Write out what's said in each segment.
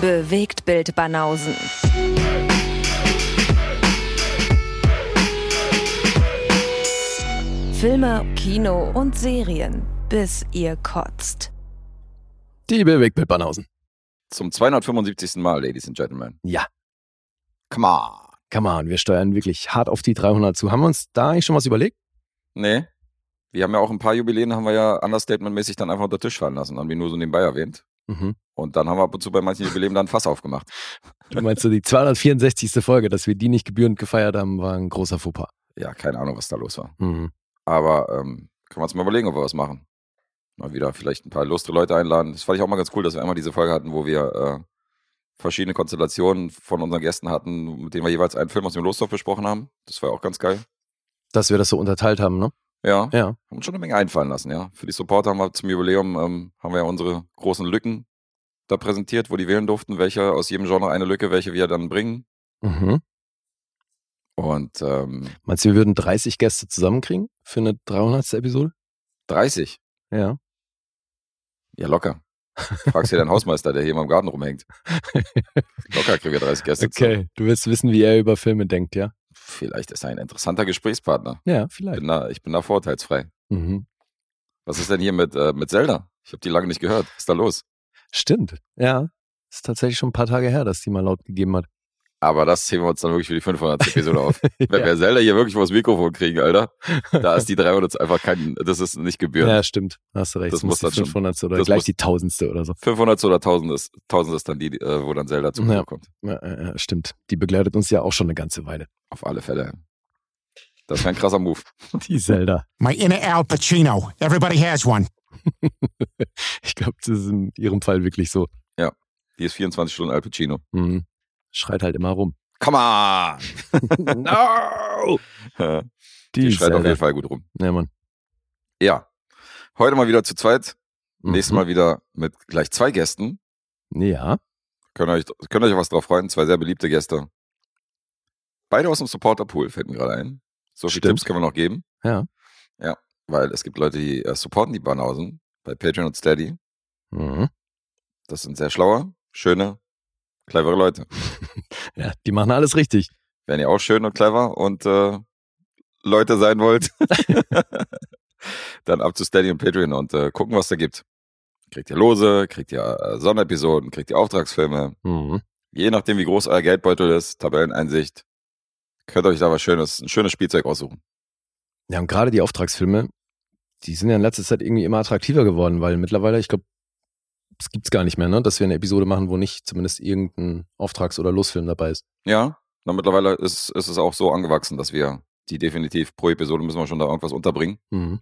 Bewegt Bild Banausen. Filme, Kino und Serien, bis ihr kotzt. Die Bewegtbild Banausen. Zum 275. Mal, Ladies and Gentlemen. Ja, Come on. come on, wir steuern wirklich hart auf die 300 zu. Haben wir uns da eigentlich schon was überlegt? Nee. Wir haben ja auch ein paar Jubiläen, haben wir ja understatement-mäßig dann einfach unter den Tisch fallen lassen, haben wir nur so nebenbei erwähnt. Mhm. Und dann haben wir ab und zu bei manchen Jubiläen dann ein Fass aufgemacht. Du meinst so die 264. Folge, dass wir die nicht gebührend gefeiert haben, war ein großer Fauxpas. Ja, keine Ahnung, was da los war. Mhm. Aber ähm, können wir uns mal überlegen, ob wir was machen. Mal wieder vielleicht ein paar lustre Leute einladen. Das fand ich auch mal ganz cool, dass wir einmal diese Folge hatten, wo wir äh, verschiedene Konstellationen von unseren Gästen hatten, mit denen wir jeweils einen Film aus dem Losdorf besprochen haben. Das war auch ganz geil. Dass wir das so unterteilt haben, ne? Ja, Ja. haben uns schon eine Menge einfallen lassen, ja. Für die Supporter haben wir zum Jubiläum, ähm, haben wir ja unsere großen Lücken da präsentiert, wo die wählen durften, welche aus jedem Genre eine Lücke, welche wir dann bringen. Mhm. Und ähm, Meinst du, wir würden 30 Gäste zusammenkriegen für eine 300. Episode? 30. Ja. Ja, locker. Fragst du den Hausmeister, der hier immer im Garten rumhängt. Locker kriegen wir 30 Gäste. zusammen. Okay, du willst wissen, wie er über Filme denkt, ja? Vielleicht ist er ein interessanter Gesprächspartner. Ja, vielleicht. Bin da, ich bin da vorurteilsfrei. Mhm. Was ist denn hier mit, äh, mit Zelda? Ich habe die lange nicht gehört. Was ist da los? Stimmt, ja. Ist tatsächlich schon ein paar Tage her, dass die mal laut gegeben hat. Aber das heben wir uns dann wirklich für die 500. Episode auf. Wenn ja. wir Zelda hier wirklich vors Mikrofon kriegen, Alter, da ist die 300 einfach kein, das ist nicht gebührend. ja, stimmt. Hast du recht. Das Das muss dann schon- 500. oder das gleich muss- die 1000. oder so. 500 oder 1000 ist, 1000 ist dann die, äh, wo dann Zelda zu Ja. kommt. Ja, ja, ja, stimmt. Die begleitet uns ja auch schon eine ganze Weile. Auf alle Fälle. Das wäre ein krasser Move. Die Zelda. My inner Al Pacino. Everybody has one. Ich glaube, das ist in ihrem Fall wirklich so. Die ist 24 Stunden Al Pacino. Mhm. Schreit halt immer rum. Come on! no! Die, schreit auf jeden Fall gut rum. Ja, Mann. Ja. Heute mal wieder zu zweit. Mhm. Nächstes Mal wieder mit gleich zwei Gästen. Ja. Könnt ihr euch, könnt euch was drauf freuen? Zwei sehr beliebte Gäste. Beide aus dem Supporter-Pool fällt mir gerade ein. So viele. Tipps können wir noch geben. Ja. Ja, weil es gibt Leute, die äh, supporten die Banausen bei Patreon und Steady. Mhm. Das sind sehr schlaue, schöne, clevere Leute. Ja, die machen alles richtig. Wenn ihr auch schön und clever und äh, Leute sein wollt, dann ab zu Steady und Patreon und äh, gucken, was da gibt. Kriegt ihr Lose, kriegt ihr äh, Sonderepisoden, kriegt ihr Auftragsfilme. Mhm. Je nachdem, wie groß euer Geldbeutel ist, Tabelleneinsicht, könnt ihr euch da was Schönes, ein schönes Spielzeug aussuchen. Ja, und gerade die Auftragsfilme, die sind ja in letzter Zeit irgendwie immer attraktiver geworden, weil mittlerweile, ich glaube, es gibt's gar nicht mehr, ne? dass wir eine Episode machen, wo nicht zumindest irgendein Auftrags- oder Losfilm dabei ist. Ja, na, mittlerweile ist, ist es auch so angewachsen, dass wir die definitiv pro Episode müssen wir schon da irgendwas unterbringen. Mhm.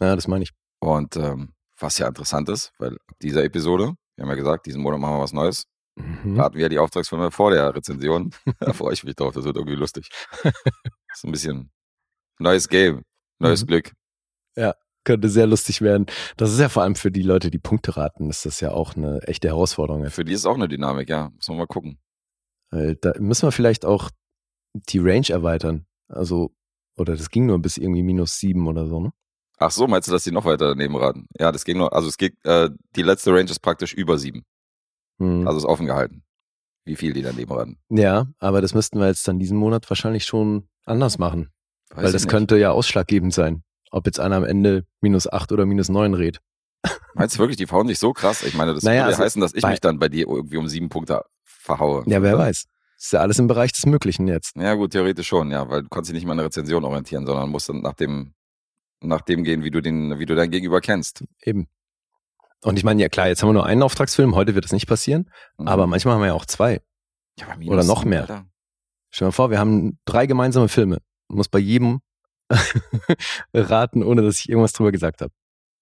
Ja, das meine ich. Und ähm, was ja interessant ist, weil ab dieser Episode, wir haben ja gesagt, diesen Monat machen wir was Neues, Mhm. raten wir die Auftragsfilme vor der Rezension. da freue ich mich drauf, das wird irgendwie lustig. so ein bisschen neues Game, neues Mhm. Glück. Könnte sehr lustig werden. Das ist ja vor allem für die Leute, die Punkte raten, ist das ja auch eine echte Herausforderung. Für die ist auch eine Dynamik, ja. Müssen wir mal gucken. Da müssen wir vielleicht auch die Range erweitern. Also, oder das ging nur bis irgendwie minus sieben oder so, ne? Ach so, meinst du, dass die noch weiter daneben raten? Ja, das ging nur, also es geht, äh, die letzte Range ist praktisch über sieben. Mhm. Also ist offen gehalten. Wie viel die daneben raten. ja, aber das müssten wir jetzt dann diesen Monat wahrscheinlich schon anders machen. Weiß weil das nicht. könnte ja ausschlaggebend sein. Ob jetzt einer am Ende minus acht oder minus neun redet. Meinst du wirklich, die verhauen nicht so krass? Ich meine, das Naja, würde also heißen, dass ich mich dann bei dir irgendwie um sieben Punkte verhaue. Ja, wer weiß. Ist ja alles im Bereich des Möglichen jetzt. Ja, gut, theoretisch schon, ja, weil du kannst dich nicht mal an der Rezension orientieren, sondern musst dann nach dem, nach dem gehen, wie du den, wie du dein Gegenüber kennst. Eben. Und ich meine, ja klar, jetzt haben wir nur einen Auftragsfilm, heute wird es nicht passieren, Mhm. aber manchmal haben wir ja auch zwei. ja, oder noch mehr. Alter. Stell dir mal vor, wir haben drei gemeinsame Filme. Du musst bei jedem raten, ohne dass ich irgendwas drüber gesagt habe.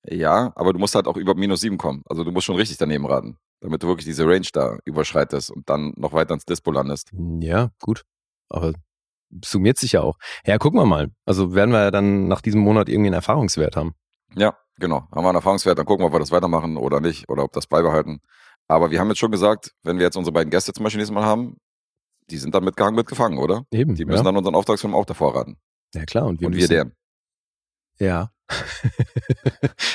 Ja, aber du musst halt auch über minus sieben kommen. Also du musst schon richtig daneben raten, damit du wirklich diese Range da überschreitest und dann noch weiter ins Dispo landest. Ja, gut. Aber summiert sich ja auch. Ja, gucken wir mal. Also werden wir ja dann nach diesem Monat irgendwie einen Erfahrungswert haben. Ja, genau. Haben wir einen Erfahrungswert, dann gucken wir, ob wir das weitermachen oder nicht oder ob das beibehalten. Aber wir haben jetzt schon gesagt, wenn wir jetzt unsere beiden Gäste zum Beispiel nächstes Mal haben, die sind dann mitgehangen, mitgefangen, oder? Eben. Die müssen ja. dann unseren Auftragsfilm auch davor raten. Ja, klar. Und wir, und wir deren. Ja.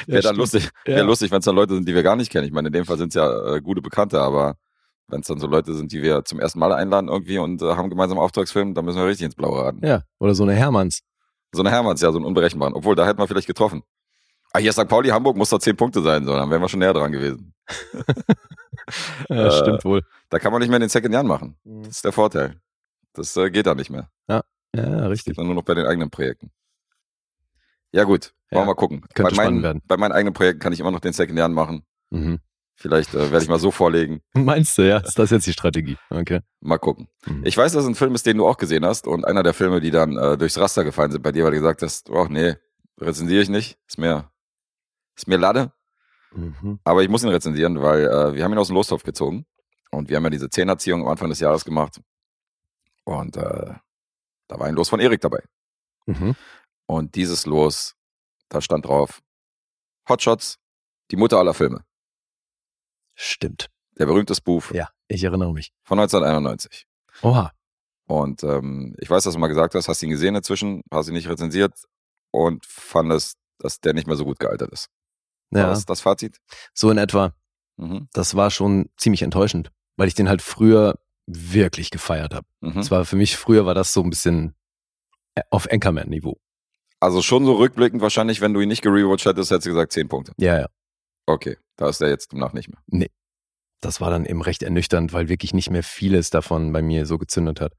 Wäre dann lustig, Ja. wär lustig, wenn es dann Leute sind, die wir gar nicht kennen. Ich meine, in dem Fall sind es ja äh, gute Bekannte, aber Wenn es dann so Leute sind, die wir zum ersten Mal einladen irgendwie und äh, haben gemeinsam Auftragsfilm, dann müssen wir richtig ins Blaue raten. Ja, oder so eine Hermanns. So eine Hermanns, ja, so einen unberechenbaren. Obwohl, da hätten wir vielleicht getroffen. Ah, hier ist St. Pauli, Hamburg, muss da zehn Punkte sein, so, dann wären wir schon näher dran gewesen. Ja, Äh, stimmt wohl. Da kann man nicht mehr den Second Jahren machen. Mhm. Das ist der Vorteil. Das äh, geht da nicht mehr. Ja, richtig. dann nur noch bei den eigenen Projekten. Ja, gut. Wollen Ja, wir mal gucken. könnte bei, spannend meinen, werden. bei meinen eigenen Projekten kann ich immer noch den Second Jahren machen. Mhm. Vielleicht äh, werde ich mal so vorlegen. Meinst du, ja? Ist das jetzt die Strategie? Okay. Mal gucken. Mhm. Ich weiß, dass es ein Film ist, den du auch gesehen hast und einer der Filme, die dann äh, durchs Raster gefallen sind bei dir, weil du gesagt hast, oh nee, rezensiere ich nicht. Ist mir, ist mir Lade. Mhm. Aber ich muss ihn rezensieren, weil äh, wir haben ihn aus dem Lostopf gezogen. Und wir haben ja diese Zehnerziehung am Anfang des Jahres gemacht. Und äh, da war ein Los von Erik dabei. Mhm. Und dieses Los, da stand drauf, Hotshots, die Mutter aller Filme. Stimmt. Der berühmte Spoof Ja, ich erinnere mich. von 1991. Oha. Und ähm, ich weiß, dass du mal gesagt hast, hast ihn gesehen inzwischen, hast ihn nicht rezensiert und fandest, dass der nicht mehr so gut gealtert ist. War Ja, das das Fazit? so in etwa. Mhm. Das war schon ziemlich enttäuschend, weil ich den halt früher wirklich gefeiert habe. Mhm. Es war für mich, früher war das so ein bisschen äh, auf Anchorman-Niveau. Also schon so rückblickend wahrscheinlich, wenn du ihn nicht gerewatcht hättest, hättest du gesagt 10 Punkte. Ja, ja. Okay, da ist der jetzt demnach nicht mehr. Das war dann eben recht ernüchternd, weil wirklich nicht mehr vieles davon bei mir so gezündet hat.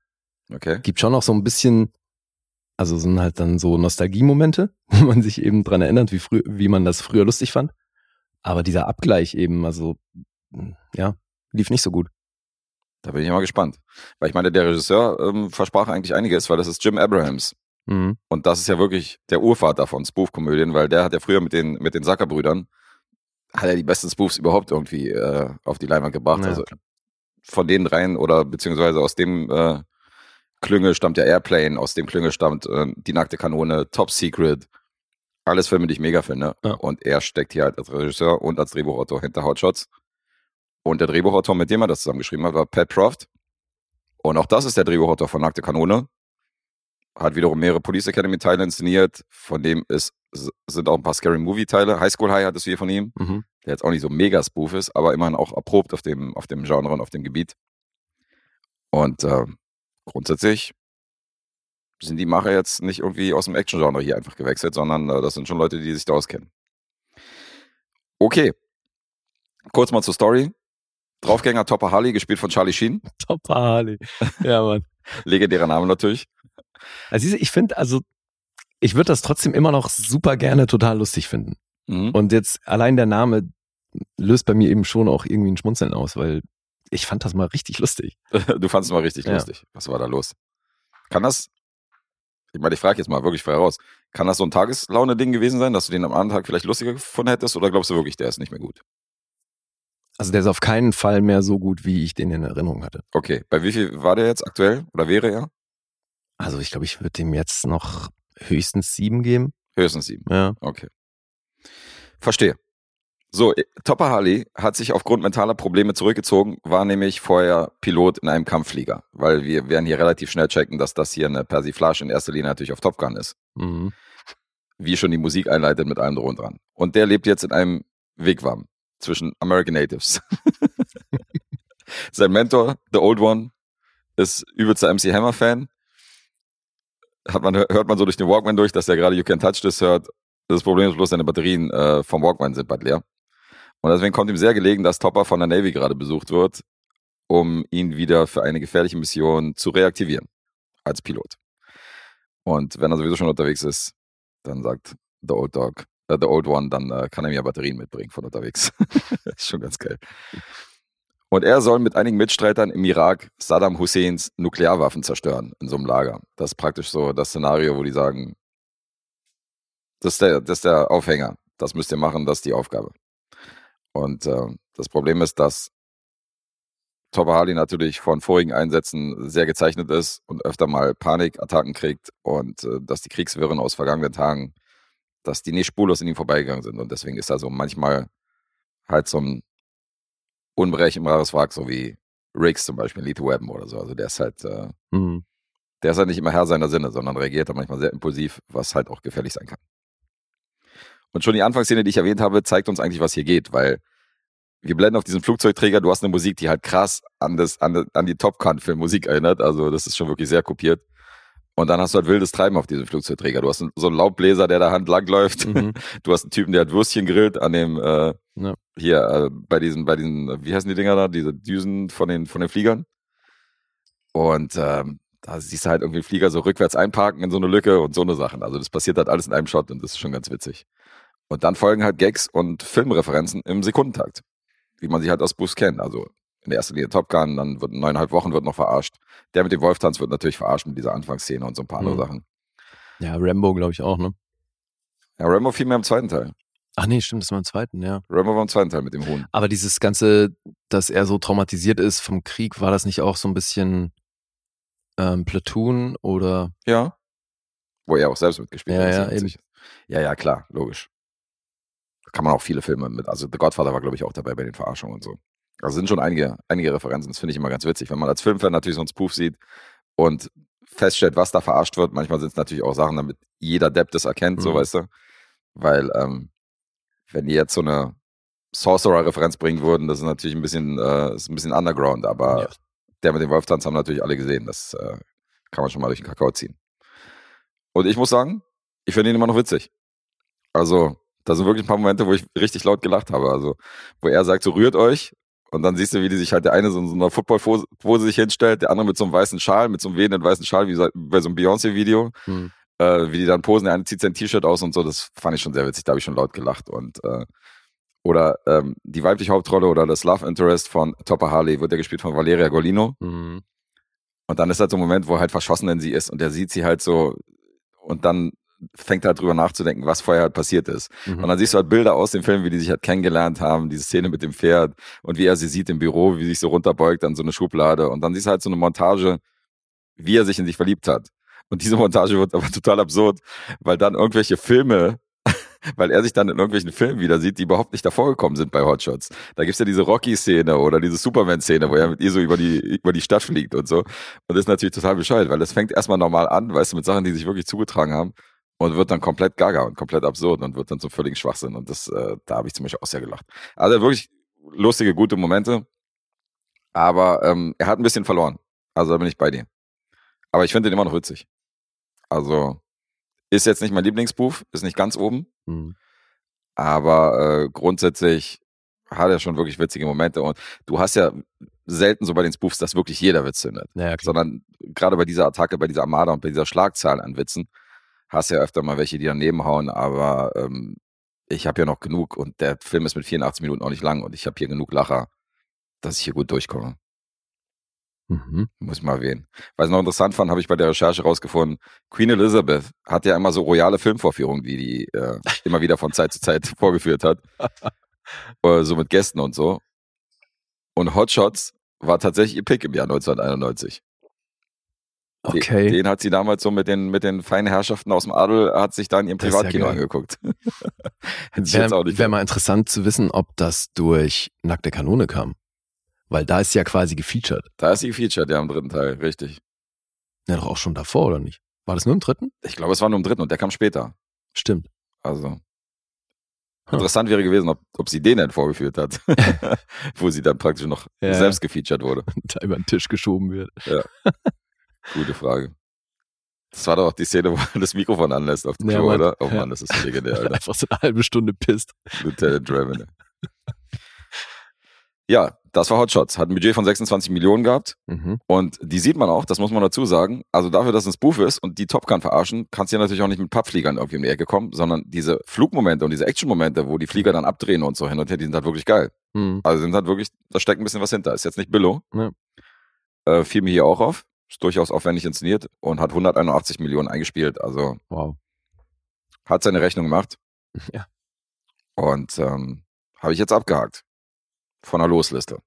Okay. Gibt schon noch so ein bisschen, also sind halt dann so Nostalgiemomente, wo man sich eben dran erinnert, wie, früh, wie man das früher lustig fand. Aber dieser Abgleich eben, also, ja, lief nicht so gut. Da bin ich mal gespannt. Weil ich meine, der Regisseur ähm, versprach eigentlich einiges, weil das ist Jim Abrahams. Mhm. Und das ist ja wirklich der Urvater von Spoof-Komödien, weil der hat ja früher mit den, mit den Sacker-Brüdern, hat er die besten Spoofs überhaupt irgendwie äh, auf die Leinwand gebracht. Ja, also von den dreien oder beziehungsweise aus dem äh, Klüngel stammt ja Airplane, aus dem Klüngel stammt äh, Die nackte Kanone, Top Secret. Alles Filme, die ich mega finde. Ja. Und er steckt hier halt als Regisseur und als Drehbuchautor hinter Hotshots. Und der Drehbuchautor, mit dem er das zusammengeschrieben hat, war Pat Proft. Und auch das ist der Drehbuchautor von Nackte Kanone. Hat wiederum mehrere Police Academy Teile inszeniert. Von dem ist, sind auch ein paar Scary Movie Teile. High School High hattest du hier von ihm Mhm. der jetzt auch nicht so mega spoof ist, aber immerhin auch erprobt auf dem, auf dem Genre und auf dem Gebiet. Und äh, grundsätzlich sind die Macher jetzt nicht irgendwie aus dem Action-Genre hier einfach gewechselt, sondern äh, das sind schon Leute, die sich da auskennen. Okay. Kurz mal zur Story. Draufgänger Topper Harley, gespielt von Charlie Sheen. Top Harley. Ja, Mann. Legendärer Name natürlich. Also ich finde, also, ich würde das trotzdem immer noch super gerne total lustig finden. Mhm. Und jetzt allein der Name löst bei mir eben schon auch irgendwie ein Schmunzeln aus, weil ich fand das mal richtig lustig. Du fandest es mal richtig Ja. lustig. Was war da los? Kann das, ich meine, ich frage jetzt mal wirklich frei raus, kann das so ein Tageslaune-Ding gewesen sein, dass du den am anderen Tag vielleicht lustiger gefunden hättest oder glaubst du wirklich, der ist nicht mehr gut? Also der ist auf keinen Fall mehr so gut, wie ich den in Erinnerung hatte. Okay, bei wie viel war der jetzt aktuell oder wäre er? Also ich glaube, ich würde dem jetzt noch höchstens sieben geben. Höchstens sieben. Ja. Okay. Verstehe. So, äh, Topper Harley hat sich aufgrund mentaler Probleme zurückgezogen, war nämlich vorher Pilot in einem Kampfflieger, weil wir werden hier relativ schnell checken, dass das hier eine Persiflage in erster Linie natürlich auf Top Gun ist. Mhm. wie schon die Musik einleitet mit allem drum und dran. Und der lebt jetzt in einem Wigwam zwischen American Natives. Sein Mentor, The Old One, ist übelster MC Hammer-Fan. Man, hört man so durch den Walkman durch, dass er gerade You Can Touch This hört. Das Problem ist bloß, seine Batterien äh, vom Walkman sind bald leer. Und deswegen kommt ihm sehr gelegen, dass Topper von der Navy gerade besucht wird, um ihn wieder für eine gefährliche Mission zu reaktivieren. Als Pilot. Und wenn er sowieso schon unterwegs ist, dann sagt The Old Dog, äh, The Old One, dann äh, kann er mir Batterien mitbringen von unterwegs. ist schon ganz geil. Und er soll mit einigen Mitstreitern im Irak Saddam Husseins Nuklearwaffen zerstören in so einem Lager. Das ist praktisch so das Szenario, wo die sagen, das ist der, das ist der Aufhänger. Das müsst ihr machen, das ist die Aufgabe. Und äh, das Problem ist, dass Topper natürlich von vorigen Einsätzen sehr gezeichnet ist und öfter mal Panikattacken kriegt und äh, dass die Kriegswirren aus vergangenen Tagen, dass die nicht spurlos in ihm vorbeigegangen sind. Und deswegen ist er so manchmal halt so ein unberechenbares Wrack, so wie Riggs zum Beispiel, Lethal Weapon oder so. Also der ist halt, äh, Mhm. der ist halt nicht immer Herr seiner Sinne, sondern reagiert dann manchmal sehr impulsiv, was halt auch gefährlich sein kann. Und schon die Anfangsszene, die ich erwähnt habe, zeigt uns eigentlich, was hier geht, weil wir blenden auf diesen Flugzeugträger, du hast eine Musik, die halt krass an, das, an, an die Top Gun Film Musik erinnert. Also das ist schon wirklich sehr kopiert. Und dann hast du halt wildes Treiben auf diesem Flugzeugträger. Du hast so einen Laubbläser, der da Hand langläuft. Mhm. Du hast einen Typen, der hat Würstchen grillt an dem, äh, Ja. hier, äh, bei diesen, bei diesen, wie heißen die Dinger da? Diese Düsen von den, von den Fliegern. Und ähm, da siehst du halt irgendwie Flieger so rückwärts einparken in so eine Lücke und so eine Sachen. Also das passiert halt alles in einem Shot und das ist schon ganz witzig. Und dann folgen halt Gags und Filmreferenzen im Sekundentakt. Wie man sie halt aus Bus kennt. Also in der ersten Linie Top Gun, dann wird neuneinhalb Wochen wird noch verarscht. Der mit dem Wolftanz wird natürlich verarscht mit dieser Anfangsszene und so ein paar andere Mhm. Sachen. Ja, Rambo, glaube ich, auch, ne? Ja, Rambo fiel mir im zweiten Teil. Ach nee, stimmt, das war im zweiten, ja. Rambo war im zweiten Teil mit dem Huhn. Aber dieses Ganze, dass er so traumatisiert ist vom Krieg, war das nicht auch so ein bisschen ähm, Platoon oder Ja. Wo er auch selbst mitgespielt Ja, hat. ja, witzig. Ja, ja, klar, logisch. Da kann man auch viele Filme mit. Also The Godfather war, glaube ich, auch dabei bei den Verarschungen und so. Also sind schon einige, einige Referenzen. Das finde ich immer ganz witzig, wenn man als Filmfan natürlich so einen Spoof sieht und feststellt, was da verarscht wird. Manchmal sind es natürlich auch Sachen, damit jeder Depp das erkennt, so Mhm. weißt du. Weil, ähm, wenn die jetzt so eine Sorcerer-Referenz bringen würden, das ist natürlich ein bisschen, äh, ist ein bisschen underground, aber Ja. der mit dem Wolftanz haben natürlich alle gesehen. Das äh, kann man schon mal durch den Kakao ziehen. Und ich muss sagen, ich finde ihn immer noch witzig. Also, da sind wirklich ein paar Momente, wo ich richtig laut gelacht habe. Also, wo er sagt, so rührt euch. Und dann siehst du, wie die sich halt der eine so in so einer Football-Pose sich hinstellt, der andere mit so einem weißen Schal, mit so einem wehenden weißen Schal, wie bei so einem Beyoncé-Video, hm. äh, wie die dann posen, der eine zieht sein T-Shirt aus und so. Das fand ich schon sehr witzig, da habe ich schon laut gelacht. Und äh, oder ähm, die weibliche Hauptrolle oder das Love Interest von Topper Harley wird ja gespielt von Valeria Golino. Hm. Und dann ist halt so ein Moment, wo er halt verschossen in sie ist und er sieht sie halt so und dann fängt halt drüber nachzudenken, was vorher halt passiert ist. Mhm. Und dann siehst du halt Bilder aus dem Film, wie die sich halt kennengelernt haben, diese Szene mit dem Pferd und wie er sie sieht im Büro, wie sie sich so runterbeugt an so eine Schublade. Und dann siehst du halt so eine Montage, wie er sich in sich verliebt hat. Und diese Montage wird aber total absurd, weil dann irgendwelche Filme, weil er sich dann in irgendwelchen Filmen wieder sieht, die überhaupt nicht davor gekommen sind bei Hotshots. Da gibt's ja diese Rocky-Szene oder diese Superman-Szene, wo er mit ihr so über die, über die Stadt fliegt und so. Und das ist natürlich total bescheuert, weil das fängt erstmal normal an, weißt du, mit Sachen, die sich wirklich zugetragen haben und wird dann komplett gaga und komplett absurd und wird dann zum völligen Schwachsinn. Und das, äh, da habe ich zum Beispiel auch sehr gelacht. Also wirklich lustige, gute Momente, aber ähm, er hat ein bisschen verloren. Also da bin ich bei dir. Aber ich finde den immer noch witzig. Also ist jetzt nicht mein Lieblingsbuch, ist nicht ganz oben, Hm. aber äh, grundsätzlich hat er schon wirklich witzige Momente und du hast ja selten so bei den Spoofs, dass wirklich jeder Witz Naja, klar. sondern gerade bei dieser Attacke, bei dieser Armada und bei dieser Schlagzahl an Witzen hast ja öfter mal welche, die daneben hauen, aber ähm, ich habe ja noch genug und der Film ist mit 84 Minuten auch nicht lang und ich habe hier genug Lacher, dass ich hier gut durchkomme. Mhm. Muss ich mal erwähnen. Was ich noch interessant fand, habe ich bei der Recherche rausgefunden, Queen Elizabeth hat ja immer so royale Filmvorführungen, die die äh, immer wieder von Zeit zu Zeit vorgeführt hat. äh, so mit Gästen und so. Und Hotshots war tatsächlich ihr Pick im Jahr 1991. Den- Okay. Den hat sie damals so mit den, mit den feinen Herrschaften aus dem Adel, hat sich da in ihrem ja Privatkino geil. angeguckt. Wäre wär mal interessant zu wissen, ob das durch Nackte Kanone kam. Weil da ist sie ja quasi gefeatured. Da ist sie gefeatured, ja, im dritten Teil, richtig. Ja, doch auch schon davor, oder nicht? War das nur im dritten? Ich glaube, es war nur im dritten und der kam später. Stimmt. Also. Interessant wäre gewesen, ob, ob sie den dann vorgeführt hat. Wo sie dann praktisch noch Ja. selbst gefeatured wurde. Da über den Tisch geschoben wird. Gute Frage. Das war doch auch die Szene, wo er das Mikrofon anlässt auf dem Ja, Klo, Mann. oder? Oh Ja. Mann, das ist legendär, Alter. Einfach so eine halbe Stunde pisst. Lieutenant Draven. Ja, das war Hotshots. Hat ein Budget von 26 Millionen gehabt. Mhm. Und die sieht man auch, das muss man dazu sagen. Also dafür, dass es ein Spoof ist und die Top Gun verarschen, kannst du ja natürlich auch nicht mit Pappfliegern irgendwie um die Ecke kommen, sondern diese Flugmomente und diese Actionmomente, wo die Flieger dann abdrehen und so hin und her, die sind halt wirklich geil. Mhm. Also sind halt wirklich, da steckt ein bisschen was hinter. Ist jetzt nicht Billo. Ja. Äh, fiel mir hier auch auf. Ist durchaus aufwendig inszeniert und hat 181 Millionen eingespielt. Also Wow. hat seine Rechnung gemacht. Ja. Und ähm, habe ich jetzt abgehakt. Von der Losliste.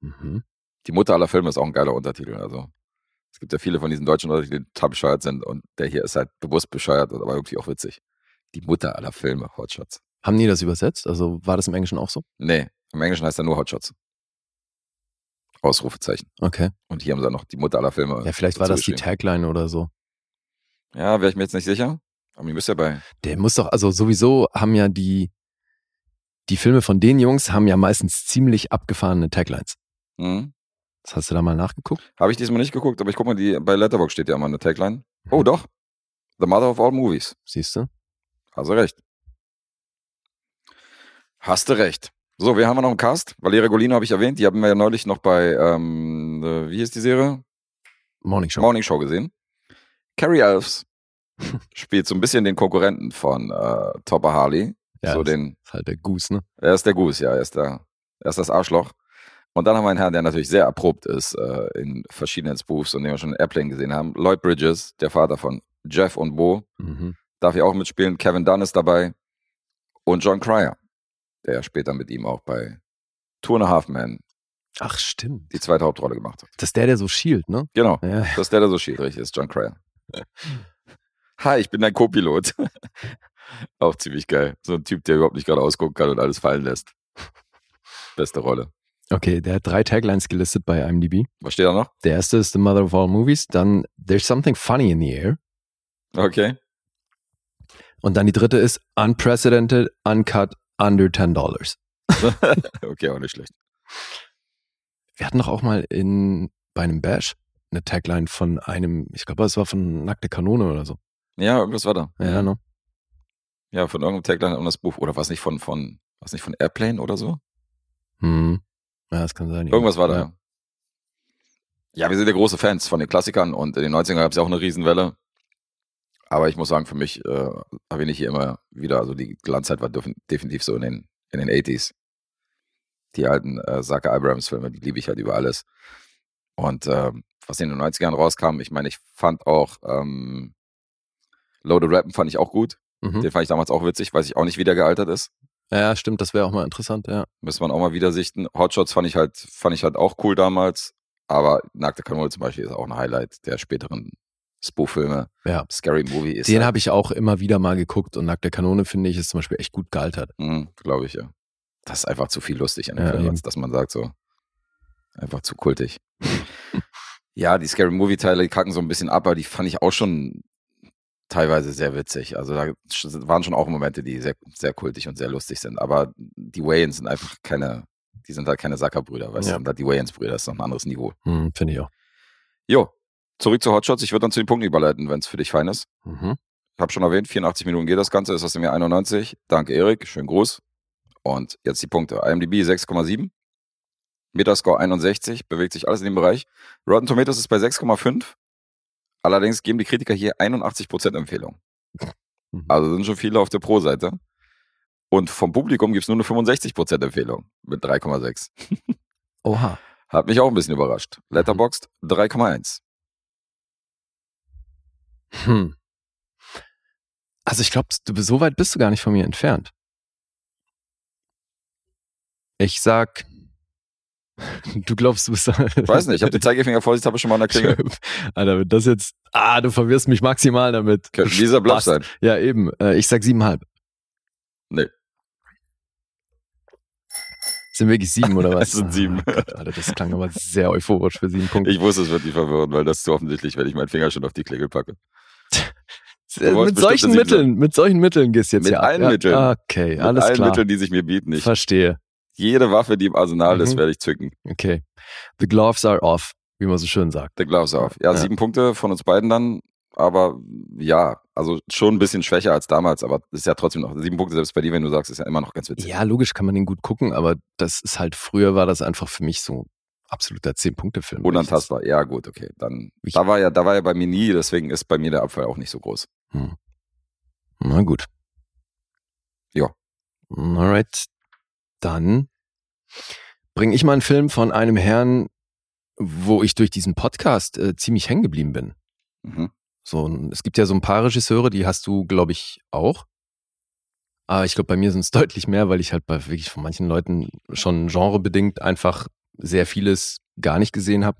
Mhm. Die Mutter aller Filme ist auch ein geiler Untertitel. Also es gibt ja viele von diesen deutschen Untertiteln, die total bescheuert sind und der hier ist halt bewusst bescheuert, aber irgendwie auch witzig. Die Mutter aller Filme, Hotshots. Haben die das übersetzt? Also war das im Englischen auch so? Nee, im Englischen heißt er nur Hotshots. Ausrufezeichen. Okay. Und hier haben sie dann noch die Mutter aller Filme. Ja, vielleicht war das die. Tagline oder so. Ja, wäre ich mir jetzt nicht sicher. Aber ihr müsst ja bei. Der muss doch, also sowieso haben ja die, die Filme von den Jungs haben ja meistens ziemlich abgefahrene Taglines. Mhm. Das hast du da mal nachgeguckt? Habe ich diesmal nicht geguckt, aber ich guck mal, die, bei Letterboxd steht ja immer eine Tagline. Oh, doch. The Mother of All Movies. Siehst du? Hast du recht. Hast du recht. So, wir haben noch einen Cast. Valeria Golino habe ich erwähnt. Die haben wir ja neulich noch bei, ähm, äh, wie hieß die Serie? Morning Show. Morning Show gesehen. Carrie Elves spielt so ein bisschen den Konkurrenten von äh, Topper Harley. Ja, so das den, ist halt der Goose, ne? er ist der Goose, ja, er ist, der, er ist das Arschloch. Und dann haben wir einen Herrn, der natürlich sehr erprobt ist äh, in verschiedenen Spoofs und den wir schon in Airplane gesehen haben. Lloyd Bridges, der Vater von Jeff und Bo, Mhm. darf hier auch mitspielen. Kevin Dunn ist dabei. Und John Cryer, der später mit ihm auch bei Two and a Half Men Ach, stimmt. die zweite Hauptrolle gemacht hat. Das ist der, der so schielt, ne? Genau, Ja. das ist der, der so schied, richtig, ist John Cryer. Hi, ich bin dein Co-Pilot. auch ziemlich geil. So ein Typ, der überhaupt nicht gerade ausgucken kann und alles fallen lässt. Beste Rolle. Okay, der hat drei Taglines gelistet bei IMDb. Was steht da noch? Der erste ist The Mother of All Movies, dann There's Something Funny in the Air Okay. und dann die dritte ist Unprecedented, Uncut, Under 10 Dollars. okay, auch nicht schlecht. Wir hatten doch auch mal in, bei einem Bash eine Tagline von einem, ich glaube, es war von Nackte Kanone oder so. Ja, irgendwas war da. Ja, ne? Ja, von irgendeinem Tagline und das Buch. Oder was nicht von, von, was nicht von Airplane oder so? Hm. Ja, das kann sein. ja. Irgendwas war da. Ja. Ja. ja, wir sind ja große Fans von den Klassikern und in den 90ern gab es ja auch eine Riesenwelle. Aber ich muss sagen, für mich äh, erwähne ich hier immer wieder, also die Glanzzeit war def- definitiv so in den, in den 80s. Die alten äh, Saka Abrams-Filme, die liebe ich halt über alles. Und äh, was in den 90ern rauskam, ich meine, ich fand auch ähm, Loaded Rappen fand ich auch gut. Mhm. Den fand ich damals auch witzig, weiß ich auch nicht, wie der gealtert ist. ja, stimmt, das wäre auch mal interessant, ja. Müsste man auch mal wieder sichten. Hotshots fand ich halt, fand ich halt auch cool damals. Aber Nackte Kanone zum Beispiel ist auch ein Highlight der späteren Spoof-Filme. Ja. Scary Movie ist Den halt, habe ich auch immer wieder mal geguckt und Nackte Kanone finde ich ist zum Beispiel echt gut gealtert. glaube ich, ja. Das ist einfach zu viel lustig an dem Ja, Film, als dass man sagt so, einfach zu kultig. ja, die Scary Movie-Teile kacken so ein bisschen ab, aber die fand ich auch schon teilweise sehr witzig. Also da waren schon auch Momente, die sehr, sehr kultig und sehr lustig sind. Aber die Wayans sind einfach keine, die sind halt keine Sackerbrüder, weißt Ja. du, sind halt die Wayans-Brüder, das ist noch ein anderes Niveau. Hm, finde ich auch. Jo, zurück zu Hotshots. Ich würde dann zu den Punkten überleiten, wenn es für dich fein ist. Mhm. Ich habe schon erwähnt, 84 Minuten geht das Ganze, ist aus dem Jahr 91. Danke, Erik. Schönen Gruß. Und jetzt die Punkte. IMDb 6,7. Metascore 61. Bewegt sich alles in dem Bereich. Rotten Tomatoes ist bei 6,5. Allerdings geben die Kritiker hier 81% Empfehlung. Mhm. Also sind schon viele auf der Pro-Seite. Und vom Publikum gibt es nur eine 65% Empfehlung mit 3,6. Oha. Hat mich auch ein bisschen überrascht. Letterboxd 3,1. Hm. Also ich glaube, du so weit bist du gar nicht von mir entfernt. Ich sag, du glaubst, du bist. Ich weiß nicht, ich habe den Zeigefinger vorsichtshalber schon mal an der Klingel. Alter, wenn das jetzt, ah, du verwirrst mich maximal damit. Könnte dieser Bluff sein. Ja, eben. Äh, ich sag siebenhalb. Nee. Sind wirklich sieben oder was? Es sind sieben. Oh Gott, Alter, das klang aber sehr euphorisch für sieben Punkte. Ich wusste, es wird dich verwirren, weil das ist zu offensichtlich, wenn ich meinen Finger schon auf die Klingel packe. Äh, mit solchen Mitteln, mit solchen Mitteln gehst du jetzt Mit hier allen ab. Mitteln. Ja, okay, Mit alles allen klar. Mitteln, die sich mir bieten. Ich, Verstehe. jede Waffe, die im Arsenal ist, Mhm. werde ich zücken. Okay. The gloves are off, wie man so schön sagt. The gloves off. Ja, Ja. sieben Punkte von uns beiden dann. Aber ja, also schon ein bisschen schwächer als damals, aber das ist ja trotzdem noch sieben Punkte, selbst bei dir, wenn du sagst, ist ja immer noch ganz witzig. Ja, logisch kann man den gut gucken, aber das ist halt, früher war das einfach für mich so absoluter Zehn-Punkte-Film. Unantastbar. Ja, gut, okay. Dann, Ich- da war ja, da war ja bei mir nie, deswegen ist bei mir der Abfall auch nicht so groß. Hm. Na gut. Ja. Alright. Dann bringe ich mal einen Film von einem Herrn, wo ich durch diesen Podcast äh, ziemlich hängen geblieben bin. Mhm. So, es gibt ja so ein paar Regisseure, die hast du, glaube ich, auch. Aber ich glaube, bei mir sind es deutlich mehr, weil ich halt bei wirklich von manchen Leuten schon genrebedingt einfach sehr vieles gar nicht gesehen habe.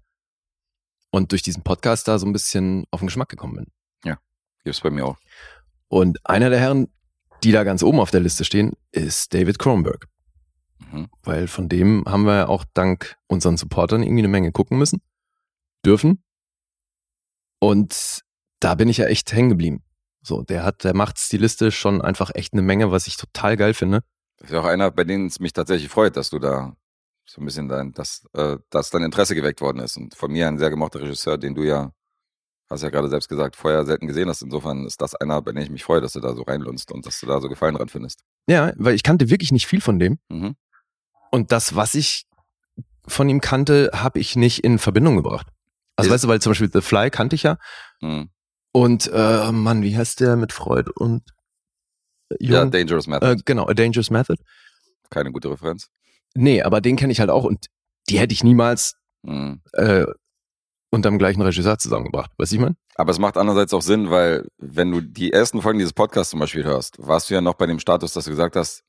Und durch diesen Podcast da so ein bisschen auf den Geschmack gekommen bin. Gibt's bei mir auch. Und einer der Herren, die da ganz oben auf der Liste stehen, ist David Cronenberg. Mhm. Weil von dem haben wir ja auch dank unseren Supportern irgendwie eine Menge gucken müssen. Dürfen. Und da bin ich ja echt hängen geblieben. So, der hat, der macht stilistisch schon einfach echt eine Menge, was ich total geil finde. Das ist ja auch einer, bei denen es mich tatsächlich freut, dass du da so ein bisschen dein, dass, äh, dass dein Interesse geweckt worden ist. Und von mir ein sehr gemochter Regisseur, den du ja, hast ja gerade selbst gesagt, vorher selten gesehen hast. Insofern ist das einer, bei dem ich mich freue, dass du da so reinlunst und dass du da so Gefallen dran findest. Ja, weil ich kannte wirklich nicht viel von dem. Mhm. Und das, was ich von ihm kannte, habe ich nicht in Verbindung gebracht. Also Ist- weißt du, weil zum Beispiel The Fly kannte ich ja. Mhm. Und äh, Mann, wie heißt der mit Freud und äh, Ja, Jung? Dangerous Method. äh, genau, A Dangerous Method. Keine gute Referenz. Nee, aber den kenne ich halt auch und die hätte ich niemals Mhm. äh, unterm gleichen Regisseur zusammengebracht. Weißt du, ich mein? Aber es macht andererseits auch Sinn, weil wenn du die ersten Folgen dieses Podcasts zum Beispiel hörst, warst du ja noch bei dem Status, dass du gesagt hast,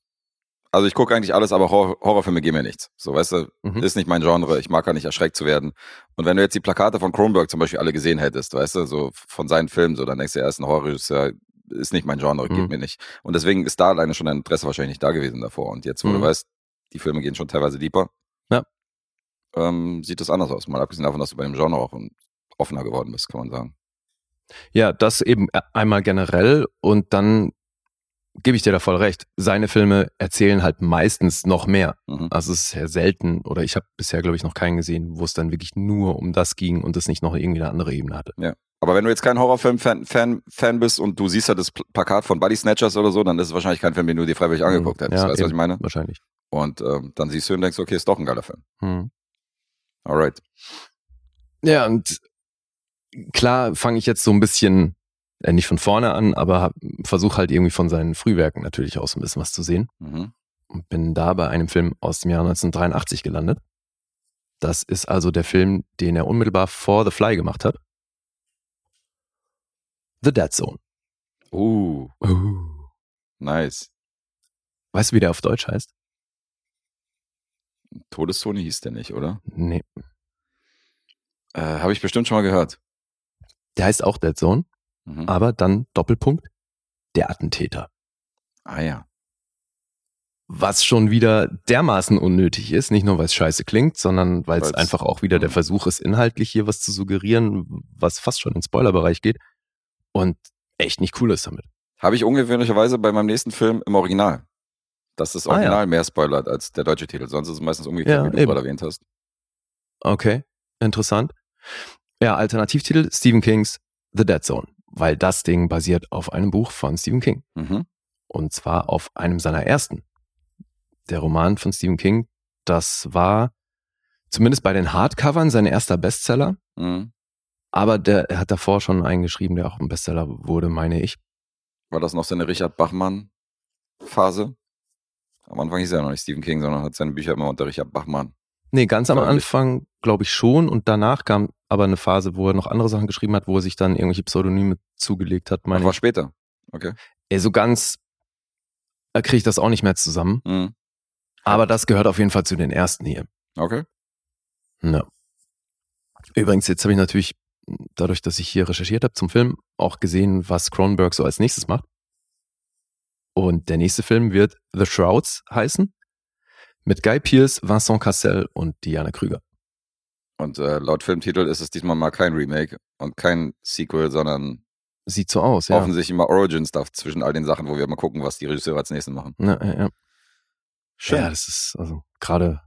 also ich gucke eigentlich alles, aber Horror Horrorfilme geben mir nichts. So, weißt du, Mhm. ist nicht mein Genre, ich mag gar nicht erschreckt zu werden. Und wenn du jetzt die Plakate von Kronberg zum Beispiel alle gesehen hättest, weißt du, so von seinen Filmen, so dann denkst du, er ist ein Horrorregisseur, ist nicht mein Genre, Mhm. geht mir nicht. Und deswegen ist da alleine schon dein Interesse wahrscheinlich nicht da gewesen davor. Und jetzt, wo Mhm. du weißt, die Filme gehen schon teilweise deeper, Ja. ähm, sieht das anders aus. Mal abgesehen davon, dass du bei dem Genre auch offener geworden bist, kann man sagen. Ja, das eben e- einmal generell und dann gebe ich dir da voll recht. Seine Filme erzählen halt meistens noch mehr. Mhm. Also es ist sehr selten oder ich habe bisher, glaube ich, noch keinen gesehen, wo es dann wirklich nur um das ging und es nicht noch irgendwie eine andere Ebene hatte. Aber wenn du jetzt kein Horrorfilm-Fan Fan, Fan bist und du siehst ja das Pl- Plakat von Body Snatchers oder so, dann ist es wahrscheinlich kein Film, den du dir freiwillig angeguckt hättest. Ja, weißt du, was ich meine? Wahrscheinlich. Und ähm, dann siehst du und denkst, okay, ist doch ein geiler Film. Hm. Alright. Ja, und klar fange ich jetzt so ein bisschen, äh, nicht von vorne an, aber versuche halt irgendwie von seinen Frühwerken natürlich auch so ein bisschen was zu sehen. Mhm. und bin da bei einem Film aus dem Jahr 1983 gelandet. Das ist also der Film, den er unmittelbar vor The Fly gemacht hat. The Dead Zone. Uh, nice. Weißt du, wie der auf Deutsch heißt? Todeszone hieß der nicht, oder? Nee. Äh, Habe ich bestimmt schon mal gehört. Der heißt auch Dead Zone, Mhm. aber dann Doppelpunkt, der Attentäter. Ah ja. Was schon wieder dermaßen unnötig ist, nicht nur weil es scheiße klingt, sondern weil es einfach auch wieder der Mhm. Versuch ist, inhaltlich hier was zu suggerieren, was fast schon in den Spoilerbereich geht und echt nicht cool ist damit. Habe ich ungewöhnlicherweise bei meinem nächsten Film im Original. Dass das Ah, ja. Original mehr spoilert als der deutsche Titel. Sonst ist es meistens umgekehrt, Ja, wie du eben. gerade erwähnt hast. Okay, interessant. Ja, Alternativtitel Stephen Kings The Dead Zone, weil das Ding basiert auf einem Buch von Stephen King. Mhm. Und zwar auf einem seiner ersten. Der Roman von Stephen King, das war zumindest bei den Hardcovern sein erster Bestseller, Mhm. aber der, er hat davor schon einen geschrieben, der auch ein Bestseller wurde, meine ich. War das noch seine Richard Bachmann-Phase? Am Anfang hieß er ja noch nicht Stephen King, sondern hat seine Bücher immer unter Richard Bachmann. Nee, ganz am. Anfang glaube ich schon und danach kam aber eine Phase, wo er noch andere Sachen geschrieben hat, wo er sich dann irgendwelche Pseudonyme zugelegt hat, Ach, meine war später. Okay. Ey, so ganz kriege ich das auch nicht mehr zusammen. Mhm. Aber das gehört auf jeden Fall zu den ersten hier. Okay. Ja. Übrigens, jetzt habe ich natürlich, dadurch, dass ich hier recherchiert habe zum Film, auch gesehen, was Cronenberg so als nächstes macht. Und der nächste Film wird The Shrouds heißen. Mit Guy Pearce, Vincent Cassel und Diana Krüger. Und äh, laut Filmtitel ist es diesmal mal kein Remake und kein Sequel, sondern Sieht so aus, ja. offensichtlich immer Origin-Stuff zwischen all den Sachen, wo wir mal gucken, was die Regisseure als nächstes machen. Ja, ja, ja. Schön. ja, das ist also gerade,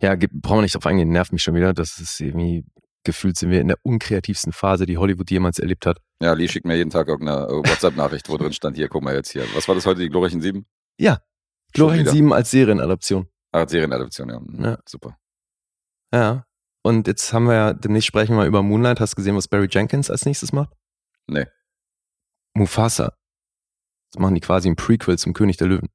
ja, brauchen wir nicht drauf eingehen, nervt mich schon wieder. Das ist irgendwie, gefühlt sind wir in der unkreativsten Phase, die Hollywood jemals erlebt hat. Ja, Lee schickt mir jeden Tag irgendeine äh, WhatsApp-Nachricht, wo drin stand, hier, guck mal jetzt hier. Was war das heute, die glorreichen Sieben? Ja, Wieder. 7 als Serienadaption. Ah, Serienadaption, ja. Ja. Super. Ja. Und jetzt haben wir ja, demnächst sprechen wir mal über Moonlight. Hast du gesehen, was Barry Jenkins als nächstes macht? Nee. Mufasa. Das machen die quasi ein Prequel zum König der Löwen.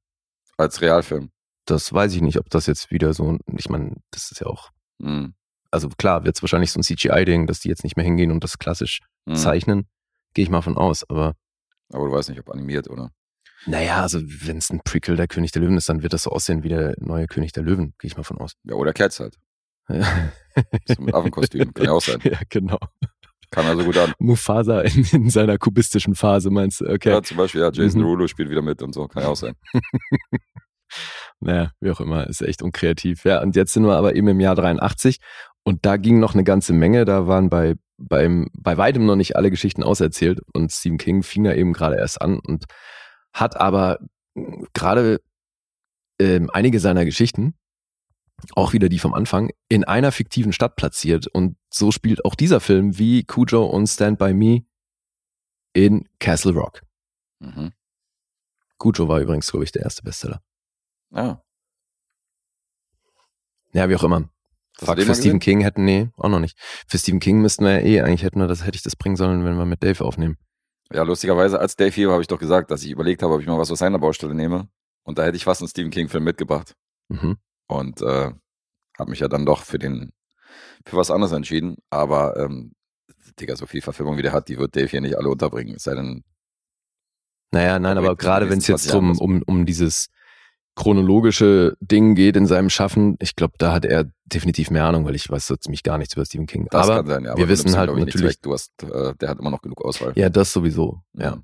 Als Realfilm. Das weiß ich nicht, ob das jetzt wieder so, ich meine, das ist ja auch, Mhm. also klar, wird es wahrscheinlich so ein CGI-Ding, dass die jetzt nicht mehr hingehen und das klassisch Mhm. zeichnen. Gehe ich mal von aus. Aber Aber du weißt nicht, ob animiert oder. Naja, also wenn es ein Prequel der König der Löwen ist, dann wird das so aussehen wie der neue König der Löwen. Gehe ich mal von aus. Ja, oder Cats halt. Ja, So mit Affenkostüm. Kann ja auch sein. ja genau. Kam ja so gut an. Mufasa in, in seiner kubistischen Phase, meinst du? Okay. Ja, zum Beispiel, ja, Jason Mhm. Derulo spielt wieder mit und so. Kann ja auch sein. Naja, wie auch immer, ist echt unkreativ. Ja, und jetzt sind wir aber eben im Jahr 83 und da ging noch eine ganze Menge. Da waren bei, beim, bei weitem noch nicht alle Geschichten auserzählt und Stephen King fing da eben gerade erst an und hat aber gerade ähm, einige seiner Geschichten, auch wieder die vom Anfang, in einer fiktiven Stadt platziert. Und so spielt auch dieser Film wie Cujo und Stand By Me in Castle Rock. Mhm. Cujo war übrigens, glaube ich, der erste Bestseller. Ah, Ja, wie auch immer. hast den Für Stephen? King hätten, nee, auch noch nicht. Für Stephen King müssten wir ja eh, eigentlich hätten wir das, hätte ich das bringen sollen, wenn wir mit Dave aufnehmen. Ja, lustigerweise, als Dave hier war, habe ich doch gesagt, dass ich überlegt habe, ob ich mal was aus seiner Baustelle nehme. Und da hätte ich fast einen Stephen King-Film mitgebracht. Mhm. Und äh, habe mich ja dann doch für den für was anderes entschieden. Aber ähm, Digga, so viel Verfilmung wie der hat, die wird Dave hier nicht alle unterbringen. Es sei denn, Naja, nein, Aber gerade wenn es jetzt 20 Jahren drum, um, um dieses chronologische Ding geht in seinem Schaffen, ich glaube, da hat er definitiv mehr Ahnung, weil ich weiß so ziemlich gar nichts über Stephen King. das aber kann sein, ja. wir du wissen halt natürlich-. Du hast, äh, der hat immer noch genug Auswahl. ja, das sowieso, ja.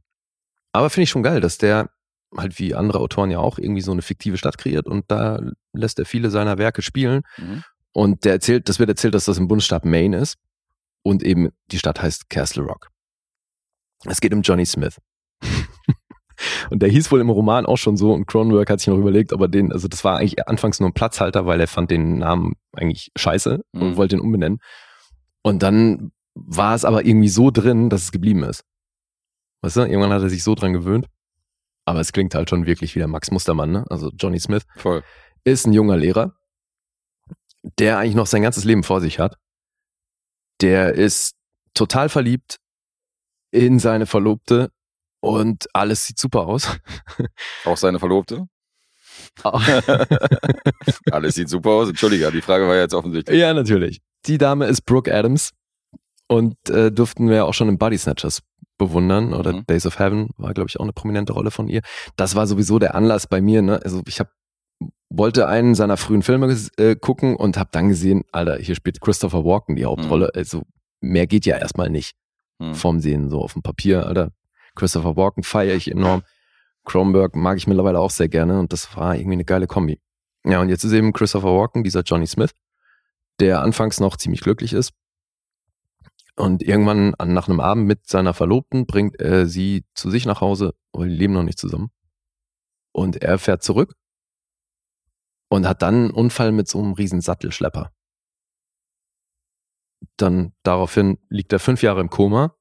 Aber finde ich schon geil, dass der halt wie andere Autoren ja auch irgendwie so eine fiktive Stadt kreiert und da lässt er viele seiner Werke spielen. Mhm. Und der erzählt, das wird erzählt, dass das im Bundesstaat Maine ist und eben die Stadt heißt Castle Rock. Es geht um Johnny Smith. und der hieß wohl im Roman auch schon so und Cronenberg hat sich noch überlegt, aber den, also das war eigentlich anfangs nur ein Platzhalter, weil er fand den Namen eigentlich scheiße und Mhm. wollte ihn umbenennen. Und dann war es aber irgendwie so drin, dass es geblieben ist. Weißt du, irgendwann hat er sich so dran gewöhnt. Aber es klingt halt schon wirklich wie der Max Mustermann, ne? Also Johnny Smith Voll. ist ein junger Lehrer, der eigentlich noch sein ganzes Leben vor sich hat. Der ist total verliebt in seine Verlobte und alles sieht super aus. Auch seine Verlobte? Alles sieht super aus. Entschuldige, die Frage war ja jetzt offensichtlich. ja, natürlich. Die Dame ist Brooke Adams und äh, durften wir auch schon im Body Snatchers bewundern oder Mhm. Days of Heaven war, glaube ich, auch eine prominente Rolle von ihr. Das war sowieso der Anlass bei mir. Ne? Also ich habe wollte einen seiner frühen Filme äh, gucken und habe dann gesehen, Alter, hier spielt Christopher Walken die Hauptrolle. Also mehr geht ja erstmal nicht Hm. vom Sehen so auf dem Papier. Alter, Christopher Walken feiere ich enorm. Kronberg mag ich mittlerweile auch sehr gerne und das war irgendwie eine geile Kombi. Ja, und jetzt ist eben Christopher Walken, dieser Johnny Smith, der anfangs noch ziemlich glücklich ist. Und irgendwann an, nach einem Abend mit seiner Verlobten bringt er sie zu sich nach Hause, weil die leben noch nicht zusammen. Und er fährt zurück und hat dann einen Unfall mit so einem riesen Sattelschlepper. Dann daraufhin liegt er fünf Jahre im Koma.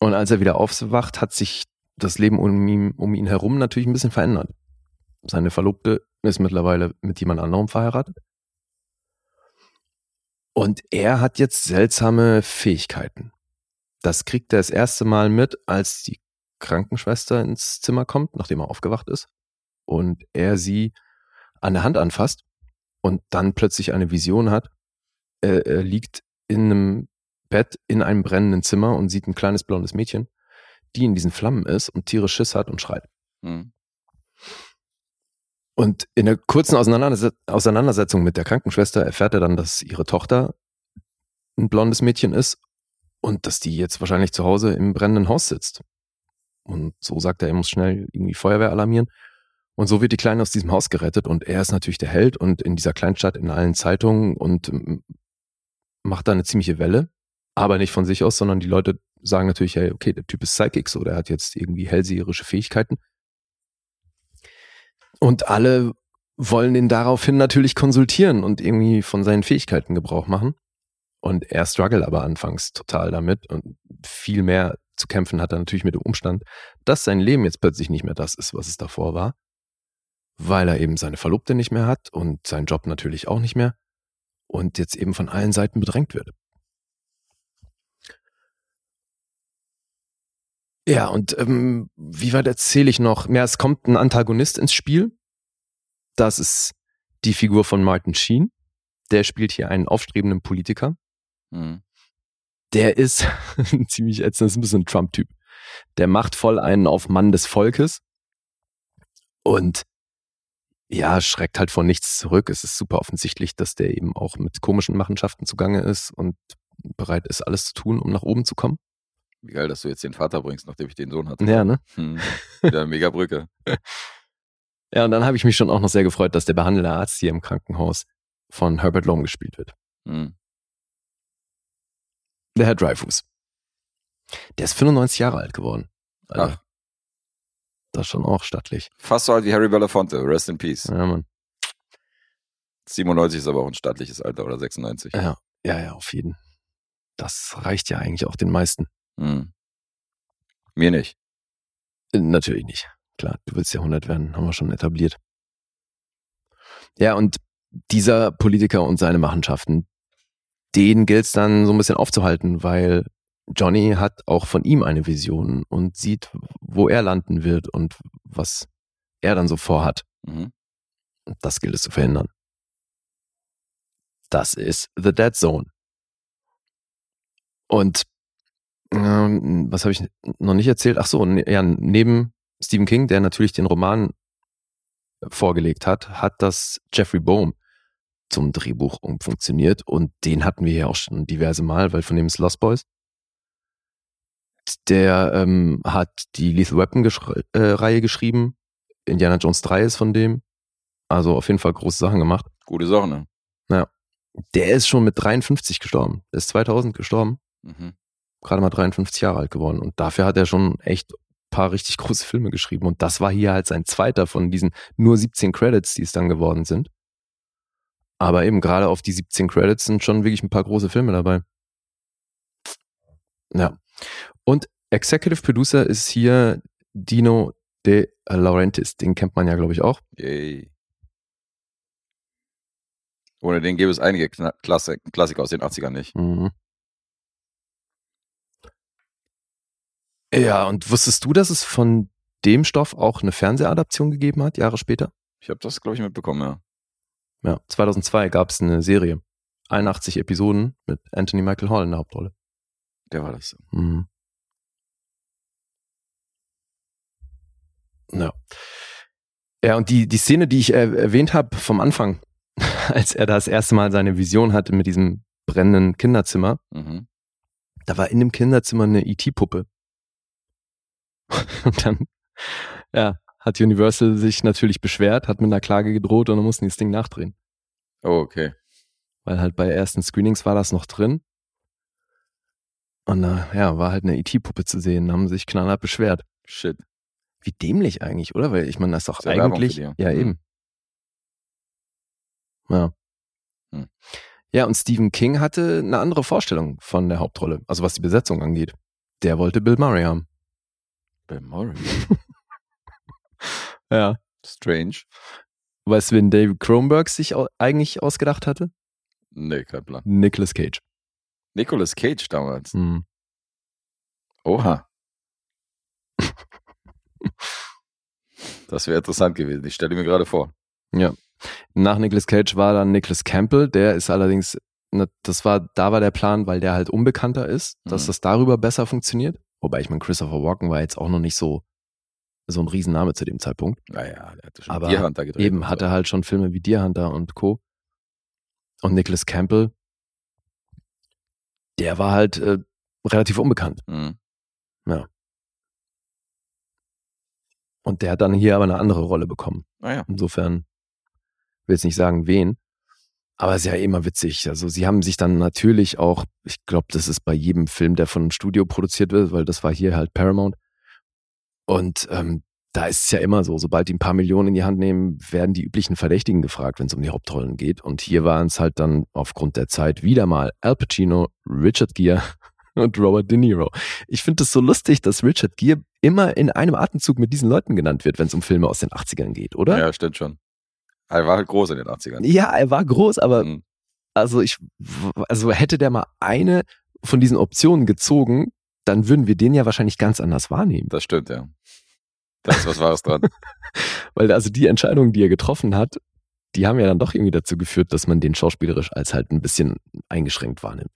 Und als er wieder aufwacht, hat sich das Leben um ihn, um ihn herum natürlich ein bisschen verändert. Seine Verlobte ist mittlerweile mit jemand anderem verheiratet. Und er hat jetzt seltsame Fähigkeiten. Das kriegt er das erste Mal mit, als die Krankenschwester ins Zimmer kommt, nachdem er aufgewacht ist. Und er sie an der Hand anfasst und dann plötzlich eine Vision hat. Er, er liegt in einem Bett in einem brennenden Zimmer und sieht ein kleines blondes Mädchen, die in diesen Flammen ist und tierisch Schiss hat und schreit. Hm. Und in der kurzen Auseinanderset Auseinandersetzung mit der Krankenschwester erfährt er dann, dass ihre Tochter ein blondes Mädchen ist und dass die jetzt wahrscheinlich zu Hause im brennenden Haus sitzt. Und so sagt er, er muss schnell irgendwie Feuerwehr alarmieren. Und so wird die Kleine aus diesem Haus gerettet und er ist natürlich der Held und in dieser Kleinstadt in allen Zeitungen und ähm, macht da eine ziemliche Welle. Aber nicht von sich aus, sondern die Leute sagen natürlich, hey, okay, der Typ ist Psychic, so, der hat jetzt irgendwie hellseherische Fähigkeiten. Und alle wollen ihn daraufhin natürlich konsultieren und irgendwie von seinen Fähigkeiten Gebrauch machen. Und er struggelt aber anfangs total damit und viel mehr zu kämpfen hat er natürlich mit dem Umstand, dass sein Leben jetzt plötzlich nicht mehr das ist, was es davor war, weil er eben seine Verlobte nicht mehr hat und seinen Job natürlich auch nicht mehr und jetzt eben von allen Seiten bedrängt wird. Ja, und ähm, wie weit erzähle ich noch? Ja, es kommt ein Antagonist ins Spiel. Das ist die Figur von Martin Sheen. Der spielt hier einen aufstrebenden Politiker. Hm. Der ist ziemlich ätzend, das ist ein bisschen ein Trump-Typ. Der macht voll einen auf Mann des Volkes und ja, schreckt halt vor nichts zurück. Es ist super offensichtlich, dass der eben auch mit komischen Machenschaften zugange ist und bereit ist, alles zu tun, um nach oben zu kommen. Wie geil, dass du jetzt den Vater bringst, nachdem ich den Sohn hatte. Ja, ne? Hm. Wieder eine mega Brücke. Ja, und dann habe ich mich schon auch noch sehr gefreut, dass der behandelnde Arzt hier im Krankenhaus von Herbert Lom gespielt wird. Hm. Der Herr Dreyfus. Der ist 95 Jahre alt geworden. Alter. Ach. Das ist schon auch stattlich. Fast so alt wie Harry Belafonte. Rest in Peace. Ja, Mann. 97 ist aber auch ein stattliches Alter oder 96. Ja, ja, ja, auf jeden. Das reicht ja eigentlich auch den meisten. Hm. Mir nicht. Äh, Natürlich nicht. Klar, du willst ja 100 werden, haben wir schon etabliert. Ja, und dieser Politiker und seine Machenschaften, den gilt es dann so ein bisschen aufzuhalten, weil Johnny hat auch von ihm eine Vision und sieht, wo er landen wird und was er dann so vorhat. Mhm. Und das gilt es zu verhindern. Das ist The Dead Zone. Und ähm, was habe ich noch nicht erzählt? Ach so, ne, ja, neben Stephen King, der natürlich den Roman vorgelegt hat, hat das Jeffrey Bohm zum Drehbuch umfunktioniert und den hatten wir ja auch schon diverse Mal, weil von dem ist Lost Boys. Der ähm, hat die Lethal Weapon geschr äh, Reihe geschrieben. Indiana Jones 3 ist von dem. Also auf jeden Fall große Sachen gemacht. Gute Sache, ne? Der ist schon mit 53 gestorben. Der ist 2000 gestorben. Mhm. Gerade mal 53 Jahre alt geworden. Und dafür hat er schon echt ein paar richtig große Filme geschrieben. Und das war hier halt sein zweiter von diesen nur 17 Credits, die es dann geworden sind. Aber eben gerade auf die 17 Credits sind schon wirklich ein paar große Filme dabei. Ja. Und Executive Producer ist hier Dino De Laurentiis. Den kennt man ja, glaube ich, auch. Yay. Ohne den gäbe es einige Kna- Klassik Klassiker aus den 80ern nicht. Mhm. Ja, und wusstest du, dass es von dem Stoff auch eine Fernsehadaption gegeben hat, Jahre später? Ich habe das, glaube ich, mitbekommen, ja. Ja, 2002 gab es eine Serie. 81 Episoden mit Anthony Michael Hall in der Hauptrolle. Der war das. Mhm. Ja. Ja, und die, die Szene, die ich äh, erwähnt habe vom Anfang, als er das erste Mal seine Vision hatte mit diesem brennenden Kinderzimmer, Mhm. da war in dem Kinderzimmer eine IT-Puppe. Und dann, ja, hat Universal sich natürlich beschwert, hat mit einer Klage gedroht und dann mussten die das Ding nachdrehen. Oh, okay. Weil halt bei ersten Screenings war das noch drin. Und äh, ja, war halt eine IT-Puppe zu sehen, haben sich knallhart beschwert. Shit. Wie dämlich eigentlich, oder? Weil ich meine, das ist doch ja eigentlich. die. Ja, Mhm. eben. Ja. Hm. Ja, und Stephen King hatte eine andere Vorstellung von der Hauptrolle, also was die Besetzung angeht. Der wollte Bill Murray haben. Bill Murray. Ja. Strange. Weißt du, wen David Cronenberg sich eigentlich ausgedacht hatte? Nee, kein Plan. Nicolas Cage. Nicolas Cage damals. Mhm. Oha. Das wäre interessant gewesen. Ich stelle mir gerade vor. Nach Nicolas Cage war dann Nicolas Campbell, der ist allerdings, ne, das war, da war der Plan, weil der halt unbekannter ist, dass Mhm. das darüber besser funktioniert. Wobei ich meine, Christopher Walken war jetzt auch noch nicht so, so ein Riesenname zu dem Zeitpunkt. Naja, der hatte schon Aber Deer Hunter gedreht. Eben und hat so. er halt schon Filme wie Deer Hunter und Co. Und Nicolas Campbell, der war halt äh, relativ unbekannt. Mhm. Und der hat dann hier aber eine andere Rolle bekommen. Naja. Insofern will jetzt nicht sagen, wen. Aber es ist ja immer witzig. Also sie haben sich dann natürlich auch, ich glaube, das ist bei jedem Film, der von einem Studio produziert wird, weil das war hier halt Paramount. Und ähm, da ist es ja immer so, sobald die ein paar Millionen in die Hand nehmen, werden die üblichen Verdächtigen gefragt, wenn es um die Hauptrollen geht. Und hier waren es halt dann aufgrund der Zeit wieder mal Al Pacino, Richard Gere und Robert De Niro. Ich finde es so lustig, dass Richard Gere immer in einem Atemzug mit diesen Leuten genannt wird, wenn es um Filme aus den 80ern geht, oder? Ja, stimmt schon. Er war halt groß in den 80ern. Ja, er war groß, aber Mhm. also ich, also hätte der mal eine von diesen Optionen gezogen, dann würden wir den ja wahrscheinlich ganz anders wahrnehmen. Das stimmt, ja. Da ist was Wahres dran. Weil also die Entscheidungen, die er getroffen hat, die haben ja dann doch irgendwie dazu geführt, dass man den schauspielerisch als halt ein bisschen eingeschränkt wahrnimmt.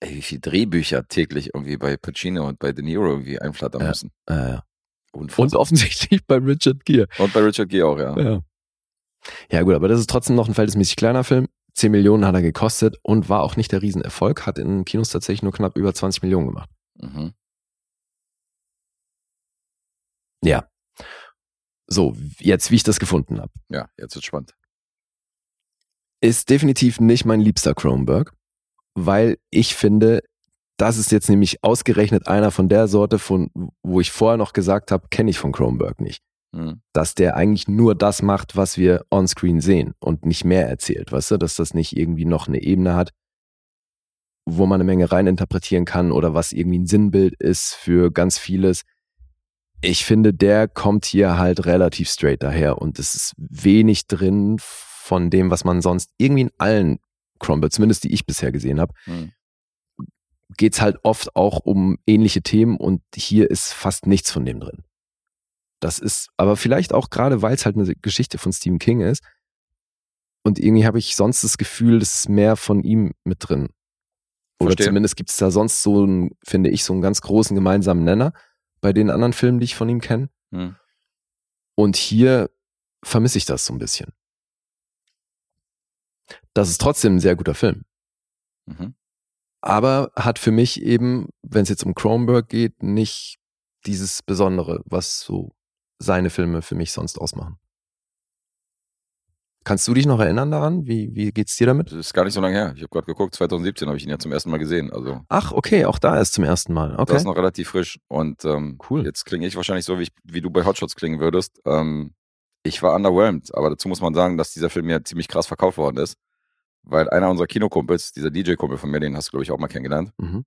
Ey, wie viele Drehbücher täglich irgendwie bei Pacino und bei De Niro irgendwie einflattern Ja. müssen. Äh, und offensichtlich bei Richard Gere. Und bei Richard Gere auch, ja. Ja. Ja gut, aber das ist trotzdem noch ein verhältnismäßig kleiner Film. 10 Millionen hat er gekostet und war auch nicht der Riesenerfolg, hat in Kinos tatsächlich nur knapp über 20 Millionen gemacht. Mhm. Ja. So, jetzt wie ich das gefunden habe. Ja, jetzt wird spannend. ist definitiv nicht mein liebster Cronenberg, weil ich finde, das ist jetzt nämlich ausgerechnet einer von der Sorte, von wo ich vorher noch gesagt habe, kenne ich von Kronberg nicht. Mhm. Dass der eigentlich nur das macht, was wir onscreen sehen und nicht mehr erzählt, weißt du, dass das nicht irgendwie noch eine Ebene hat, wo man eine Menge reininterpretieren kann oder was irgendwie ein Sinnbild ist für ganz vieles. Ich finde, der kommt hier halt relativ straight daher und es ist wenig drin von dem, was man sonst irgendwie in allen Cromwell, zumindest die ich bisher gesehen habe, Mhm. geht's halt oft auch um ähnliche Themen und hier ist fast nichts von dem drin. Das ist aber vielleicht auch gerade, weil es halt eine Geschichte von Stephen King ist. Und irgendwie habe ich sonst das Gefühl, es ist mehr von ihm mit drin. Oder Verstehe. zumindest gibt es da sonst so einen, finde ich, so einen ganz großen gemeinsamen Nenner bei den anderen Filmen, die ich von ihm kenne. Mhm. Und hier vermisse ich das so ein bisschen. Das ist trotzdem ein sehr guter Film. Mhm. aber hat für mich eben, wenn es jetzt um Kronberg geht, nicht dieses Besondere, was so seine Filme für mich sonst ausmachen. Kannst du dich noch erinnern daran? Wie, wie geht's dir damit? Das ist gar nicht so lange her. Ich habe gerade geguckt, 2017 habe ich ihn ja zum ersten Mal gesehen. Also Ach, okay, auch da ist zum ersten Mal. das Okay. ist noch relativ frisch. Und ähm, Cool. jetzt klinge ich wahrscheinlich so, wie, ich, wie du bei Hotshots klingen würdest. Ähm, ich war underwhelmed, aber dazu muss man sagen, dass dieser Film ja ziemlich krass verkauft worden ist. Weil einer unserer Kinokumpels, dieser DJ-Kumpel von mir, den hast du, glaube ich, auch mal kennengelernt, Mhm.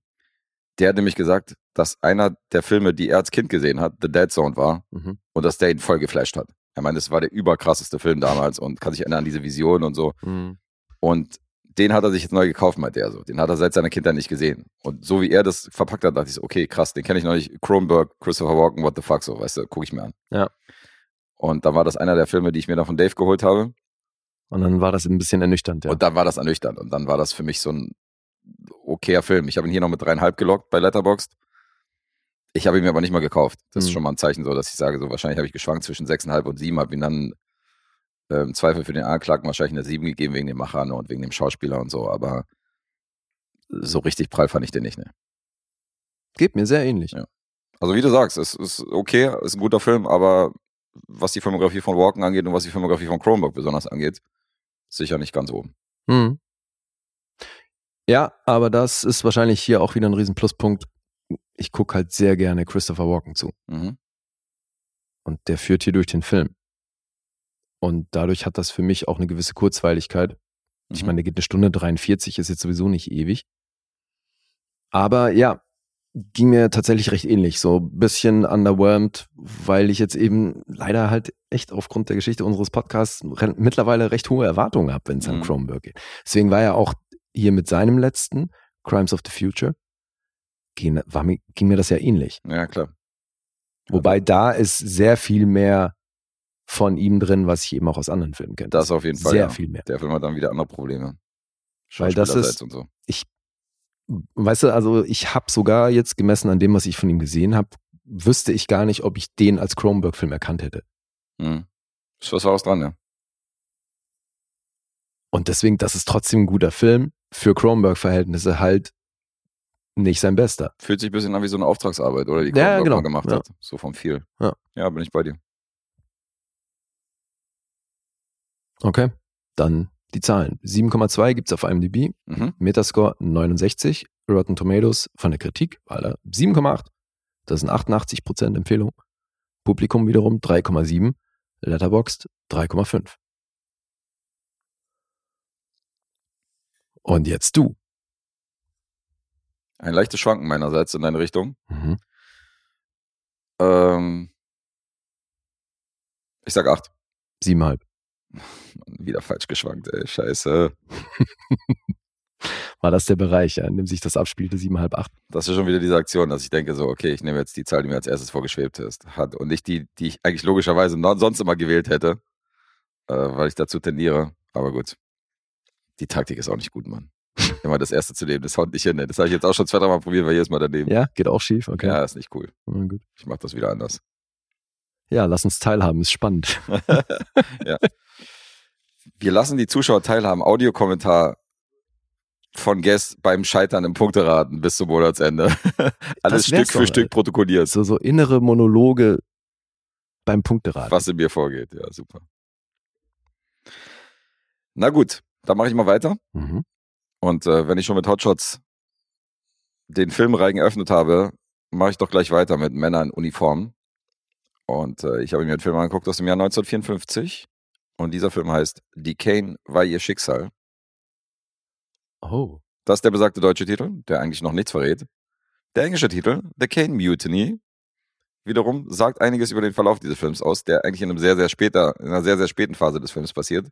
Der hat nämlich gesagt, dass einer der Filme, die er als Kind gesehen hat, The Dead Zone war Mhm. und dass der ihn voll geflasht hat. Er meinte, es war der überkrasseste Film damals und kann sich erinnern an diese Vision und so. Mhm. Und den hat er sich jetzt neu gekauft, meinte er so. Den hat er seit seiner Kindheit nicht gesehen. Und so wie er das verpackt hat, dachte ich so, okay, krass, den kenne ich noch nicht. Kronberg, Christopher Walken, what the fuck, so, weißt du, gucke ich mir an. Ja. Und dann war das einer der Filme, die ich mir dann von Dave geholt habe. Und dann war das ein bisschen ernüchternd, ja. Und dann war das ernüchternd. Und dann war das für mich so ein okayer Film. Ich habe ihn hier noch mit dreieinhalb gelockt bei Letterboxd. Ich habe ihn mir aber nicht mal gekauft. Das ist Mhm. schon mal ein Zeichen so, dass ich sage, so wahrscheinlich habe ich geschwankt zwischen sechseinhalb und sieben, habe ihn dann äh, im Zweifel für den Anklagten wahrscheinlich eine sieben gegeben wegen dem Macher ne, und wegen dem Schauspieler und so. Aber so richtig prall fand ich den nicht, ne. Geht mir sehr ähnlich. Ja. Also wie du sagst, es ist okay, ist ein guter Film, aber was die Filmografie von Walken angeht und was die Filmografie von Kronberg besonders angeht, sicher nicht ganz oben. Mhm. Ja, aber das ist wahrscheinlich hier auch wieder ein riesen Pluspunkt. Ich gucke halt sehr gerne Christopher Walken zu. Mhm. Und der führt hier durch den Film. Und dadurch hat das für mich auch eine gewisse Kurzweiligkeit. Ich Mhm. meine, der geht eine Stunde 43, ist jetzt sowieso nicht ewig. Aber ja, ging mir tatsächlich recht ähnlich. So ein bisschen underwhelmed, weil ich jetzt eben leider halt echt aufgrund der Geschichte unseres Podcasts mittlerweile recht hohe Erwartungen habe, wenn es an Mhm. Cronenberg geht. Deswegen war ja auch hier mit seinem letzten, Crimes of the Future, ging, war mir, ging mir das ja ähnlich. Ja, klar. Wobei da ist sehr viel mehr von ihm drin, was ich eben auch aus anderen Filmen kenne. Das auf jeden Fall. Sehr ja. viel mehr. Der Film hat dann wieder andere Probleme. Weil das ist- und so. Weißt du, also ich habe sogar jetzt gemessen an dem, was ich von ihm gesehen habe, wüsste ich gar nicht, ob ich den als Cronenberg-Film erkannt hätte. Mhm. Ist was Wahres dran, ja. Und deswegen, das ist trotzdem ein guter Film. Für Cronenberg-Verhältnisse halt nicht sein bester. Fühlt sich ein bisschen an wie so eine Auftragsarbeit, oder die Ja, Cronenberg genau. mal gemacht Ja. hat. So vom viel. Ja. ja, bin ich bei dir. Okay, dann die Zahlen. 7,2 gibt's auf IMDb, Mhm. Metascore 69, Rotten Tomatoes von der Kritik, Alter, 7,8. Das sind 88% Empfehlung. Publikum wiederum 3,7, Letterboxd 3,5. Und jetzt du. Ein leichtes Schwanken meinerseits in deine Richtung. Mhm. Ähm, ich sag acht. Siebenhalb. Wieder falsch geschwankt, ey. Scheiße. War das der Bereich, ja, in dem sich das abspielte, siebenhalb, acht? Das ist schon wieder diese Aktion, dass ich denke so, okay, ich nehme jetzt die Zahl, die mir als erstes vorgeschwebt ist, hat und nicht die, die ich eigentlich logischerweise sonst immer gewählt hätte, äh, weil ich dazu tendiere. Aber gut. Die Taktik ist auch nicht gut, Mann. Immer das erste zu nehmen, das haut nicht hin. Das habe ich jetzt auch schon zwei, drei Mal probiert, weil jedes Mal daneben. Ja, geht auch schief, okay. Ja, ist nicht cool. Na gut. Ich mache das wieder anders. Ja, lass uns teilhaben, ist spannend. Wir lassen die Zuschauer teilhaben. Audiokommentar von Guest beim Scheitern im Punkteraten bis zum Monatsende. Alles Stück für doch, Stück protokolliert, So, so innere Monologe beim Punkteraten. was in mir vorgeht. Ja, super. Na gut, dann mache ich mal weiter. Mhm. Und äh, wenn ich schon mit Hotshots den Filmreigen geöffnet habe, mache ich doch gleich weiter mit Männern in Uniform. Und äh, ich habe mir einen Film angeguckt aus dem Jahr 1954. Und dieser Film heißt Die Kane war ihr Schicksal. Oh. Das ist der besagte deutsche Titel, der eigentlich noch nichts verrät. Der englische Titel, The Kane Mutiny, wiederum sagt einiges über den Verlauf dieses Films aus, der eigentlich in einem sehr, sehr später, in einer sehr, sehr späten Phase des Films passiert.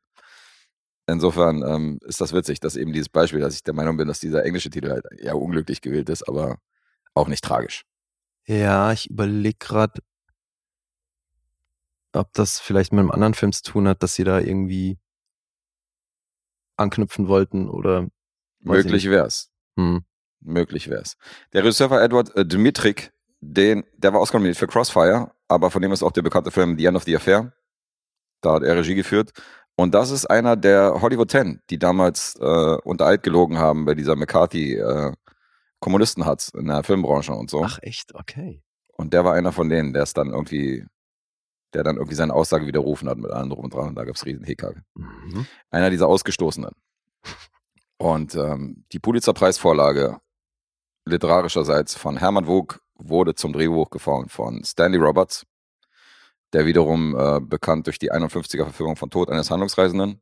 Insofern ähm, ist das witzig, dass eben dieses Beispiel, dass ich der Meinung bin, dass dieser englische Titel halt eher unglücklich gewählt ist, aber auch nicht tragisch. Ja, ich überlege gerade, ob das vielleicht mit einem anderen Film zu tun hat, dass sie da irgendwie anknüpfen wollten oder Möglich wär's. Hm. Möglich wär's. Der Regisseur war Edward äh, Dmitrik, den, der war Oscar nominiert für Crossfire, aber von dem ist auch der bekannte Film The End of the Affair. Da hat er Regie geführt. Und das ist einer der Hollywood Ten, die damals äh, unter Eid gelogen haben bei dieser McCarthy äh, Kommunistenhatz in der Filmbranche und so. Ach echt, okay. Und der war einer von denen, der es dann irgendwie, der dann irgendwie seine Aussage widerrufen hat mit allem drum und dran. Und da gab es riesen Hickhack. Mhm. Einer dieser Ausgestoßenen. Und ähm, die Pulitzerpreisvorlage literarischerseits von Hermann Woog wurde zum Drehbuch geformt von Stanley Roberts, der wiederum äh, bekannt durch die 51er Verfilmung von Tod eines Handlungsreisenden,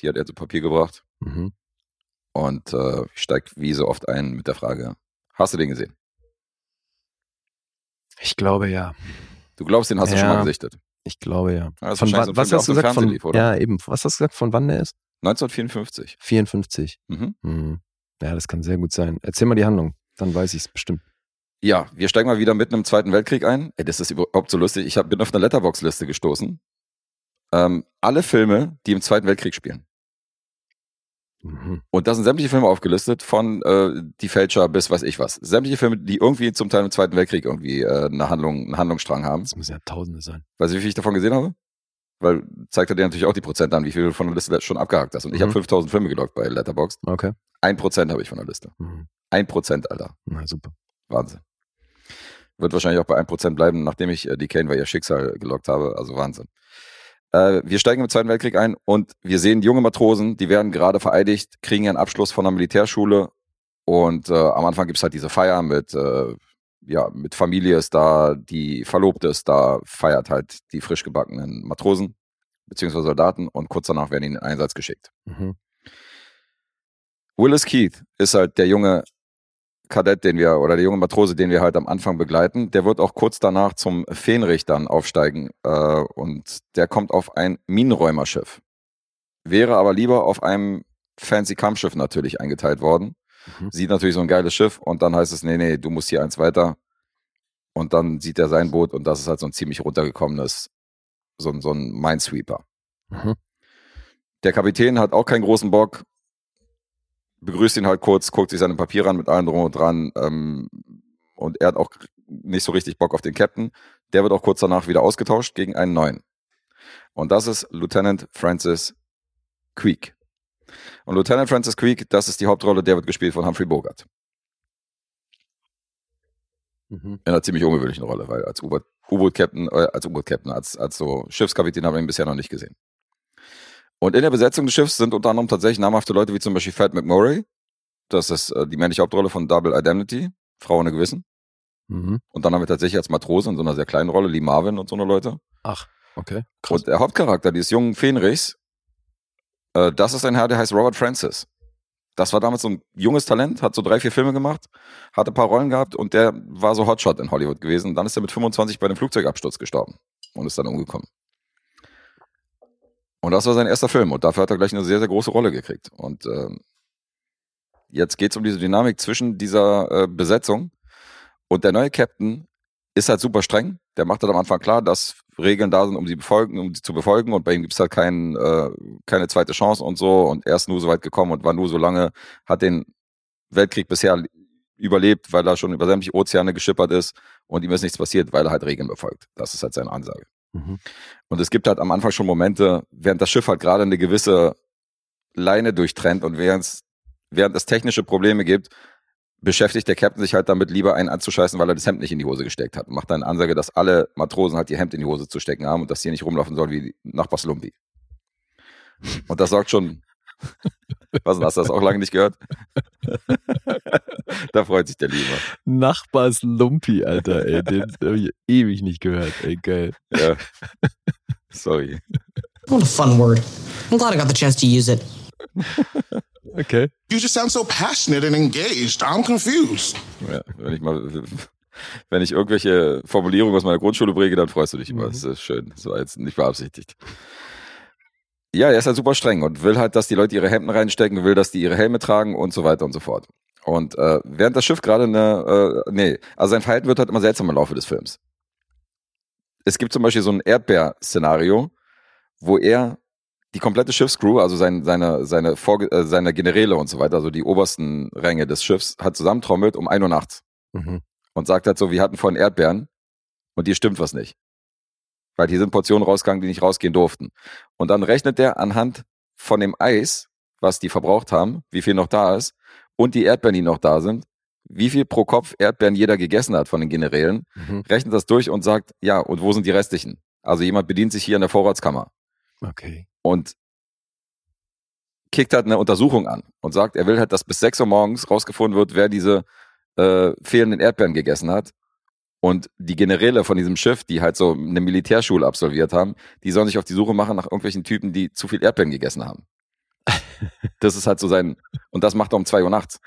die hat er zu Papier gebracht Mhm. und äh, steigt wie so oft ein mit der Frage, hast du den gesehen? Ich glaube ja. Du glaubst, den hast du schon mal Ja. gesichtet. Ich glaube ja. Ja, das ist Von wann, was hast du gesagt? Von, lief, ja, eben. Was hast du gesagt, von wann der ist? 1954. 54. Mhm. Mhm. Ja, das kann sehr gut sein. Erzähl mal die Handlung, dann weiß ich es bestimmt. Ja, wir steigen mal wieder mitten im Zweiten Weltkrieg ein. Ey, das ist überhaupt so lustig. Ich hab, bin auf eine Letterbox-Liste gestoßen. Ähm, alle Filme, die im Zweiten Weltkrieg spielen. Mhm. Und da sind sämtliche Filme aufgelistet, von äh, Die Fälscher bis weiß ich was. Sämtliche Filme, die irgendwie zum Teil im Zweiten Weltkrieg irgendwie äh, eine Handlung, einen Handlungsstrang haben. Das müssen ja Tausende sein. Weißt du, wie viel ich davon gesehen habe? Weil zeigt er dir natürlich auch die Prozent an, wie viel du von der Liste schon abgehakt hast. Und ich Mhm. habe 5000 Filme gelockt bei Letterboxd. Okay. Ein Prozent habe ich von der Liste. Mhm. Ein Prozent, Alter. Na super. Wahnsinn. Wird wahrscheinlich auch bei 1% bleiben, nachdem ich äh, die Kane war ihr Schicksal gelockt habe. Also Wahnsinn. Äh, wir steigen im Zweiten Weltkrieg ein und wir sehen junge Matrosen, die werden gerade vereidigt, kriegen ihren Abschluss von der Militärschule und äh, am Anfang gibt's halt diese Feier mit, äh, ja, mit Familie ist da, die Verlobte ist da, feiert halt die frisch gebackenen Matrosen beziehungsweise Soldaten und kurz danach werden die in den Einsatz geschickt. Mhm. Willis Keith ist halt der junge Kadett, den wir, oder der junge Matrose, den wir halt am Anfang begleiten. Der wird auch kurz danach zum Fähnrich dann aufsteigen äh, und der kommt auf ein Minenräumerschiff. Wäre aber lieber auf einem fancy Kampfschiff natürlich eingeteilt worden. Mhm. Sieht natürlich so ein geiles Schiff und dann heißt es, nee, nee, du musst hier eins weiter. Und dann sieht er sein Boot und das ist halt so ein ziemlich runtergekommenes, so, ein- so ein Minesweeper. Mhm. Der Kapitän hat auch keinen großen Bock, begrüßt ihn halt kurz, guckt sich seine Papiere an mit allem drum und dran ähm, und er hat auch nicht so richtig Bock auf den Captain. Der wird auch kurz danach wieder ausgetauscht gegen einen neuen. Und das ist Lieutenant Francis Creek. Und Lieutenant Francis Creek, das ist die Hauptrolle, der wird gespielt von Humphrey Bogart. Mhm. In einer ziemlich ungewöhnlichen Rolle, weil als U-Boot- U-Boot-Captain, äh, als U-Boot-Captain, als, als so Schiffskapitän haben wir ihn bisher noch nicht gesehen. Und in der Besetzung des Schiffs sind unter anderem tatsächlich namhafte Leute wie zum Beispiel Fat McMurray. Das ist äh, die männliche Hauptrolle von Double Indemnity, Frau ohne Gewissen. Mhm. Und dann haben wir tatsächlich als Matrose in so einer sehr kleinen Rolle Lee Marvin und so eine Leute. Ach, okay. Krass. Und der Hauptcharakter dieses jungen Fähnrichs, äh, das ist ein Herr, der heißt Robert Francis. Das war damals so ein junges Talent, hat so drei, vier Filme gemacht, hatte ein paar Rollen gehabt und der war so Hotshot in Hollywood gewesen. Dann ist er mit 25 bei einem Flugzeugabsturz gestorben und ist dann umgekommen. Und das war sein erster Film und dafür hat er gleich eine sehr, sehr große Rolle gekriegt. Und ähm, jetzt geht's um diese Dynamik zwischen dieser äh, Besetzung und der neue Captain ist halt super streng. Der macht halt am Anfang klar, dass Regeln da sind, um sie befolgen, um sie zu befolgen und bei ihm gibt's halt kein, äh, keine zweite Chance und so und er ist nur so weit gekommen und war nur so lange, hat den Weltkrieg bisher überlebt, weil er schon über sämtliche Ozeane geschippert ist und ihm ist nichts passiert, weil er halt Regeln befolgt. Das ist halt seine Ansage. Mhm. Und es gibt halt am Anfang schon Momente, während das Schiff halt gerade eine gewisse Leine durchtrennt und während während es technische Probleme gibt, beschäftigt der Captain sich halt damit, lieber einen anzuscheißen, weil er das Hemd nicht in die Hose gesteckt hat. Und macht dann Ansage, dass alle Matrosen halt ihr Hemd in die Hose zu stecken haben und dass sie nicht rumlaufen sollen wie Nachbars Lumpi. Und das sorgt schon. Was, hast du das auch lange nicht gehört? Da freut sich der Liebe. Nachbars Lumpi, Alter, ey. Den habe ich ewig nicht gehört, ey, geil. Ja. Sorry. What a fun word. I'm glad I got the chance to use it. Okay. You just sound so passionate and engaged. I'm confused. Ja, wenn ich mal, wenn ich irgendwelche Formulierungen aus meiner Grundschule bringe, dann freust du dich immer. Das ist schön. Das war jetzt nicht beabsichtigt. Ja, er ist halt super streng und will halt, dass die Leute ihre Hemden reinstecken, will, dass die ihre Helme tragen und so weiter und so fort. Und äh, während das Schiff gerade eine, äh, nee, also sein Verhalten wird halt immer seltsam im Laufe des Films. Es gibt zum Beispiel so ein Erdbeer-Szenario, wo er die komplette Schiffscrew, also sein, seine, seine, Vorge äh, seine Generäle und so weiter, also die obersten Ränge des Schiffs, hat zusammentrommelt um 1 Uhr nachts Mhm. und sagt halt so, wir hatten vorhin Erdbeeren und hier stimmt was nicht. Weil hier sind Portionen rausgegangen, die nicht rausgehen durften. Und dann rechnet der anhand von dem Eis, was die verbraucht haben, wie viel noch da ist, und die Erdbeeren, die noch da sind, wie viel pro Kopf Erdbeeren jeder gegessen hat von den Generälen, Mhm. rechnet das durch und sagt, ja, und wo sind die restlichen? Also jemand bedient sich hier in der Vorratskammer Okay. und kickt halt eine Untersuchung an und sagt, er will halt, dass bis 6 Uhr morgens rausgefunden wird, wer diese äh, fehlenden Erdbeeren gegessen hat. Und die Generäle von diesem Schiff, die halt so eine Militärschule absolviert haben, die sollen sich auf die Suche machen nach irgendwelchen Typen, die zu viel Erdbeeren gegessen haben. Das ist halt so sein, und das macht er um 2 Uhr nachts.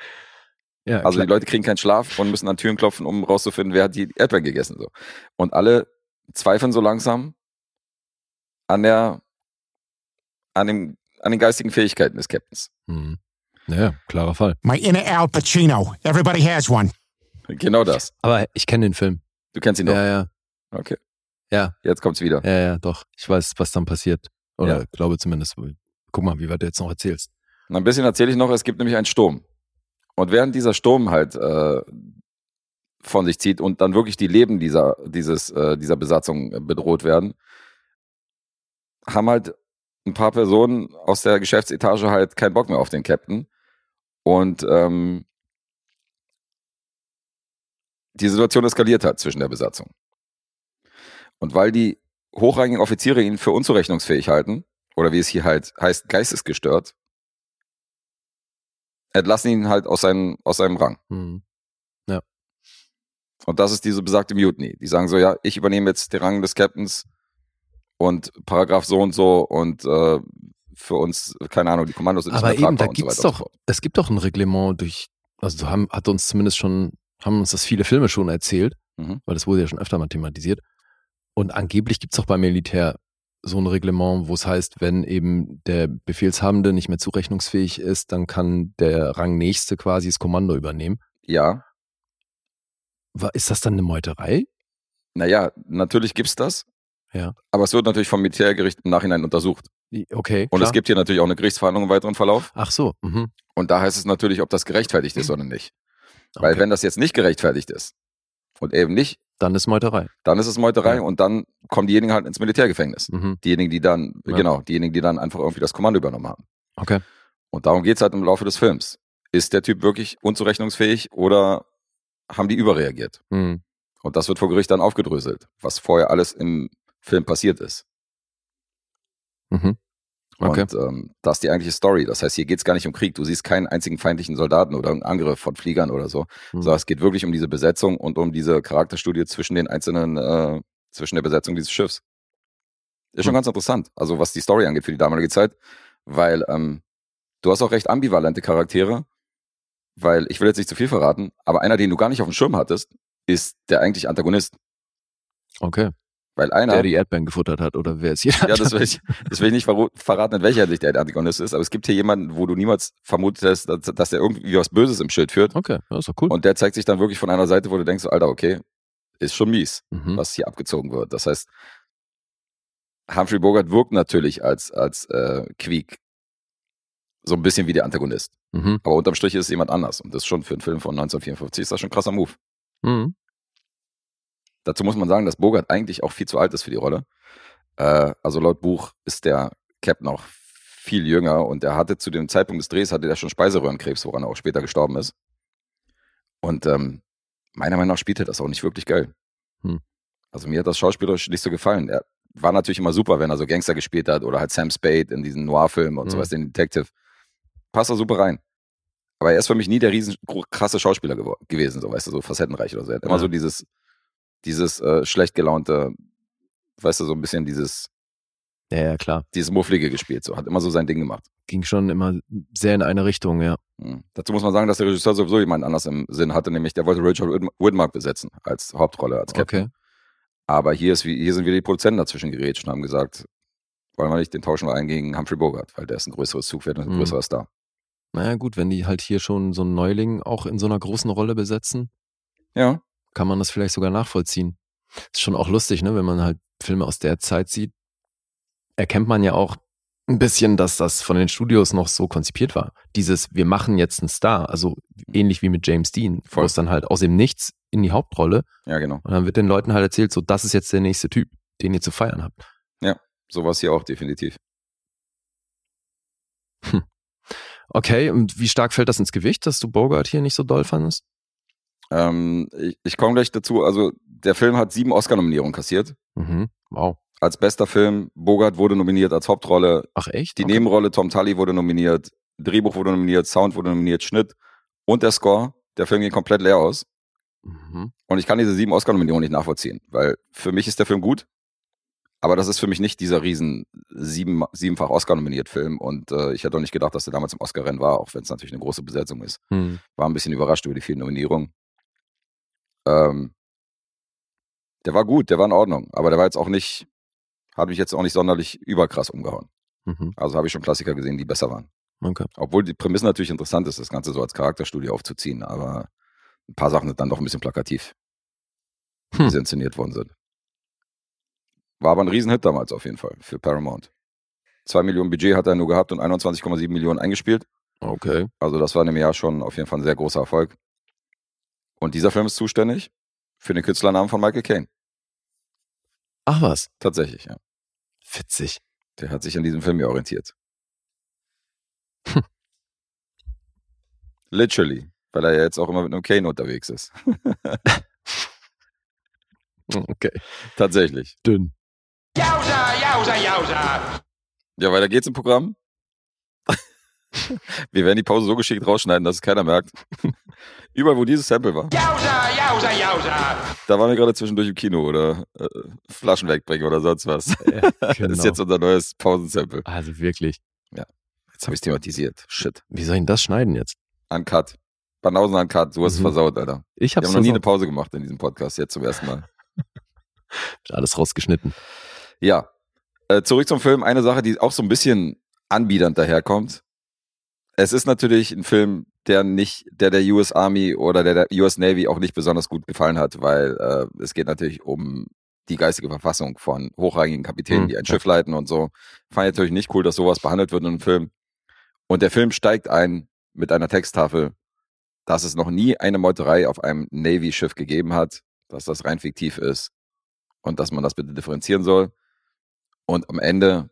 Ja, Also die. Leute kriegen keinen Schlaf und müssen an Türen klopfen, um rauszufinden, wer hat die Erdbeeren gegessen. So. Und alle zweifeln so langsam an der, an dem, an den geistigen Fähigkeiten des Captains. Mhm. Ja, klarer Fall. My inner Al Pacino. Everybody has one. Genau das. Aber ich kenne den Film. Du kennst ihn doch. Ja, ja. Okay. Ja. Jetzt kommt's wieder. Ja, ja, doch. Ich weiß, was dann passiert. Oder Ja. glaube zumindest. Guck mal, wie weit du jetzt noch erzählst. Und ein bisschen erzähle ich noch, es gibt nämlich einen Sturm. Und während dieser Sturm halt äh, von sich zieht und dann wirklich die Leben dieser, dieses, äh, dieser Besatzung äh, bedroht werden, haben halt ein paar Personen aus der Geschäftsetage halt keinen Bock mehr auf den Captain. Und ähm, die Situation eskaliert halt zwischen der Besatzung. Und weil die hochrangigen Offiziere ihn für unzurechnungsfähig halten, oder wie es hier halt heißt, geistesgestört, entlassen ihn halt aus seinem, aus seinem Rang. Mhm. Und das ist diese besagte Mutiny. Die sagen so, ja, ich übernehme jetzt den Rang des Captains und Paragraph so und so und äh, für uns, keine Ahnung, die Kommandos sind Aber nicht mehr eben, da so gibt's und doch, so es gibt doch ein Reglement durch, also so haben, hat uns zumindest schon, haben uns das viele Filme schon erzählt, Mhm. weil das wurde ja schon öfter mal thematisiert. Und angeblich gibt's doch beim Militär so ein Reglement, wo es heißt, wenn eben der Befehlshabende nicht mehr zurechnungsfähig ist, dann kann der Rangnächste quasi das Kommando übernehmen. Ja, Ist das dann eine Meuterei? naja, natürlich gibt's das. Ja. Aber es wird natürlich vom Militärgericht im Nachhinein untersucht. Okay. Und klar. es gibt hier natürlich auch eine Gerichtsverhandlung im weiteren Verlauf. Ach so. Mhm. Und da heißt es natürlich, ob das gerechtfertigt ist oder nicht. Weil Okay. wenn das jetzt nicht gerechtfertigt ist und eben nicht, Dann ist Meuterei. dann ist es Meuterei Ja. und dann kommen diejenigen halt ins Militärgefängnis. Mhm. Diejenigen, die dann, Ja. genau, diejenigen, die dann einfach irgendwie das Kommando übernommen haben. Okay. Und darum geht's halt im Laufe des Films. Ist der Typ wirklich unzurechnungsfähig oder haben die überreagiert? Mhm. Und das wird vor Gericht dann aufgedröselt, was vorher alles im Film passiert ist. Mhm. Okay. Und ähm, das ist die eigentliche Story. Das heißt, hier geht's gar nicht um Krieg. Du siehst keinen einzigen feindlichen Soldaten oder einen Angriff von Fliegern oder so. Mhm. Sondern es geht wirklich um diese Besetzung und um diese Charakterstudie zwischen den einzelnen, äh, zwischen der Besetzung dieses Schiffs. Ist schon Mhm. ganz interessant. Also was die Story angeht für die damalige Zeit. Weil ähm, du hast auch recht ambivalente Charaktere. Weil ich will jetzt nicht zu viel verraten, aber einer, den du gar nicht auf dem Schirm hattest, ist der eigentlich Antagonist. Okay. Weil einer. Der die Erdbeeren gefuttert hat oder wer ist jeder? Ja, das will ich, das will ich nicht verraten, in welcher Hinsicht der Antagonist ist, aber es gibt hier jemanden, wo du niemals vermutet hast, dass, dass der irgendwie was Böses im Schild führt. Okay, ja, ist doch cool. Und der zeigt sich dann wirklich von einer Seite, wo du denkst, so, Alter, okay, ist schon mies, mhm. was hier abgezogen wird. Das heißt, Humphrey Bogart wirkt natürlich als, als äh, Quiek so ein bisschen wie der Antagonist. Mhm. Aber unterm Strich ist es jemand anders. Und das ist schon für einen Film von 1954 ist das schon ein krasser Move. Mhm. Dazu muss man sagen, dass Bogart eigentlich auch viel zu alt ist für die Rolle. Äh, also laut Buch ist der Cap noch viel jünger und er hatte zu dem Zeitpunkt des Drehs hatte er schon Speiseröhrenkrebs, woran er auch später gestorben ist. Und ähm, meiner Meinung nach spielte das auch nicht wirklich geil. Hm. Also mir hat das schauspielerisch nicht so gefallen. Er war natürlich immer super, wenn er so Gangster gespielt hat oder halt Sam Spade in diesen Noir-Filmen und Hm. sowas, den Detective. Passt er super rein. Aber er ist für mich nie der riesen krasse Schauspieler gewo- gewesen, so weißt du, so facettenreich oder so. Er hat immer Ja. so dieses, dieses äh, schlecht gelaunte, weißt du, so ein bisschen dieses, Ja, ja, klar. dieses Mufflige gespielt, so, hat immer so sein Ding gemacht. Ging schon immer sehr in eine Richtung, ja. Mhm. Dazu muss man sagen, dass der Regisseur sowieso jemand anders im Sinn hatte, nämlich der wollte Richard Widm- Widmark besetzen als Hauptrolle, als Captain. Okay. Aber hier, ist, wie- hier sind wieder die Produzenten dazwischen gerätscht und haben gesagt, wollen wir nicht, den tauschen wir ein gegen Humphrey Bogart, weil der ist ein größeres Zugpferd und ein Mhm. größerer Star. Naja, gut, wenn die halt hier schon so einen Neuling auch in so einer großen Rolle besetzen, Ja, kann man das vielleicht sogar nachvollziehen. Ist schon auch lustig, ne, wenn man halt Filme aus der Zeit sieht, erkennt man ja auch ein bisschen, dass das von den Studios noch so konzipiert war. Dieses, wir machen jetzt einen Star, also ähnlich wie mit James Dean, wo Voll. es dann halt aus dem Nichts in die Hauptrolle ja, genau. und dann wird den Leuten halt erzählt, so, das ist jetzt der nächste Typ, den ihr zu feiern habt. Sowas hier auch definitiv. Okay, und wie stark fällt das ins Gewicht, dass du Bogart hier nicht so doll fandest? Ähm, ich ich komme gleich dazu. Also, der Film hat sieben Oscar-Nominierungen kassiert. Mhm. Wow. Als bester Film, Bogart wurde nominiert als Hauptrolle, Ach echt? die Okay. Nebenrolle Tom Tully wurde nominiert, Drehbuch wurde nominiert, Sound wurde nominiert, Schnitt und der Score. Der Film ging komplett leer aus. Mhm. Und ich kann diese sieben Oscar-Nominierungen nicht nachvollziehen, weil für mich ist der Film gut, aber das ist für mich nicht dieser riesen sieben, siebenfach Oscar-nominiert Film. Und äh, ich hätte auch nicht gedacht, dass der damals im Oscar-Rennen war, auch wenn es natürlich eine große Besetzung ist. Hm. War ein bisschen überrascht über die vielen Nominierungen. Ähm, der war gut, der war in Ordnung, aber der war jetzt auch nicht, hat mich jetzt auch nicht sonderlich überkrass umgehauen. Mhm. Also habe ich schon Klassiker gesehen, die besser waren. Okay. Obwohl die Prämisse natürlich interessant ist, das Ganze so als Charakterstudie aufzuziehen, aber ein paar Sachen sind dann doch ein bisschen plakativ, wie Hm. sie inszeniert worden sind. War aber ein Riesenhit damals auf jeden Fall für Paramount. Zwei Millionen Budget hat er nur gehabt und 21,7 Millionen eingespielt. Okay. Also das war in dem Jahr schon auf jeden Fall ein sehr großer Erfolg. Und dieser Film ist zuständig für den Künstlernamen von Michael Caine. Ach was. Tatsächlich, ja. Witzig. Der hat sich an diesem Film ja orientiert. Hm. Literally, weil er ja jetzt auch immer mit einem Kane unterwegs ist. Okay. Tatsächlich. Dünn. Jausa, jausa, jausa. Ja, weiter geht's im Programm. Wir werden die Pause so geschickt rausschneiden, dass es keiner merkt. Überall, wo dieses Sample war. Jausa, jausa, jausa. Da waren wir gerade zwischendurch im Kino oder äh, Flaschen wegbringen oder sonst was. Ja, Das genau. ist jetzt unser neues Pausensample. also wirklich. Jetzt habe ich thematisiert. Shit. Wie soll ich denn das schneiden jetzt? Uncut. Banausen Uncut. Du hast es Mhm. versaut, Alter. Ich haben noch nie eine. Pause gemacht in diesem Podcast, jetzt zum ersten Mal. alles rausgeschnitten. Ja. Äh, zurück zum Film. Eine Sache, die auch so ein bisschen anbiedernd daherkommt. Es ist natürlich ein Film, der nicht, der der US Army oder der der US Navy auch nicht besonders gut gefallen hat, weil äh, es geht natürlich um die geistige Verfassung von hochrangigen Kapitänen, Hm, die ein. Schiff leiten und so. Fand ich natürlich nicht cool, dass sowas behandelt wird in einem Film. Und der Film steigt ein mit einer Texttafel, dass es noch nie eine Meuterei auf einem Navy-Schiff gegeben hat, dass das rein fiktiv ist und dass man das bitte differenzieren soll. Und am Ende,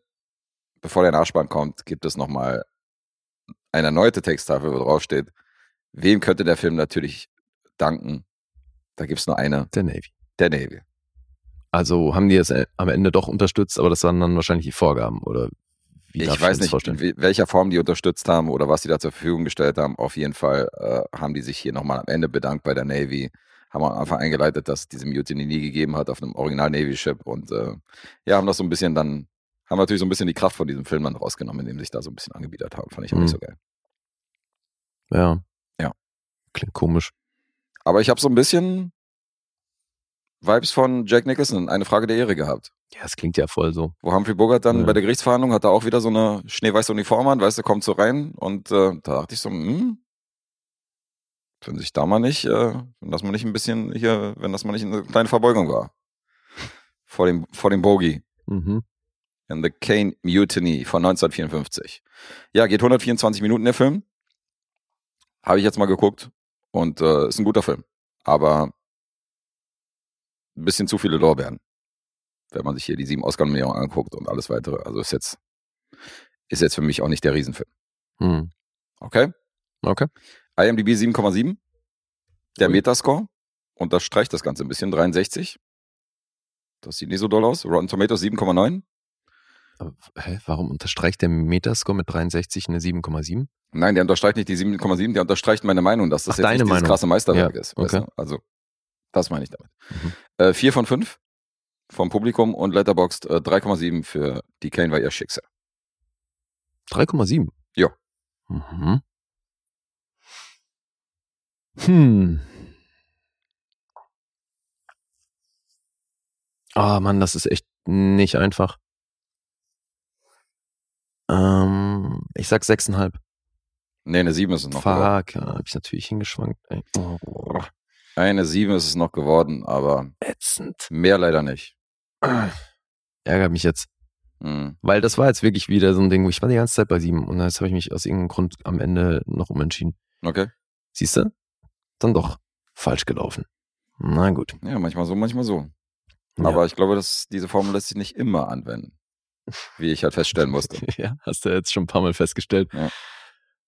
bevor der Nachspann kommt, gibt es nochmal eine erneute Texttafel, wo drauf steht, wem könnte der Film natürlich danken? Da gibt es nur eine, Der Navy. der Navy. Also haben die es äh, am Ende doch unterstützt, aber das waren dann wahrscheinlich die Vorgaben oder wie darf ich weiß mir das nicht, vorstellen? in we- welcher Form die unterstützt haben oder was die da zur Verfügung gestellt haben. Auf jeden Fall äh, haben die sich hier nochmal am Ende bedankt bei der Navy, haben am Anfang eingeleitet, dass es diese Mutiny nie gegeben hat auf einem Original Navy Ship und äh, ja, haben das so ein bisschen dann, haben natürlich so ein bisschen die Kraft von diesem Film dann rausgenommen, indem sie sich da so ein bisschen angebietet haben. Fand ich auch nicht Mhm. so geil. Ja. Ja. Klingt komisch. Aber ich habe so ein bisschen Vibes von Jack Nicholson, eine Frage der Ehre gehabt. Ja, es klingt ja voll so. Wo Humphrey Bogart dann Ja. bei der Gerichtsverhandlung hat er auch wieder so eine schneeweiße Uniform an, weißt du, kommt so rein und äh, da dachte ich so, hm, wenn sich da mal nicht, äh, wenn das mal nicht ein bisschen hier, wenn das mal nicht eine kleine Verbeugung war. Vor dem, vor dem Bogey Mhm. In The Kane Mutiny von 1954. Ja, geht 124 Minuten der Film. Habe ich jetzt mal geguckt und äh, ist ein guter Film. Aber ein bisschen zu viele Lorbeeren. Wenn man sich hier die sieben Oscar-Nominierungen anguckt und alles weitere. Also ist jetzt, ist jetzt für mich auch nicht der Riesenfilm. Mhm. Okay? Okay. IMDb 7,7. Der Ui. Metascore unterstreicht das Ganze ein bisschen, 63. Das sieht nicht so doll aus. Rotten Tomatoes 7,9. Hä, warum unterstreicht der Metascore mit 63 eine 7,7? Nein, der unterstreicht nicht die 7,7, der unterstreicht meine Meinung, dass das Ach, jetzt deine nicht dieses krasse Meisterwerk Ja, ist. Okay. du? Also, das meine ich damit. Mhm. Äh, 4 von 5 vom Publikum und Letterboxd äh, 3,7 für die Kane war ihr Schicksal. 3,7? Ja. Mhm. Hm. Ah, Mann, das ist echt nicht einfach. Ähm, ich sag 6,5. Nee, eine 7 ist es noch geworden. Fuck, ja, hab ich natürlich hingeschwankt. Ey. Oh, Eine 7 ist es noch geworden, aber ätzend. mehr leider nicht. Ärgert mich jetzt. Hm. Weil das war jetzt wirklich wieder so ein Ding, wo ich war die ganze Zeit bei 7 und jetzt habe ich mich aus irgendeinem Grund am Ende noch umentschieden. Okay. Siehst du? Dann doch falsch gelaufen. Na gut. Ja, manchmal so, manchmal so. Ja. Aber ich glaube, dass diese Formel lässt sich nicht immer anwenden. Wie ich halt feststellen musste. ja, hast du jetzt schon ein paar Mal festgestellt. Ja.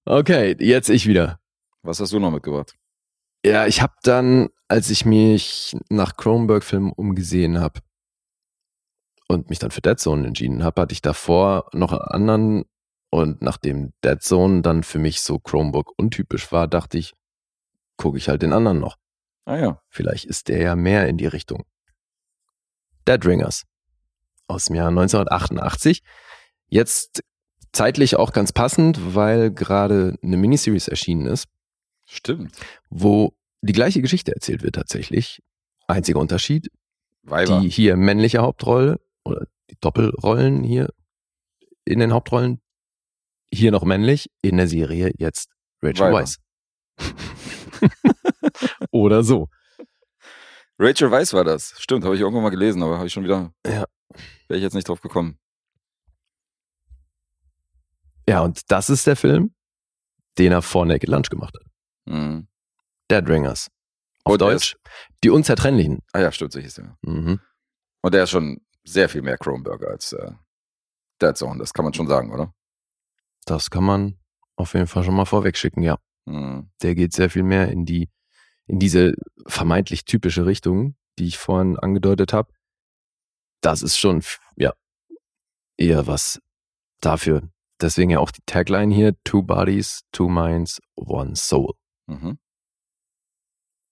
Okay, jetzt ich wieder. Was hast du noch mitgebracht? Ja, ich habe dann, als ich mich nach Cronenberg-Filmen umgesehen habe und mich dann für Dead Zone entschieden habe, hatte ich davor noch einen anderen und nachdem Dead Zone dann für mich so Cronenberg untypisch war, dachte ich, gucke ich halt den anderen noch. Ah ja. Vielleicht ist der ja mehr in die Richtung. Dead Ringers aus dem Jahr 1988. Jetzt zeitlich auch ganz passend, weil gerade eine Miniseries erschienen ist, Stimmt. wo die gleiche Geschichte erzählt wird tatsächlich. Einziger Unterschied, Weiber. die hier männliche Hauptrolle oder die Doppelrollen hier in den Hauptrollen, hier noch männlich, in der Serie jetzt Rachel Weiber. Weisz. oder so. Rachel Weisz war das. Stimmt, habe ich irgendwann mal gelesen, aber habe ich schon wieder. Ja. Wäre ich jetzt nicht drauf gekommen. Ja, und das ist der Film, den er vor Naked Lunch gemacht hat. Mhm. Dead Ringers. Auf Und Deutsch, die Unzertrennlichen. Ah ja, stimmt, so hieß der. Mhm. Und der ist schon sehr viel mehr Cronenberg als äh, Dead Zone. Das kann man schon sagen, oder? Das kann man auf jeden Fall schon mal vorwegschicken, ja. Mhm. Der geht sehr viel mehr in die, in diese vermeintlich typische Richtung, die ich vorhin angedeutet habe. Das ist schon, ja, eher was dafür. Deswegen ja auch die Tagline hier, Two Bodies, Two Minds, One Soul. Mhm.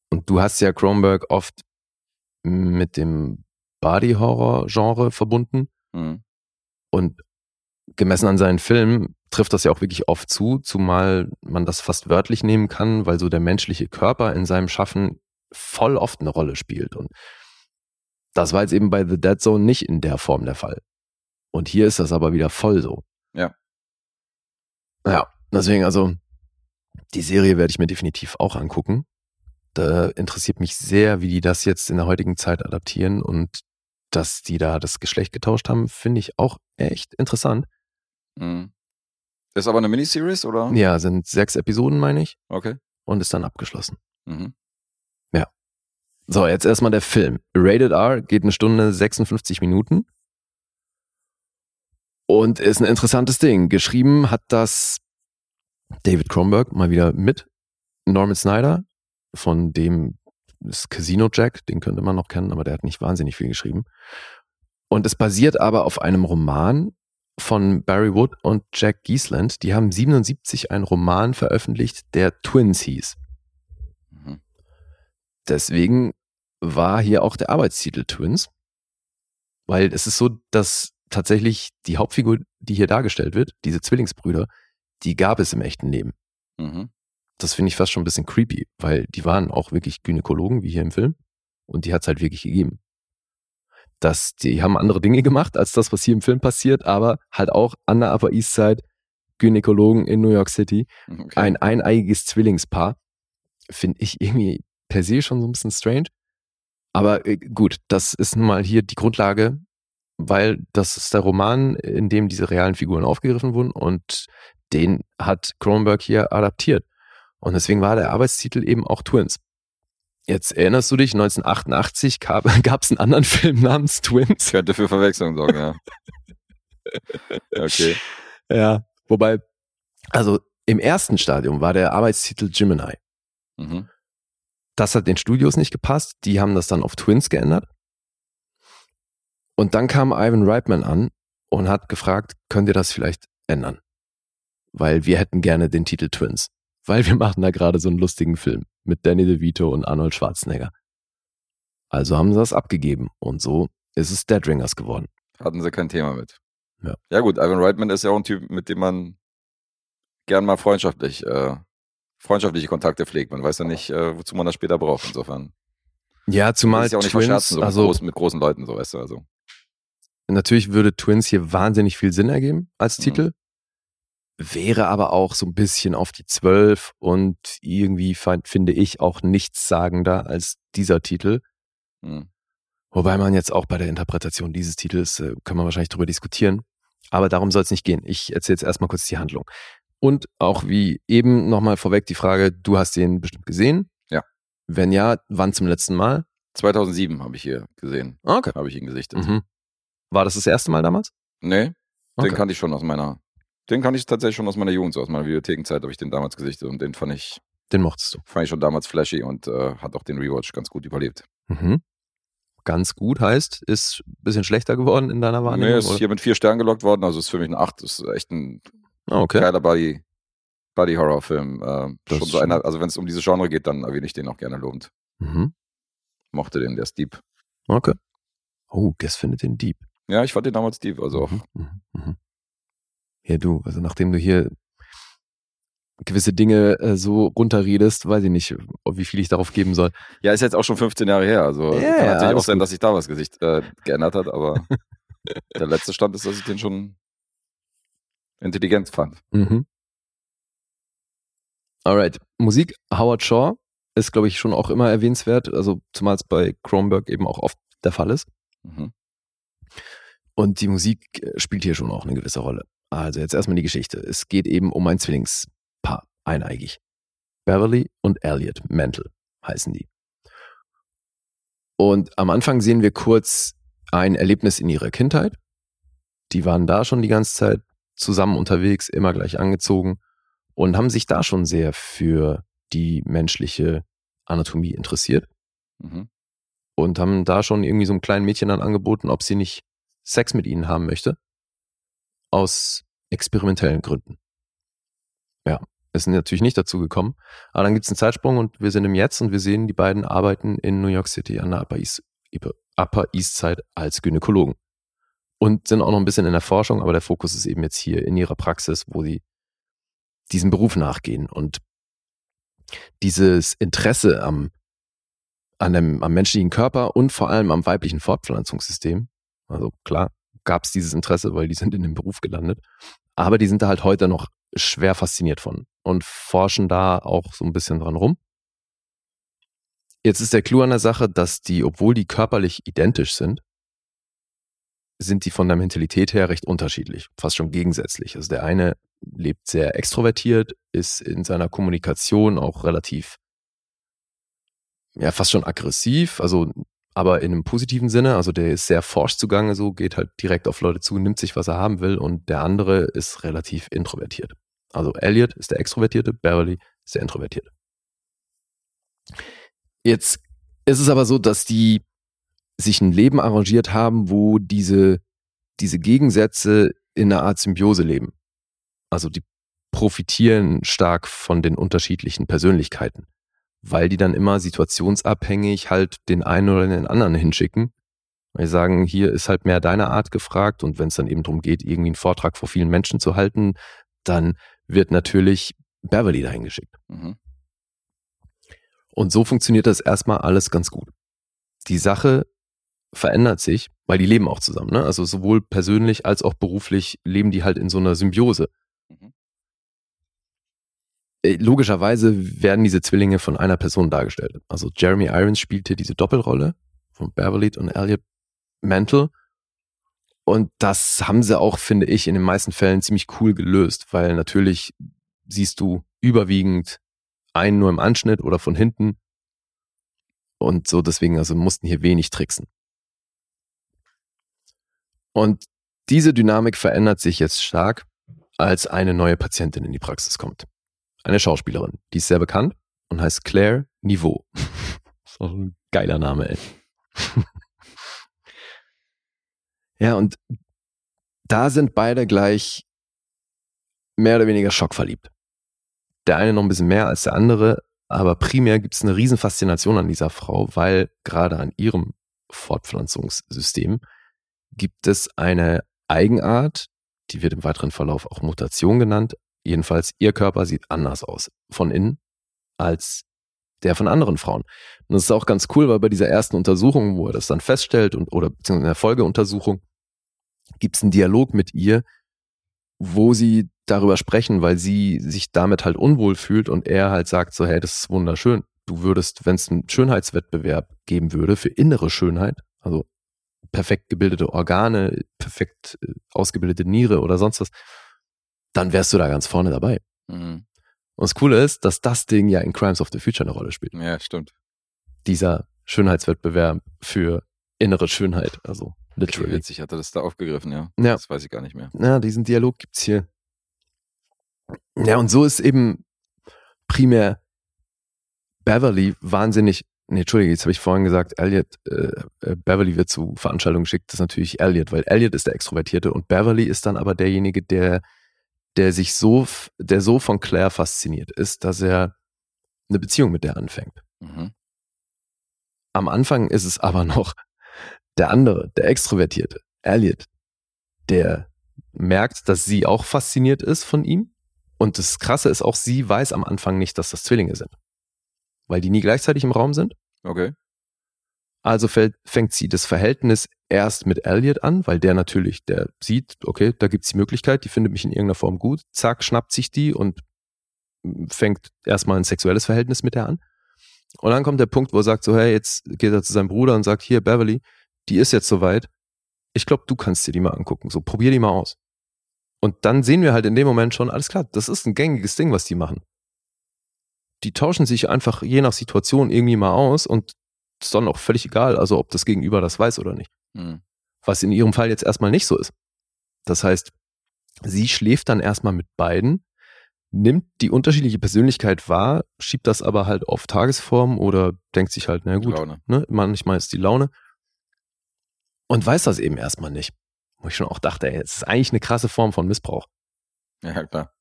Und du hast ja Kronberg oft mit dem Body-Horror-Genre verbunden. Mhm. Und gemessen an seinen Filmen trifft das ja auch wirklich oft zu, zumal man das fast wörtlich nehmen kann, weil so der menschliche Körper in seinem Schaffen voll oft eine Rolle spielt. Und das war jetzt eben bei The Dead Zone nicht in der Form der Fall. Und hier ist das aber wieder voll so. Ja. Ja, deswegen also, die Serie werde ich mir definitiv auch angucken. Da interessiert mich sehr, wie die das jetzt in der heutigen Zeit adaptieren und dass die da das Geschlecht getauscht haben, finde ich auch echt interessant. Mhm. Ist aber eine Miniseries, oder? Ja, sind sechs Episoden, meine ich, Okay. und ist dann abgeschlossen. Mhm. So, jetzt erstmal der Film. Rated R geht eine Stunde 56 Minuten. Und ist ein interessantes Ding. Geschrieben hat das David Kronberg mal wieder mit Norman Snyder, von dem ist Casino Jack, den könnte man noch kennen, aber der hat nicht wahnsinnig viel geschrieben. Und es basiert aber auf einem Roman von Barry Wood und Jack Giesland. Die haben 77 einen Roman veröffentlicht, der Twins hieß. Deswegen war hier auch der Arbeitstitel Twins, weil es ist so, dass tatsächlich die Hauptfigur, die hier dargestellt wird, diese Zwillingsbrüder, die gab es im echten Leben. Mhm. Das finde ich fast schon ein bisschen creepy, weil die waren auch wirklich Gynäkologen, wie hier im Film, und die hat es halt wirklich gegeben. Das, die haben andere Dinge gemacht, als das, was hier im Film passiert, aber halt auch an der Upper East Side Gynäkologen in New York City. Okay. Ein eineiiges Zwillingspaar finde ich irgendwie per se schon so ein bisschen strange. Aber äh, gut, das ist nun mal hier die Grundlage, weil das ist der Roman, in dem diese realen Figuren aufgegriffen wurden und den hat Cronenberg hier adaptiert. Und deswegen war der Arbeitstitel eben auch Twins. Jetzt erinnerst du dich, 1988 gab es einen anderen Film namens Twins. Könnte für Verwechslung sorgen, ja. okay. Ja, wobei, also im ersten Stadium war der Arbeitstitel Gemini. Mhm. Das hat den Studios nicht gepasst. Die haben das dann auf Twins geändert. Und dann kam Ivan Reitman an und hat gefragt, könnt ihr das vielleicht ändern? Weil wir hätten gerne den Titel Twins. Weil wir machen da gerade so einen lustigen Film mit Danny DeVito und Arnold Schwarzenegger. Also haben sie das abgegeben und so ist es Dead Ringers geworden. Hatten sie kein Thema mit. Ja. Ja gut, Ivan Reitman ist ja auch ein Typ, mit dem man gern mal freundschaftlich, äh, freundschaftliche Kontakte pflegt. Man weiß ja nicht, äh, wozu man das später braucht. Insofern. Ja, zumal ja auch nicht Twins, so mit, also großen, mit großen Leuten, so weißt du. Also. natürlich würde Twins hier wahnsinnig viel Sinn ergeben als Mhm. Titel. Wäre aber auch so ein bisschen auf die Zwölf und irgendwie fand, finde ich auch nichtssagender als dieser Titel. Hm. Wobei man jetzt auch bei der Interpretation dieses Titels, äh, kann man wahrscheinlich drüber diskutieren. Aber darum soll es nicht gehen. Ich erzähle jetzt erstmal kurz die Handlung. Und auch wie eben nochmal vorweg die Frage, du hast den bestimmt gesehen? Ja. Wenn ja, wann zum letzten Mal? 2007 habe ich hier gesehen. Okay. Habe ich ihn gesichtet. Mhm. War das das erste Mal damals? Nee, den Okay. kannte ich schon aus meiner, den kannte ich tatsächlich schon aus meiner Jugend, so aus meiner Videothekenzeit habe ich den damals gesichtet und den fand ich, Den mochtest du. fand ich schon damals flashy und äh, hat auch den Rewatch ganz gut überlebt. Mhm. Ganz gut heißt, ist ein bisschen schlechter geworden in deiner Wahrnehmung? Nee, ist oder? hier mit vier Sternen gelockt worden, also ist für mich eine 8, ist echt ein Ah, okay. geiler Buddy, Buddy Horror Film. Äh, schon so einer, also wenn es um diese Genre geht, dann erwähne ich den auch gerne lobend. Mhm. Mochte den, der ist deep. Okay. Oh, Guess findet den Dieb. Ja, ich fand den damals deep, also auch. Mhm, mhm, mhm. Ja, du, also nachdem du hier gewisse Dinge äh, so runterredest, weiß ich nicht, wie viel ich darauf geben soll. Ja, ist jetzt auch schon 15 Jahre her, also Ja, kann natürlich auch sein, gut. dass sich da was Gesicht äh, geändert hat, aber der letzte Stand ist, dass ich den schon intelligent fand. Mhm. Alright. Musik, Howard Shaw ist, glaube ich, schon auch immer erwähnenswert, also zumal es bei Kronberg eben auch oft der Fall ist. Mhm. Und die Musik äh, spielt hier schon auch eine gewisse Rolle. Also jetzt erstmal die Geschichte. Es geht eben um ein Zwillingspaar, eineigig. Beverly und Elliot Mantle heißen die. Und am Anfang sehen wir kurz ein Erlebnis in ihrer Kindheit. Die waren da schon die ganze Zeit zusammen unterwegs, immer gleich angezogen und haben sich da schon sehr für die menschliche Anatomie interessiert Mhm. und haben da schon irgendwie so einem kleinen Mädchen dann angeboten, ob sie nicht Sex mit ihnen haben möchte. Aus experimentellen Gründen. Ja, ist natürlich nicht dazu gekommen. Aber dann gibt es einen Zeitsprung und wir sind im Jetzt und wir sehen, die beiden arbeiten in New York City an der Upper East, Upper East Side als Gynäkologen. Und sind auch noch ein bisschen in der Forschung, aber der Fokus ist eben jetzt hier in ihrer Praxis, wo sie diesem Beruf nachgehen. Und dieses Interesse am an dem, am menschlichen Körper und vor allem am weiblichen Fortpflanzungssystem. Also klar, gab es dieses Interesse, weil die sind in dem Beruf gelandet. Aber die sind da halt heute noch schwer fasziniert von und forschen da auch so ein bisschen dran rum. Jetzt ist der Clou an der Sache, dass die, obwohl die körperlich identisch sind, sind die von der Mentalität her recht unterschiedlich, fast schon gegensätzlich. Also der eine lebt sehr extrovertiert, ist in seiner Kommunikation auch relativ ja, fast schon aggressiv, also aber in einem positiven Sinne. Also der ist sehr forsch zugange, so geht halt direkt auf Leute zu, nimmt sich, was er haben will und der andere ist relativ introvertiert. Also Elliot ist der Extrovertierte, Beverly ist der Introvertierte. Jetzt ist es aber so, dass die sich ein Leben arrangiert haben, wo diese, diese Gegensätze in einer Art Symbiose leben. Also die profitieren stark von den unterschiedlichen Persönlichkeiten weil die dann immer situationsabhängig halt den einen oder den anderen hinschicken. Weil die sagen, hier ist halt mehr deine Art gefragt und wenn es dann eben darum geht, irgendwie einen Vortrag vor vielen Menschen zu halten, dann wird natürlich Beverly dahin geschickt. Mhm. Und so funktioniert das erstmal alles ganz gut. Die Sache verändert sich, weil die leben auch zusammen. Ne? Also sowohl persönlich als auch beruflich leben die halt in so einer Symbiose. Mhm. Äh, Logischerweise werden diese Zwillinge von einer Person dargestellt. Also Jeremy Irons spielt hier diese Doppelrolle von Beverly und Elliot Mantle. Und das haben sie auch, finde ich, in den meisten Fällen ziemlich cool gelöst, weil natürlich siehst du überwiegend einen nur im Anschnitt oder von hinten. Und so deswegen, also mussten hier wenig tricksen. Und diese Dynamik verändert sich jetzt stark, als eine neue Patientin in die Praxis kommt. Eine Schauspielerin, die ist sehr bekannt und heißt Claire Niveau. ist auch ein geiler Name, ey. ja, und da sind beide gleich mehr oder weniger schockverliebt. Der eine noch ein bisschen mehr als der andere, aber primär gibt es eine riesen Faszination an dieser Frau, weil gerade an ihrem Fortpflanzungssystem gibt es eine Eigenart, die wird im weiteren Verlauf auch Mutation genannt. Jedenfalls, ihr Körper sieht anders aus von innen als der von anderen Frauen. Und das ist auch ganz cool, weil bei dieser ersten Untersuchung, wo er das dann feststellt und oder beziehungsweise in der Folgeuntersuchung, gibt es einen Dialog mit ihr, wo sie darüber sprechen, weil sie sich damit halt unwohl fühlt und er halt sagt so, hey, das ist wunderschön. Du würdest, wenn es einen Schönheitswettbewerb geben würde für innere Schönheit, also perfekt gebildete Organe, perfekt äh, ausgebildete Niere oder sonst was, dann wärst du da ganz vorne dabei. Mhm. Und das Coole ist, dass das Ding ja in Crimes of the Future eine Rolle spielt. Ja, stimmt. Dieser Schönheitswettbewerb für innere Schönheit, also Okay, literally. witzig, hat er das da aufgegriffen, ja. Ja. Das weiß ich gar nicht mehr. Ja, diesen Dialog gibt's hier. Ja, und so ist eben primär Beverly wahnsinnig. Nee, Entschuldige, jetzt habe ich vorhin gesagt, Elliot, äh, äh, Beverly wird zu Veranstaltungen geschickt. Das ist natürlich Elliot, weil Elliot ist der Extrovertierte und Beverly ist dann aber derjenige, der, der sich so, der so von Claire fasziniert ist, dass er eine Beziehung mit der anfängt. Mhm. Am Anfang ist es aber noch der andere, der Extrovertierte, Elliot, der merkt, dass sie auch fasziniert ist von ihm. Und das Krasse ist auch, sie weiß am Anfang nicht, dass das Zwillinge sind. Weil die nie gleichzeitig im Raum sind. Okay. Also fällt, fängt sie das Verhältnis erst mit Elliot an, weil der natürlich, der sieht, okay, da gibt's die Möglichkeit, die findet mich in irgendeiner Form gut. Zack, schnappt sich die und fängt erstmal ein sexuelles Verhältnis mit der an. Und dann kommt der Punkt, wo er sagt so, hey, jetzt geht er zu seinem Bruder und sagt, hier, Beverly, die ist jetzt soweit. Ich glaube, du kannst dir die mal angucken. So, probier die mal aus. Und dann sehen wir halt in dem Moment schon, alles klar, das ist ein gängiges Ding, was die machen. Die tauschen sich einfach je nach Situation irgendwie mal aus und ist dann auch völlig egal, also ob das Gegenüber das weiß oder nicht. Mhm. Was in ihrem Fall jetzt erstmal nicht so ist. Das heißt, sie schläft dann erstmal mit beiden, nimmt die unterschiedliche Persönlichkeit wahr, schiebt das aber halt auf Tagesform oder denkt sich halt, na gut, Laune. ne, manchmal ist die Laune und weiß das eben erstmal nicht. Wo ich schon auch dachte, ey, es ist eigentlich eine krasse Form von Missbrauch. Ja, klar.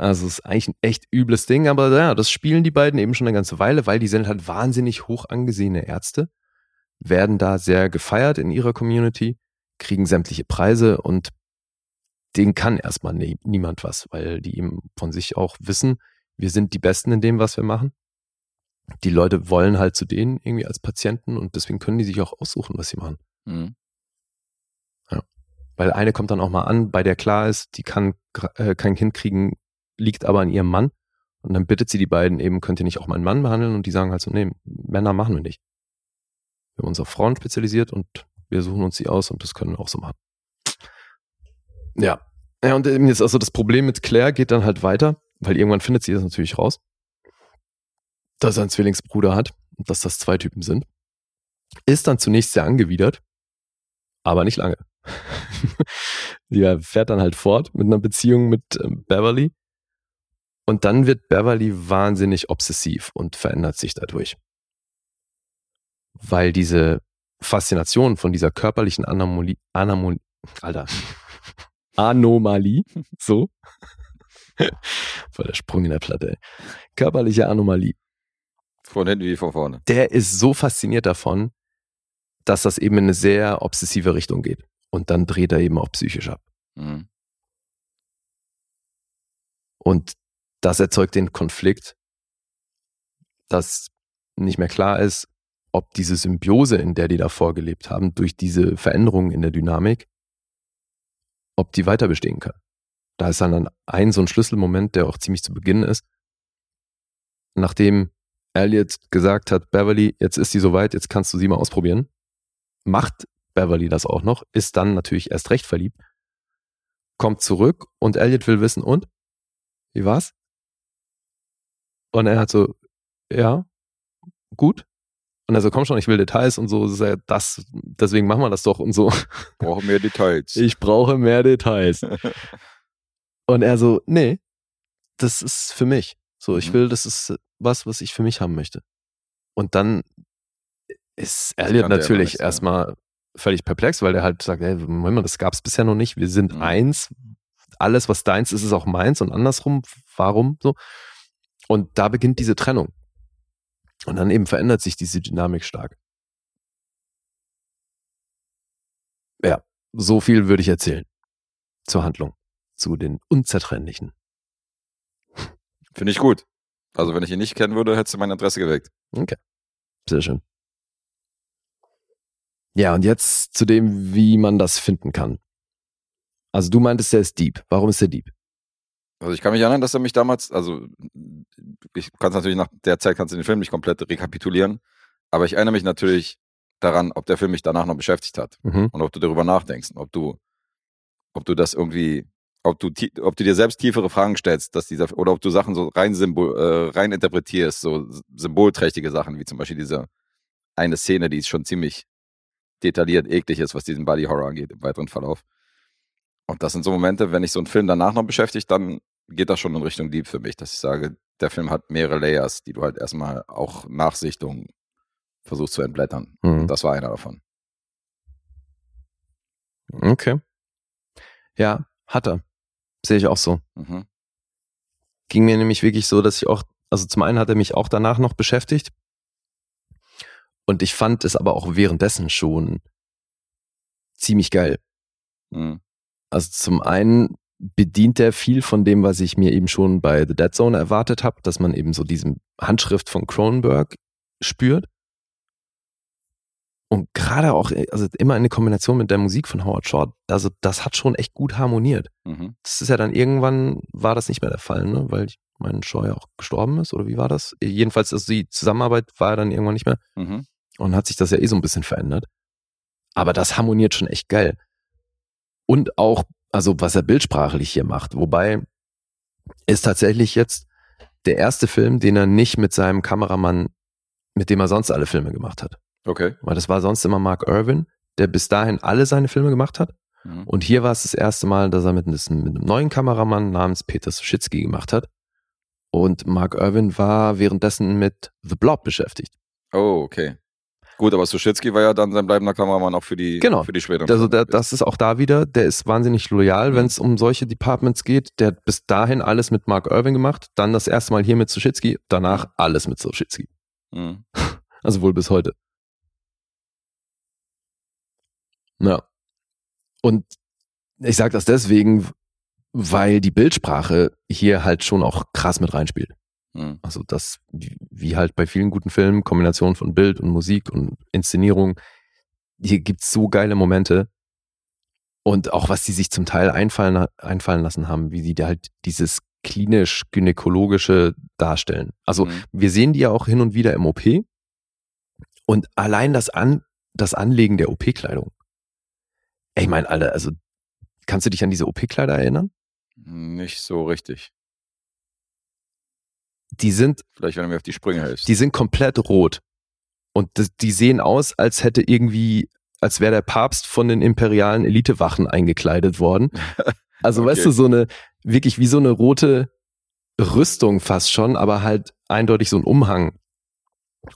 Also es ist eigentlich ein echt übles Ding, aber ja, das spielen die beiden eben schon eine ganze Weile, weil die sind halt wahnsinnig hoch angesehene Ärzte, werden da sehr gefeiert in ihrer Community, kriegen sämtliche Preise und denen kann erstmal nie, niemand was, weil die eben von sich auch wissen, wir sind die Besten in dem, was wir machen. Die Leute wollen halt zu denen irgendwie als Patienten und deswegen können die sich auch aussuchen, was sie machen. Mhm. Weil eine kommt dann auch mal an, bei der klar ist, die kann äh, kein Kind kriegen, liegt aber an ihrem Mann. Und dann bittet sie die beiden eben, könnt ihr nicht auch meinen Mann behandeln? Und die sagen halt so, nee, Männer machen wir nicht. Wir haben uns auf Frauen spezialisiert und wir suchen uns sie aus und das können wir auch so machen. Ja. Ja, und eben jetzt also das Problem mit Claire geht dann halt weiter, weil irgendwann findet sie das natürlich raus, dass er einen Zwillingsbruder hat und dass das zwei Typen sind. Ist dann zunächst sehr angewidert, aber nicht lange. Die fährt dann halt fort mit einer Beziehung mit ähm, Beverly. Und dann wird Beverly wahnsinnig obsessiv und verändert sich dadurch. Weil diese Faszination von dieser körperlichen Anomalie, Anomalie Alter, Anomalie, so, voll der Sprung in der Platte, ey. körperliche Anomalie, Von hinten wie von vorne. der ist so fasziniert davon, dass das eben in eine sehr obsessive Richtung geht. Und dann dreht er eben auch psychisch ab. Mhm. Und das erzeugt den Konflikt, dass nicht mehr klar ist, ob diese Symbiose, in der die davor gelebt haben, durch diese Veränderungen in der Dynamik, ob die weiter bestehen kann. Da ist dann ein so ein Schlüsselmoment, der auch ziemlich zu Beginn ist, nachdem Elliot gesagt hat, Beverly, jetzt ist sie soweit, jetzt kannst du sie mal ausprobieren, macht Beverly das auch noch, ist dann natürlich erst recht verliebt, kommt zurück und Elliot will wissen, und? Wie war's? Und er hat so, ja, gut. Und er so, komm schon, ich will Details und so, das, ja das deswegen machen wir das doch und so. Brauchen mehr Details. Ich brauche mehr Details. Und er so, nee, das ist für mich. So, ich Mhm. will, das ist was, was ich für mich haben möchte. Und dann ist Elliot er natürlich ja. erstmal völlig perplex, weil der halt sagt, ey, Moment mal, das gab es bisher noch nicht. Wir sind Mhm. eins. Alles, was deins ist, ist auch meins und andersrum. Warum so? Und da beginnt diese Trennung. Und dann eben verändert sich diese Dynamik stark. Ja, so viel würde ich erzählen zur Handlung, zu den Unzertrennlichen. Finde ich gut. Also wenn ich ihn nicht kennen würde, hättest du mein Interesse geweckt. Okay. Sehr schön. Ja, und jetzt zu dem, wie man das finden kann. Also du meintest, der ist deep. Warum ist der deep? Also ich kann mich erinnern, dass er mich damals, also ich kann es natürlich nach der Zeit kannst du den Film nicht komplett rekapitulieren, aber ich erinnere mich natürlich daran, ob der Film mich danach noch beschäftigt hat Mhm. und ob du darüber nachdenkst, und ob du, ob du das irgendwie, ob du, ob du dir selbst tiefere Fragen stellst, dass dieser oder ob du Sachen so rein symbol, äh, rein interpretierst, so symbolträchtige Sachen wie zum Beispiel diese eine Szene, die ist schon ziemlich detailliert eklig ist, was diesen Body Horror angeht im weiteren Verlauf. Und das sind so Momente, wenn ich so einen Film danach noch beschäftigt, dann geht das schon in Richtung Deep für mich, dass ich sage, der Film hat mehrere Layers, die du halt erstmal auch Nachsichtung versuchst zu entblättern. Mhm. Das war einer davon. Okay. Ja, hat er. Sehe ich auch so. Mhm. Ging mir nämlich wirklich so, dass ich auch, also zum einen hat er mich auch danach noch beschäftigt. Und ich fand es aber auch währenddessen schon ziemlich geil. Mhm. Also zum einen bedient er viel von dem, was ich mir eben schon bei The Dead Zone erwartet habe, dass man eben so diese Handschrift von Cronenberg spürt. Und gerade auch, also immer in Kombination mit der Musik von Howard Shore, also das hat schon echt gut harmoniert. Mhm. Das ist ja dann irgendwann, war das nicht mehr der Fall, ne? weil ich mein Shaw ja auch gestorben ist, oder wie war das? Jedenfalls, also die Zusammenarbeit war ja dann irgendwann nicht mehr Mhm. und hat sich das ja eh so ein bisschen verändert. Aber das harmoniert schon echt geil. Und auch, also was er bildsprachlich hier macht, wobei ist tatsächlich jetzt der erste Film, den er nicht mit seinem Kameramann, mit dem er sonst alle Filme gemacht hat. Okay. Weil das war sonst immer Mark Irwin, der bis dahin alle seine Filme gemacht hat. Mhm. Und hier war es das erste Mal, dass er mit, einem- mit einem neuen Kameramann namens Peter Suschitzky gemacht hat. Und Mark Irwin war währenddessen mit The Blob beschäftigt. Oh, okay. Gut, aber Suschitzky war ja dann sein bleibender Kameramann auch für die, Genau. für die späteren. Also Filme. das ist auch da wieder, der ist wahnsinnig loyal, Mhm. wenn es um solche Departments geht. Der hat bis dahin alles mit Mark Irwin gemacht, dann das erste Mal hier mit Suschitzky, danach alles mit Suschitzky. Mhm. Also wohl bis heute. Ja. Und ich sage das deswegen, weil die Bildsprache hier halt schon auch krass mit reinspielt. Mhm. Also das, wie halt bei vielen guten Filmen, Kombination von Bild und Musik und Inszenierung, hier gibt's so geile Momente. Und auch was die sich zum Teil einfallen, einfallen lassen haben, wie die da halt dieses klinisch-gynäkologische darstellen. Also Mhm. wir sehen die ja auch hin und wieder im OP. Und allein das, An das Anlegen der OP-Kleidung. Ich meine, Alter, also kannst du dich an diese OP-Kleider erinnern? Nicht so richtig. Die sind Vielleicht, wenn du mir auf die Sprünge hilfst. Die sind komplett rot. Und das, die sehen aus, als hätte irgendwie, als wäre der Papst von den imperialen Elitewachen eingekleidet worden. Also Okay. weißt du, so eine, wirklich wie so eine rote Rüstung fast schon, aber halt eindeutig so ein Umhang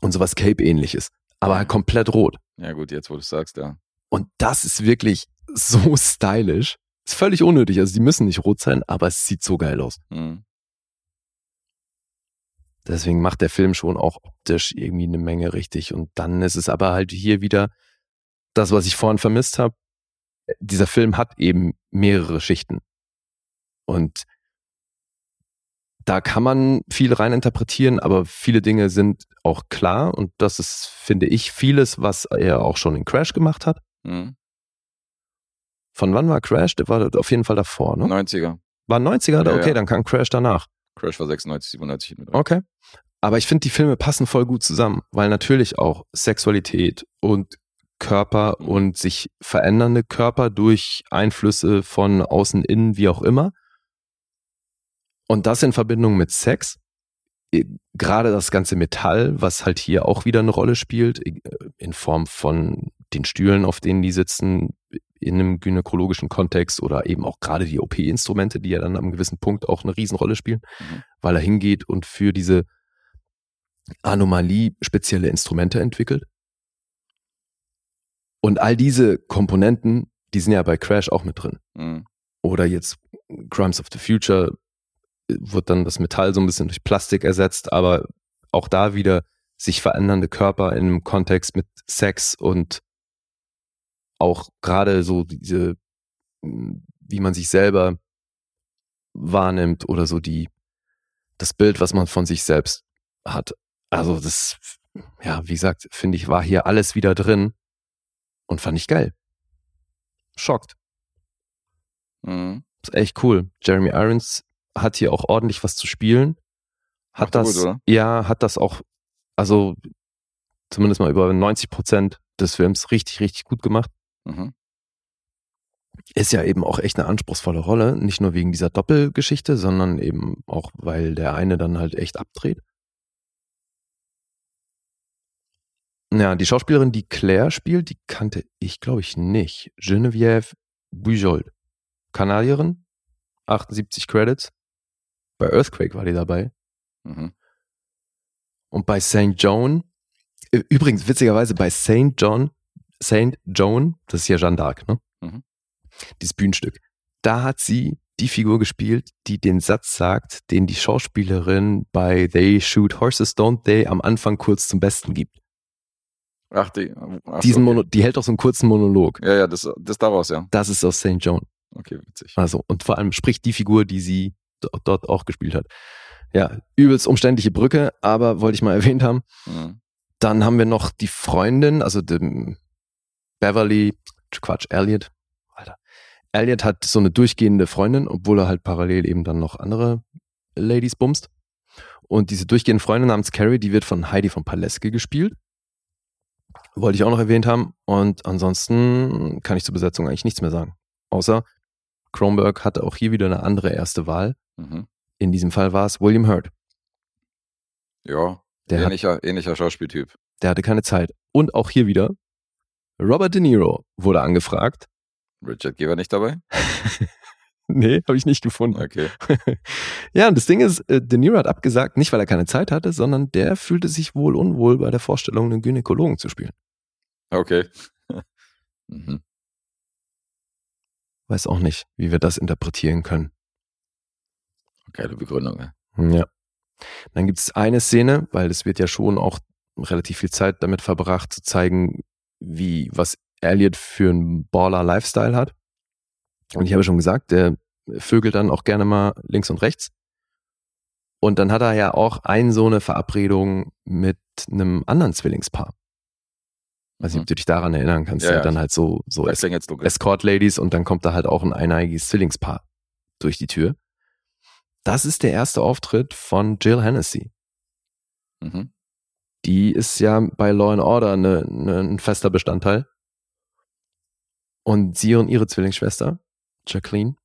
und sowas Cape-ähnliches. Aber halt komplett rot. ja gut, jetzt wo du es sagst, ja. Und das ist wirklich so stylisch. Ist völlig unnötig. Also die müssen nicht rot sein, aber es sieht so geil aus. Mhm. Deswegen macht der Film schon auch optisch irgendwie eine Menge richtig. Und dann ist es aber halt hier wieder das, was ich vorhin vermisst habe. Dieser Film hat eben mehrere Schichten. Und da kann man viel rein interpretieren, aber viele Dinge sind auch klar. Und das ist, finde ich, vieles, was er auch schon in Crash gemacht hat. Mhm. Von wann war Crash? Der war auf jeden Fall davor, ne? 90er. War 90er? Ja, okay, ja. dann kam Crash danach. Crash war 96, 97. mit drin. Okay. Aber ich finde, die Filme passen voll gut zusammen, weil natürlich auch Sexualität und Körper Mhm. und sich verändernde Körper durch Einflüsse von außen, innen, wie auch immer. Und das in Verbindung mit Sex. Gerade das ganze Metall, was halt hier auch wieder eine Rolle spielt, eh, in Form von den Stühlen, auf denen die sitzen, in einem gynäkologischen Kontext oder eben auch gerade die OP-Instrumente, die ja dann am gewissen Punkt auch eine Riesenrolle spielen, Mhm. weil er hingeht und für diese Anomalie spezielle Instrumente entwickelt. Und all diese Komponenten, die sind ja bei Crash auch mit drin. Mhm. Oder jetzt Crimes of the Future äh, wird dann das Metall so ein bisschen durch Plastik ersetzt, aber auch da wieder sich verändernde Körper in einem Kontext mit Sex und auch gerade so diese, mh, wie man sich selber wahrnimmt oder so die, das Bild, was man von sich selbst hat. Also das, ja, wie gesagt, finde ich, war hier alles wieder drin und fand ich geil. Schockt. Mhm. Ist echt cool. Jeremy Irons hat hier auch ordentlich was zu spielen. Hat Macht das, gut, ja, hat das auch, also zumindest mal über 90 Prozent des Films richtig, richtig gut gemacht. Mhm. Ist ja eben auch echt eine anspruchsvolle Rolle. Nicht nur wegen dieser Doppelgeschichte, sondern eben auch, weil der eine dann halt echt abdreht. Ja, die Schauspielerin, die Claire spielt, die kannte ich, glaube ich, nicht. Geneviève Bujold. Kanadierin, 78 Credits. Bei Earthquake war die dabei. Mhm. Und bei St. John, übrigens witzigerweise bei St. John, St. Joan, das ist ja Jeanne d'Arc, ne? Mhm. Dieses Bühnenstück. Da hat sie die Figur gespielt, die den Satz sagt, den die Schauspielerin bei They Shoot Horses, Don't They am Anfang kurz zum Besten gibt. Ach, die. Ach, Diesen okay. Die hält auch so einen kurzen Monolog. Ja, ja, das, das daraus, ja. Das ist aus St. John. Okay, witzig. Also, und vor allem spricht die Figur, die sie do- dort auch gespielt hat. Ja, übelst umständliche Brücke, aber wollte ich mal erwähnt haben. Mhm. Dann haben wir noch die Freundin, also dem Beverly, Quatsch, Elliot. Alter. Elliot hat so eine durchgehende Freundin, obwohl er halt parallel eben dann noch andere Ladies bumst. Und diese durchgehende Freundin namens Carrie, die wird von Heidi von Paleske gespielt. Wollte ich auch noch erwähnt haben. Und ansonsten kann ich zur Besetzung eigentlich nichts mehr sagen. Außer Kronberg hatte auch hier wieder eine andere erste Wahl. Mhm. In diesem Fall war es William Hurt. Ja, Der, hat, ähnlicher, ähnlicher Schauspieltyp. der hatte keine Zeit. Und auch hier wieder Robert De Niro wurde angefragt. Richard Geber nicht dabei? nee, habe ich nicht gefunden. Okay. ja, und das Ding ist, äh, De Niro hat abgesagt, nicht weil er keine Zeit hatte, sondern der fühlte sich wohl unwohl bei der Vorstellung, einen Gynäkologen zu spielen. Okay. mhm. Weiß auch nicht, wie wir das interpretieren können. Geile Begründung. Ja. Ja. Dann gibt es eine Szene, weil es wird ja schon auch relativ viel Zeit damit verbracht, zu zeigen, wie, was Elliot für einen Baller-Lifestyle hat. Und ich habe schon gesagt, der vögelt dann auch gerne mal links und rechts. Und dann hat er ja auch ein so eine Verabredung mit einem anderen Zwillingspaar. Weiß nicht, ob du dich daran erinnern kannst. Ja, Ja, dann halt so, so dunkel. Escort-Ladies und dann kommt da halt auch ein eineigiges Zwillingspaar durch die Tür. Das ist der erste Auftritt von Jill Hennessy. Mhm. Die ist ja bei Law and Order ne, ne, ein fester Bestandteil. Und sie und ihre Zwillingsschwester, Jacqueline,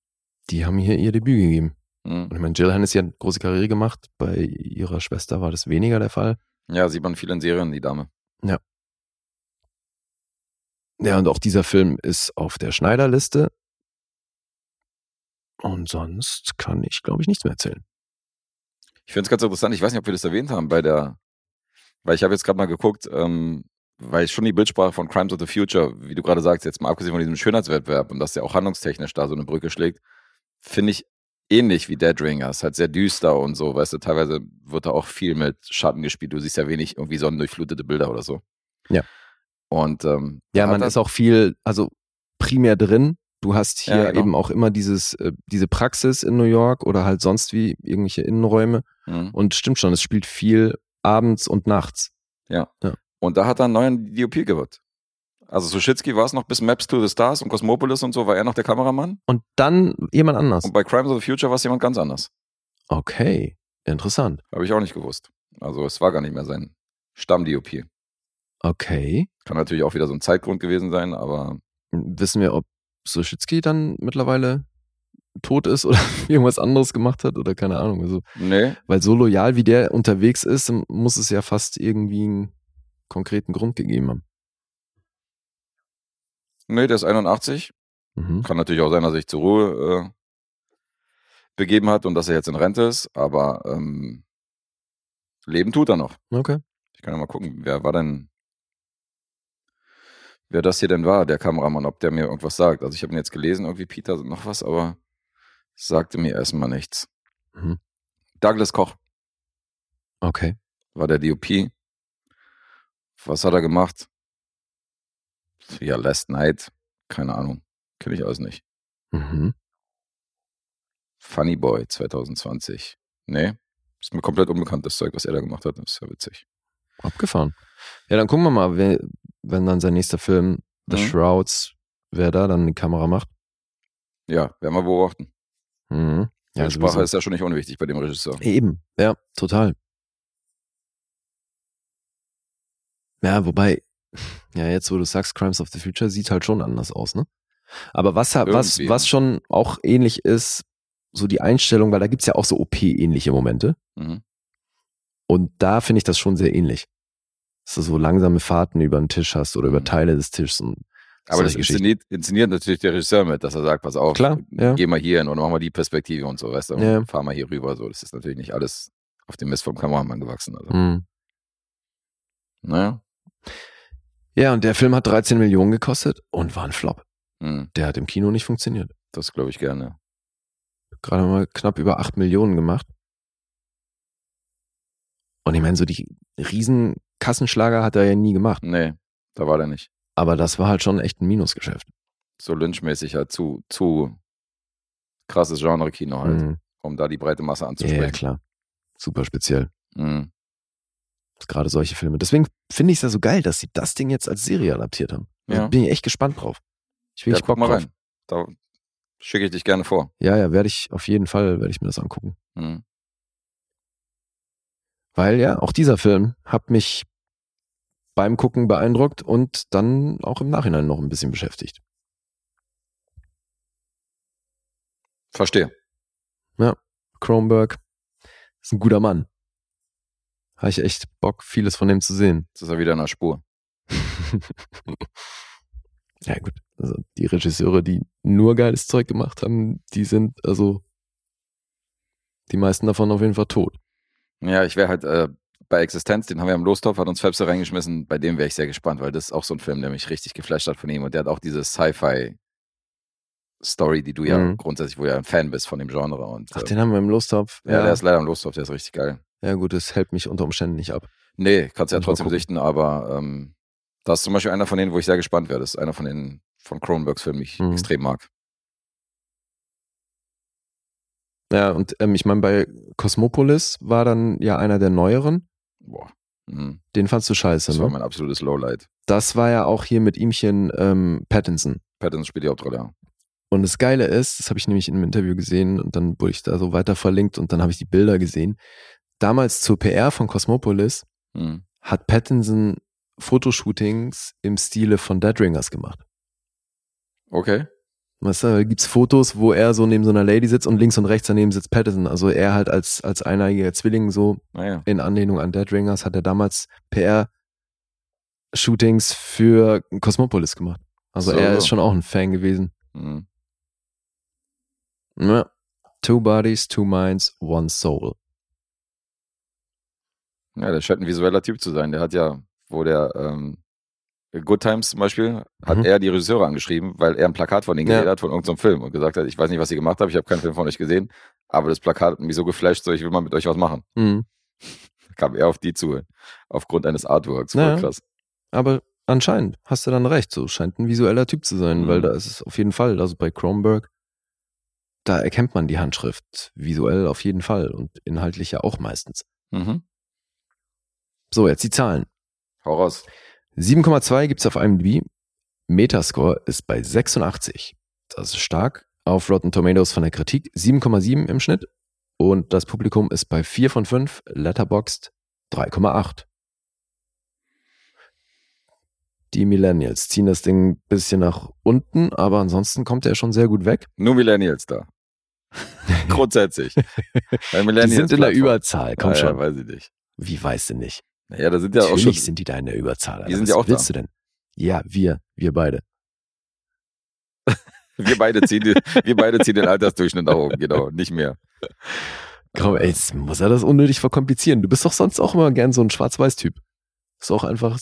die haben hier ihr Debüt gegeben. Mhm. Und ich meine, Jill Hennessy hat eine große Karriere gemacht. Bei ihrer Schwester war das weniger der Fall. Ja, sieht man viel in Serien, die Dame. Ja, und auch dieser Film ist auf der Schneiderliste. Und sonst kann ich, glaube ich, nichts mehr erzählen. Ich finde es ganz interessant, ich weiß nicht, ob wir das erwähnt haben bei der, weil ich habe jetzt gerade mal geguckt, ähm, weil schon die Bildsprache von Crimes of the Future, wie du gerade sagst, jetzt mal abgesehen von diesem Schönheitswettbewerb und dass der auch handlungstechnisch da so eine Brücke schlägt, finde ich ähnlich wie Dead Ringer. Ist halt sehr düster und so, weißt du, teilweise wird da auch viel mit Schatten gespielt. Du siehst ja wenig irgendwie sonnendurchflutete Bilder oder so. Ja. Und ähm, Ja, man ist auch viel, also primär drin. Du hast hier Ja, genau. eben auch immer dieses, äh, diese Praxis in New York oder halt sonst wie irgendwelche Innenräume. Mhm. Und stimmt schon, es spielt viel abends und nachts. Und da hat er einen neuen DOP gewirkt. Also Suschitzky war es noch bis Maps to the Stars und Cosmopolis und so, war er noch der Kameramann. Und dann jemand anders. Und bei Crimes of the Future war es jemand ganz anders. Okay, interessant. Habe ich auch nicht gewusst. Also es war gar nicht mehr sein Stamm-DOP. Okay. Kann natürlich auch wieder so ein Zeitgrund gewesen sein, aber Wissen wir, ob Suschitzky dann mittlerweile tot ist oder irgendwas anderes gemacht hat oder keine Ahnung. Also, nee, weil so loyal wie der unterwegs ist, muss es ja fast irgendwie einen konkreten Grund gegeben haben. nee, der ist 81. Mhm. Kann natürlich auch sein, dass er sich zur Ruhe äh, begeben hat und dass er jetzt in Rente ist, aber ähm, Leben tut er noch. Okay. Ich kann ja mal gucken, wer war denn wer das hier denn war, der Kameramann, ob der mir irgendwas sagt. Also ich habe ihn jetzt gelesen, irgendwie Peter noch was, aber sagte mir erstmal nichts. Mhm. Douglas Koch Okay. war der DOP. Was hat er gemacht? Ja, Last Night. Keine Ahnung. Kenne ich alles nicht. Mhm. Funny Boy 2020. Nee, ist mir komplett unbekannt, das Zeug, was er da gemacht hat. Das ist ja witzig. Abgefahren. Ja, dann gucken wir mal, wenn dann sein nächster Film The Mhm. Shrouds, wer da dann die Kamera macht. Ja, werden wir beobachten. Mhm. Ja, Ja, Sprache sowieso. ist ja schon nicht unwichtig bei dem Regisseur. Eben, ja, total. Ja, wobei, ja, jetzt wo du sagst, Crimes of the Future sieht halt schon anders aus, ne? Aber was, was, was schon auch ähnlich ist, so die Einstellung, weil da gibt's ja auch so OP-ähnliche Momente. Mhm. Und da finde ich das schon sehr ähnlich. Dass du so langsame Fahrten über den Tisch hast oder über Mhm. Teile des Tisches. Und Aber das inszeniert, inszeniert natürlich der Regisseur mit, dass er sagt, pass auf, Klar, ja. geh mal hier hin und mach mal die Perspektive und so, weißt du, und Ja. fahr mal hier rüber. So, das ist natürlich nicht alles auf dem Mist vom Kameramann gewachsen. Also, Mhm. naja. Ja, und der Film hat 13 Millionen gekostet und war ein Flop. Mhm. Der hat im Kino nicht funktioniert. Das glaube ich gerne. Gerade mal knapp über 8 Millionen gemacht. Und ich meine, so die riesen Kassenschlager hat er ja nie gemacht. Nee, da war der nicht. Aber das war halt schon echt ein Minusgeschäft. So lynchmäßig halt zu, zu krasses Genre-Kino halt, Mhm. um da die breite Masse Ja, ja, anzusprechen. klar. Super speziell. Mhm. Gerade solche Filme. Deswegen finde ich es ja so geil, dass sie das Ding jetzt als Serie adaptiert haben. Also Ja. Bin ich echt gespannt drauf. Ich will Ja, guck mal drauf. rein. Da schicke ich dich gerne vor. Ja, ja, werde ich auf jeden Fall, werde ich mir das angucken. Mhm. Weil ja, auch dieser Film hat mich beim Gucken beeindruckt und dann auch im Nachhinein noch ein bisschen beschäftigt. Verstehe. Kronberg ist ein guter Mann. Habe ich echt Bock, vieles von dem zu sehen. Jetzt ist er wieder in der Spur. ja, gut. Also die Regisseure, die nur geiles Zeug gemacht haben, die sind also die meisten davon auf jeden Fall tot. Ja, ich wäre halt äh, bei Existenz, den haben wir im Lostopf, hat uns Fepse reingeschmissen, bei dem wäre ich sehr gespannt, weil das ist auch so ein Film, der mich richtig geflasht hat von ihm und der hat auch diese Sci-Fi-Story, die du ja Mhm. grundsätzlich, wo du ja ein Fan bist von dem Genre und Ach, äh, den haben wir im Lostopf. ja, der ist leider im Lostopf, der ist richtig geil. ja gut, das hält mich unter Umständen nicht ab. Nee, kannst ja trotzdem sichten, aber ähm, das ist zum Beispiel einer von denen, wo ich sehr gespannt wäre. Das ist einer von den von Cronenbergs Filmen, die ich Mhm. extrem mag. Ja, und ähm, ich meine, bei Cosmopolis war dann ja einer der neueren. Boah. Mhm. Den fandst du scheiße, Das war ne? mein absolutes Lowlight. Das war ja auch hier mit ihmchen ähm, Pattinson. Pattinson spielt die Hauptrolle. ja. Und das Geile ist, das habe ich nämlich in einem Interview gesehen und dann wurde ich da so weiter verlinkt und dann habe ich die Bilder gesehen. Damals zur PR von Cosmopolis Mhm. hat Pattinson Fotoshootings im Stile von Dead Ringers gemacht. Okay. Weißt du, da gibt's Fotos, wo er so neben so einer Lady sitzt und links und rechts daneben sitzt Pattinson. Also er halt als, als eineiiger Zwilling so Naja. in Anlehnung an Dead Ringers hat er damals PR-Shootings für Cosmopolis gemacht. Also So, er ist schon auch ein Fan gewesen. Mhm. Ja. Two bodies, two minds, one soul. Ja, der scheint ein visueller Typ zu sein. Der hat ja, wo der ähm, Good Times zum Beispiel, hat Mhm. er die Regisseure angeschrieben, weil er ein Plakat von denen Ja. gesehen hat, von irgendeinem Film und gesagt hat, ich weiß nicht, was ihr gemacht habt, ich habe keinen Film von euch gesehen, aber das Plakat hat mich so geflasht, so ich will mal mit euch was machen. Mhm. Kam er auf die zu, aufgrund eines Artworks. Voll Ja. krass. Aber anscheinend hast du dann recht. So scheint ein visueller Typ zu sein, Mhm. weil da ist es auf jeden Fall, also bei Kronberg, da erkennt man die Handschrift visuell auf jeden Fall und inhaltlich ja auch meistens. Mhm. So, jetzt die Zahlen. Hau raus. 7,2 gibt's auf IMDb. Metascore ist bei 86. Das ist stark. Auf Rotten Tomatoes von der Kritik 7,7 im Schnitt. Und das Publikum ist bei 4 von 5. Letterboxd 3,8. Die Millennials ziehen das Ding ein bisschen nach unten, aber ansonsten kommt er schon sehr gut weg. Nur Millennials da. Grundsätzlich. Die Millennials sind in der. Überzahl, komm ja, schon. Ja, weiß ich nicht. Wie weißt du nicht? Naja, da sind ja auch schon. Natürlich sind die da in der Überzahl. Alter. sind Was ja auch willst da. du denn? Ja, wir, wir beide. Wir beide ziehen, die, wir beide ziehen den Altersdurchschnitt nach oben, genau, nicht mehr. Komm, ey, jetzt muss er das unnötig verkomplizieren. Du bist doch sonst auch immer gern so ein Schwarz-Weiß-Typ. Ist auch einfach,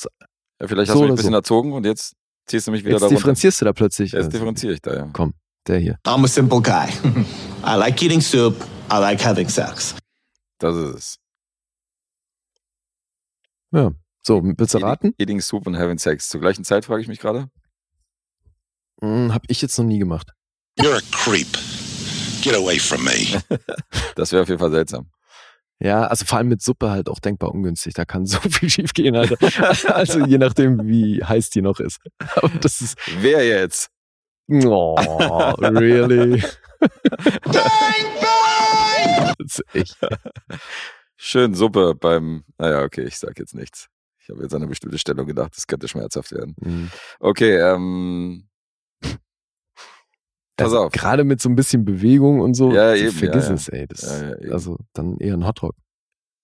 Ja, vielleicht hast So du mich ein bisschen so. erzogen und jetzt ziehst du mich wieder Jetzt da runter. differenzierst du da plötzlich. Jetzt Also, differenziere ich da, ja. Komm, der hier. I'm a simple guy. I like eating soup. I like having sex. Das ist es. Ja. So, willst du raten? Eating, Soup und Having Sex. Zur gleichen Zeit frage ich mich gerade. Hm, hab ich jetzt noch nie gemacht. You're a creep. Get away from me. Das wäre auf jeden Fall seltsam. Ja, also vor allem mit Suppe halt auch denkbar ungünstig. Da kann so viel schief gehen, Alter. Also je nachdem, wie heiß die noch ist. Aber das ist. Wer jetzt? Oh, really? Das ist echt. Schön Suppe beim. Naja, okay, ich sag jetzt nichts. Ich habe jetzt an eine bestimmte Stellung gedacht, das könnte schmerzhaft werden. Hm. Okay, ähm. Pass Also auf. Gerade mit so ein bisschen Bewegung und so. Ja, also eben, Vergiss ja, ja. es, ey. Das, Ja, also dann eher ein Hotdog.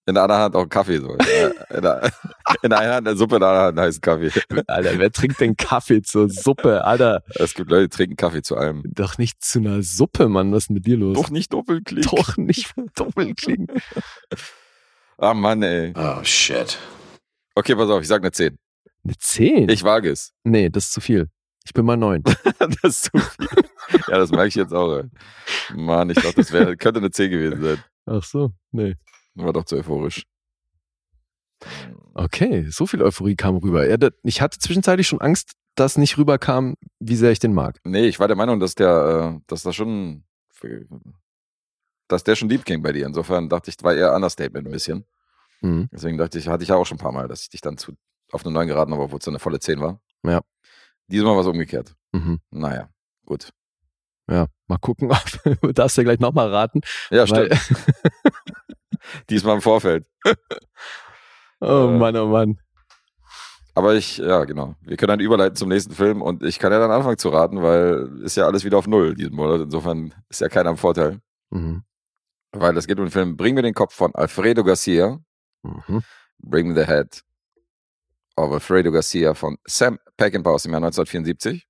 In der anderen Hand auch Kaffee. So. in, der, in der einen Hand eine Suppe, in der anderen Hand einen heißen Kaffee. Alter, wer trinkt denn Kaffee zur Suppe? Alter, Es gibt Leute, die trinken Kaffee zu allem. doch nicht zu einer Suppe, Mann. Was ist denn mit dir los? Doch nicht Doppelklick. Doch nicht doppelt klingen. Ah, Mann, ey. Oh, shit. Okay, pass auf, ich sag eine 10. Eine 10? Ich wage es. nee, das ist zu viel. Ich bin mal 9. das ist zu viel. Ja, das merke ich jetzt auch. Ey. Mann, ich dachte, das wäre, könnte eine 10 gewesen sein. Ach so, nee. War doch zu euphorisch. Okay, so viel Euphorie kam rüber. Das- ich hatte zwischenzeitlich schon Angst, dass nicht rüberkam, wie sehr ich den mag. Nee, ich war der Meinung, dass der, äh, dass da schon, dass der schon deep ging bei dir. Insofern dachte ich, war eher Understatement ein bisschen. Mhm. Deswegen dachte ich, hatte ich ja auch schon ein paar Mal, dass ich dich dann zu, auf eine 9 geraten habe, obwohl es eine volle 10 war. Ja. Diesmal war es umgekehrt. Mhm. Naja, gut. Ja, mal gucken, ob du darfst ja gleich nochmal raten. Ja, stimmt. Diesmal im Vorfeld. oh Äh. Mann, oh Mann. Aber ich, ja, genau. Wir können dann überleiten zum nächsten Film und ich kann ja dann anfangen zu raten, weil ist ja alles wieder auf Null diesen Monat. Insofern ist ja keiner im Vorteil. Mhm. Weil es geht um den Film Bring mir den Kopf von Alfredo Garcia. Mhm. Bring me the Head of Alfredo Garcia von Sam Peckinpah aus dem Jahr 1974.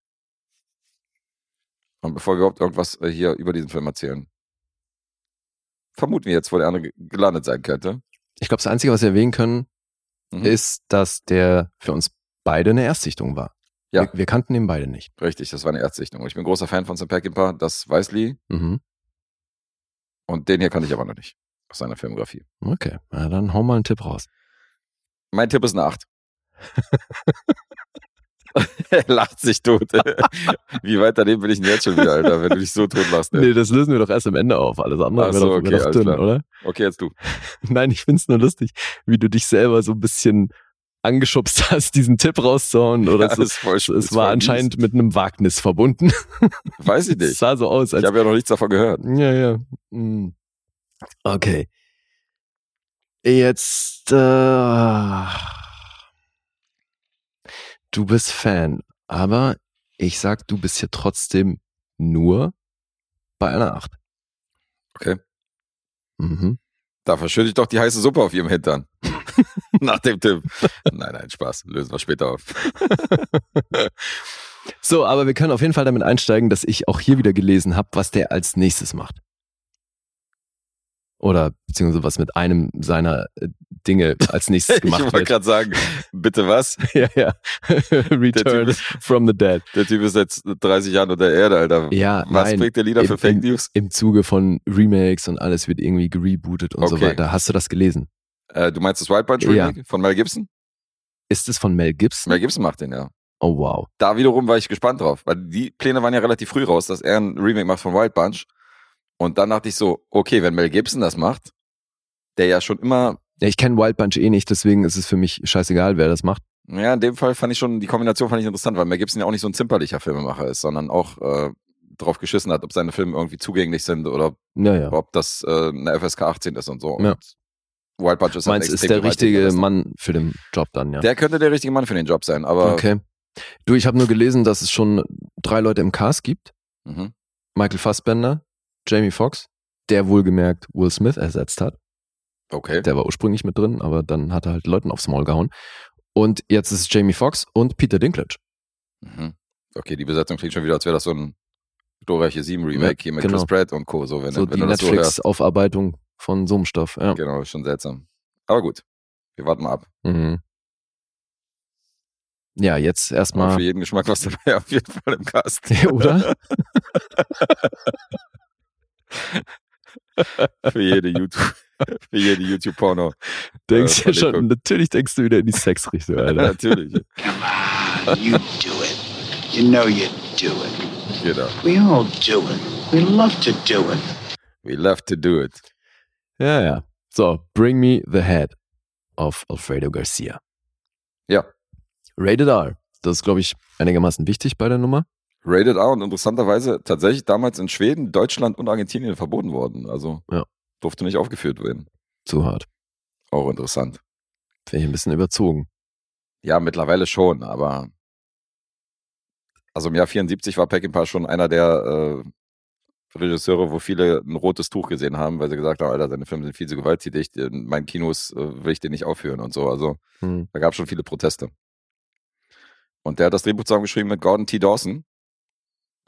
Und bevor wir überhaupt irgendwas äh, hier über diesen Film erzählen, vermuten wir jetzt, wo der andere ge- gelandet sein könnte. Ich glaube, das Einzige, was wir erwähnen können, Mhm. ist, dass der für uns beide eine Erstsichtung war. Ja. Wir, wir kannten ihn beide nicht. Richtig, das war eine Erstsichtung. Ich bin großer Fan von Sam Peckinpah, das weiß Lee. Mhm. Und den hier kannte ich aber noch nicht aus seiner Filmografie. Okay, na, dann hau mal einen Tipp raus. Mein Tipp ist eine 8. er lacht sich tot. Wie weit daneben bin ich denn jetzt schon wieder, Alter, wenn du dich so tot lachst. Nee, Ey. das lösen wir doch erst am Ende auf. Alles andere Ach wäre so, doch, okay, wär doch alles dünn, klar. oder? Okay, jetzt du. Nein, ich find's nur lustig, wie du dich selber so ein bisschen angeschubst hast, diesen Tipp rauszuhauen. Oder Ja, so. ist voll- es ist war anscheinend mit einem Wagnis verbunden. Weiß ich Es nicht. sah so aus, als Ich habe ja noch nichts davon gehört. Ja, ja. Hm. Okay. Jetzt, äh, du bist Fan, aber ich sag, du bist hier trotzdem nur bei einer Acht. Okay. Mhm. Da verschütte ich doch die heiße Suppe auf ihrem Hintern. Nach dem Tipp. Nein, nein, Spaß. Lösen wir später auf. So, aber wir können auf jeden Fall damit einsteigen, dass ich auch hier wieder gelesen habe, was der als nächstes macht. Oder beziehungsweise was mit einem seiner äh, Dinge als nächstes Ich gemacht wollte wird. gerade sagen, bitte was? ja, ja. Return ist- from the Dead. Der Typ ist jetzt 30 Jahre unter der Erde, Alter. Ja, was nein. bringt der Lieder für Fake News? Im Zuge von Remakes und alles wird irgendwie gerebootet und so Okay. weiter. Hast du das gelesen? Äh, du meinst das Wild Bunch Ja. Remake von Mel Gibson? Ist es von Mel Gibson? Mel Gibson macht den, ja. Oh wow. Da wiederum war ich gespannt drauf, weil die Pläne waren ja relativ früh raus, dass er ein Remake macht von Wild Bunch. Und dann dachte ich so, okay, wenn Mel Gibson das macht, der ja schon immer, Ja, ich kenne Wild Bunch eh nicht, deswegen ist es für mich scheißegal, wer das macht. ja, in dem Fall fand ich schon, die Kombination fand ich interessant, weil Mel Gibson ja auch nicht so ein zimperlicher Filmemacher ist, sondern auch äh, drauf geschissen hat, ob seine Filme irgendwie zugänglich sind oder Naja. ob das äh, eine FSK 18 ist und so. Ja. Und Wild Bunch ist halt Meinst ein ist der richtige Mann für den Job dann, ja. Der könnte der richtige Mann für den Job sein, aber okay. Du, ich habe nur gelesen, dass es schon drei Leute im Cast gibt. mhm. Michael Fassbender, Jamie Foxx, der wohlgemerkt Will Smith ersetzt hat. okay. Der war ursprünglich mit drin, aber dann hat er halt Leuten aufs Maul gehauen. Und jetzt ist es Jamie Foxx und Peter Dinklage. Mhm. Okay, die Besetzung klingt schon wieder, als wäre das so ein glorreiche Sieben Remake Ja, hier mit genau. Chris Pratt und Co. So, wenn, so wenn die. Netflix-Aufarbeitung von so einem Stoff. Ja. Genau, ist schon seltsam. Aber gut, wir warten mal ab. Mhm. Ja, jetzt erstmal. für jeden Geschmack was dabei auf jeden Fall im Cast. Oder? für jede YouTube, für jede YouTube-Porno. Denkst Äh, ja schon, natürlich denkst du wieder in die Sexrichtung, Alter. Natürlich. Come on, you do it. You know you do it. Genau. We all do it. We love to do it. We love to do it. Ja, ja. So, Bring Me the Head of Alfredo Garcia. Ja. Rated R. Das ist, glaube ich, einigermaßen wichtig bei der Nummer. Rated R und interessanterweise tatsächlich damals in Schweden, Deutschland und Argentinien verboten worden. Also Ja. durfte nicht aufgeführt werden. Zu hart. Auch interessant. Finde ich ein bisschen überzogen. Ja, mittlerweile schon, aber also im Jahr 74 war Peckinpah schon einer der äh, Regisseure, wo viele ein rotes Tuch gesehen haben, weil sie gesagt haben, Alter, seine Filme sind viel zu gewalttätig, in meinen Kinos äh, will ich den nicht aufführen und so. Also Hm. da gab es schon viele Proteste. Und der hat das Drehbuch zusammengeschrieben mit Gordon T. Dawson.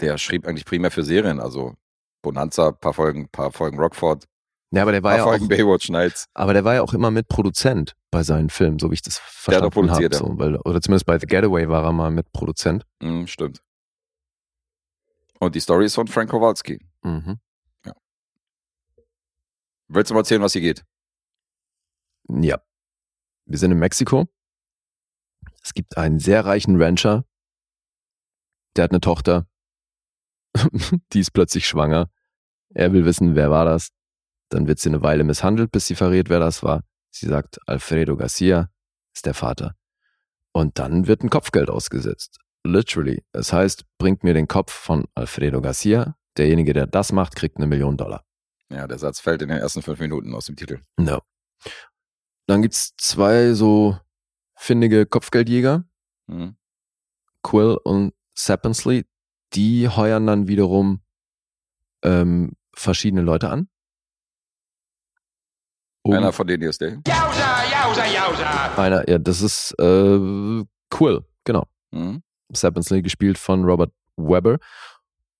Der schrieb eigentlich primär für Serien, also Bonanza, paar Folgen, paar Folgen Rockford, Ja, aber der war paar ja Folgen auch, Baywatch Nights. aber der war ja auch immer mit Produzent bei seinen Filmen, so wie ich das hat auch verstanden habe. produziert, ja. So, weil, oder zumindest bei The Getaway war er mal mit Produzent. Hm, stimmt. Und die Story ist von Frank Kowalski. Mhm. Willst du mal erzählen, was hier geht? Ja. Wir sind in Mexiko. Es gibt einen sehr reichen Rancher. Der hat eine Tochter. Die ist plötzlich schwanger. Er will wissen, wer war das. Dann wird sie eine Weile misshandelt, bis sie verrät, wer das war. Sie sagt, Alfredo Garcia ist der Vater. Und dann wird ein Kopfgeld ausgesetzt. Literally. Es heißt, bringt mir den Kopf von Alfredo Garcia. Derjenige, der das macht, kriegt eine Million Dollar. Ja, der Satz fällt in den ersten fünf Minuten aus dem Titel. No. Dann gibt's zwei so findige Kopfgeldjäger, Hm. Quill und Sappensley. Die heuern dann wiederum ähm, verschiedene Leute an. Um, Einer von denen ist der. Jausa, jausa, jausa. einer, ja, das ist äh, Quill, genau. Hm. Sappensley gespielt von Robert Webber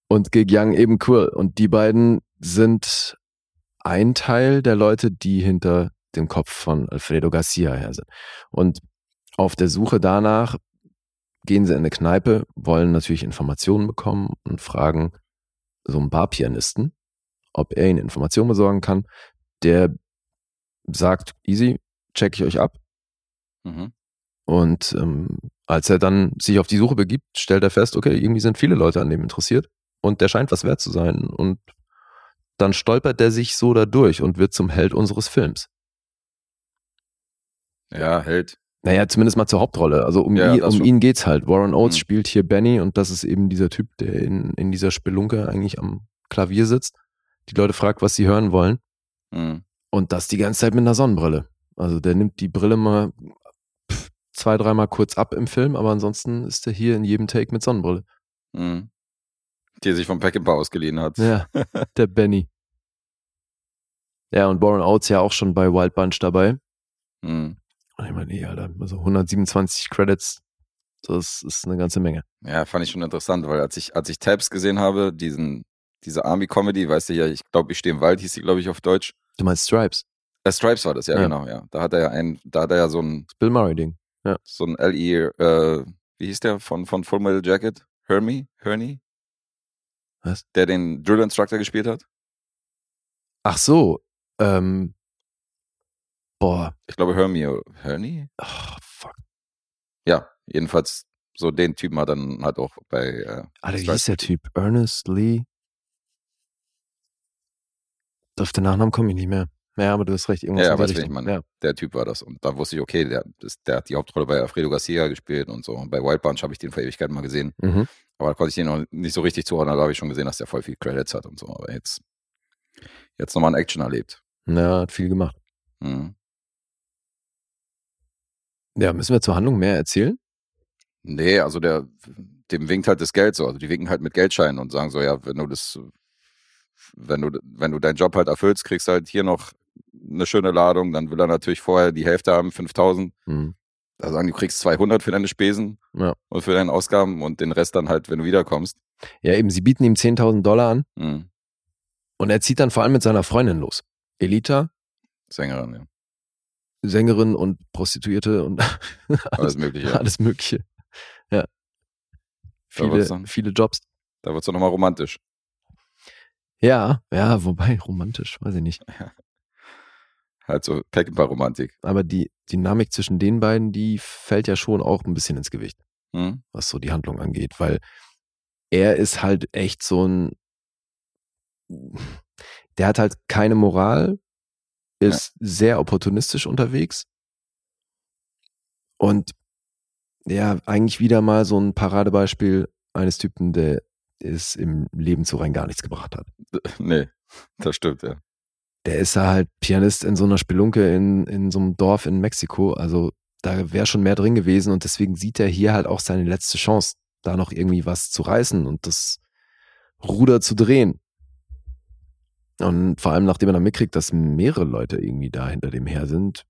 und Gig Young eben Quill. Und die beiden sind ein Teil der Leute, die hinter dem Kopf von Alfredo Garcia her sind. Und auf der Suche danach gehen sie in eine Kneipe, wollen natürlich Informationen bekommen und fragen so einen Barpianisten, ob er ihnen Informationen besorgen kann. Der sagt, easy, check ich euch ab. Mhm. Und ähm, als er dann sich auf die Suche begibt, stellt er fest, okay, irgendwie sind viele Leute an dem interessiert und der scheint was wert zu sein. Und dann stolpert er sich so da durch und wird zum Held unseres Films. Ja, Held. Naja, zumindest mal zur Hauptrolle. Also um, Ja, ihn, um ihn geht's halt. Warren Oates Mhm. spielt hier Benny und das ist eben dieser Typ, der in, in dieser Spelunke eigentlich am Klavier sitzt, die Leute fragt, was sie hören wollen Hm. und das die ganze Zeit mit einer Sonnenbrille. Also der nimmt die Brille mal pff, zwei, dreimal kurz ab im Film, aber ansonsten ist er hier in jedem Take mit Sonnenbrille. Hm. Die er sich vom Peckinpah ausgeliehen hat. Ja, der Benny. Ja, und Warren Oates ja auch schon bei Wild Bunch dabei. Hm. Und ich meine, nee, Alter, also 127 Credits, das ist eine ganze Menge. Ja, fand ich schon interessant, weil als ich, als ich Tabs gesehen habe, diesen, diese Army-Comedy, weißt du ja, ich glaube, ich stehe im Wald, hieß die, glaube ich, auf Deutsch. Du meinst Stripes, Äh, Stripes war das, ja, Ja. genau, ja. Da hat er ja ein, da hat er ja so ein, Bill Murray-Ding. so ein LE, äh, wie hieß der von, von Full Metal Jacket? Hermie? Herney? Was? Der den Drill Instructor gespielt hat? Ach so, ähm, boah, Ich glaube, Hermie, Herney? oh, fuck. Ja, jedenfalls so den Typen hat dann halt auch bei, äh, Alter, wie hieß der Typ? Ernest Lee? Auf den Nachnamen komme ich nicht mehr. Ja, aber du hast recht, irgendwas Ja, wen ich meine. Ja. der Typ war das. Und da wusste ich, okay, der, das, der hat die Hauptrolle bei Alfredo Garcia gespielt und so. Und bei Wild Bunch habe ich den vor Ewigkeiten mal gesehen. Mhm. Aber da konnte ich den noch nicht so richtig zuordnen. Da habe ich schon gesehen, dass der voll viel Credits hat und so. Aber jetzt, jetzt nochmal in Action erlebt. Ja, hat viel gemacht. Mhm. Ja, müssen wir zur Handlung mehr erzählen? Nee, also der, dem winkt halt das Geld so. Also die winken halt mit Geldscheinen und sagen so, ja, wenn du das, wenn du, wenn du deinen Job halt erfüllst, kriegst du halt hier noch eine schöne Ladung. Dann will er natürlich vorher die Hälfte haben, 5000. Mhm. Da sagen, du kriegst 200 für deine Spesen Ja. und für deine Ausgaben und den Rest dann halt, wenn du wiederkommst. Ja, eben, sie bieten ihm 10.000 Dollar an Mhm. und er zieht dann vor allem mit seiner Freundin los. Elita, Sängerin, ja. Sängerin und Prostituierte und Alles Mögliche. alles Mögliche. Ja. Viele, dann- viele Jobs. Da wird es doch nochmal romantisch. Ja, ja, wobei romantisch, weiß ich nicht. Halt so Peckinpah-Romantik. Aber die Dynamik zwischen den beiden, die fällt ja schon auch ein bisschen ins Gewicht, Hm? was so die Handlung angeht, weil er ist halt echt so ein, der hat halt keine Moral, ist sehr opportunistisch unterwegs und ja, eigentlich wieder mal so ein Paradebeispiel eines Typen, der es im Leben so rein gar nichts gebracht hat. Nee, das stimmt, ja. der ist ja halt Pianist in so einer Spelunke in, in so einem Dorf in Mexiko. Also da wäre schon mehr drin gewesen und deswegen sieht er hier halt auch seine letzte Chance, da noch irgendwie was zu reißen und das Ruder zu drehen. Und vor allem, nachdem er dann mitkriegt, dass mehrere Leute irgendwie da hinter dem her sind,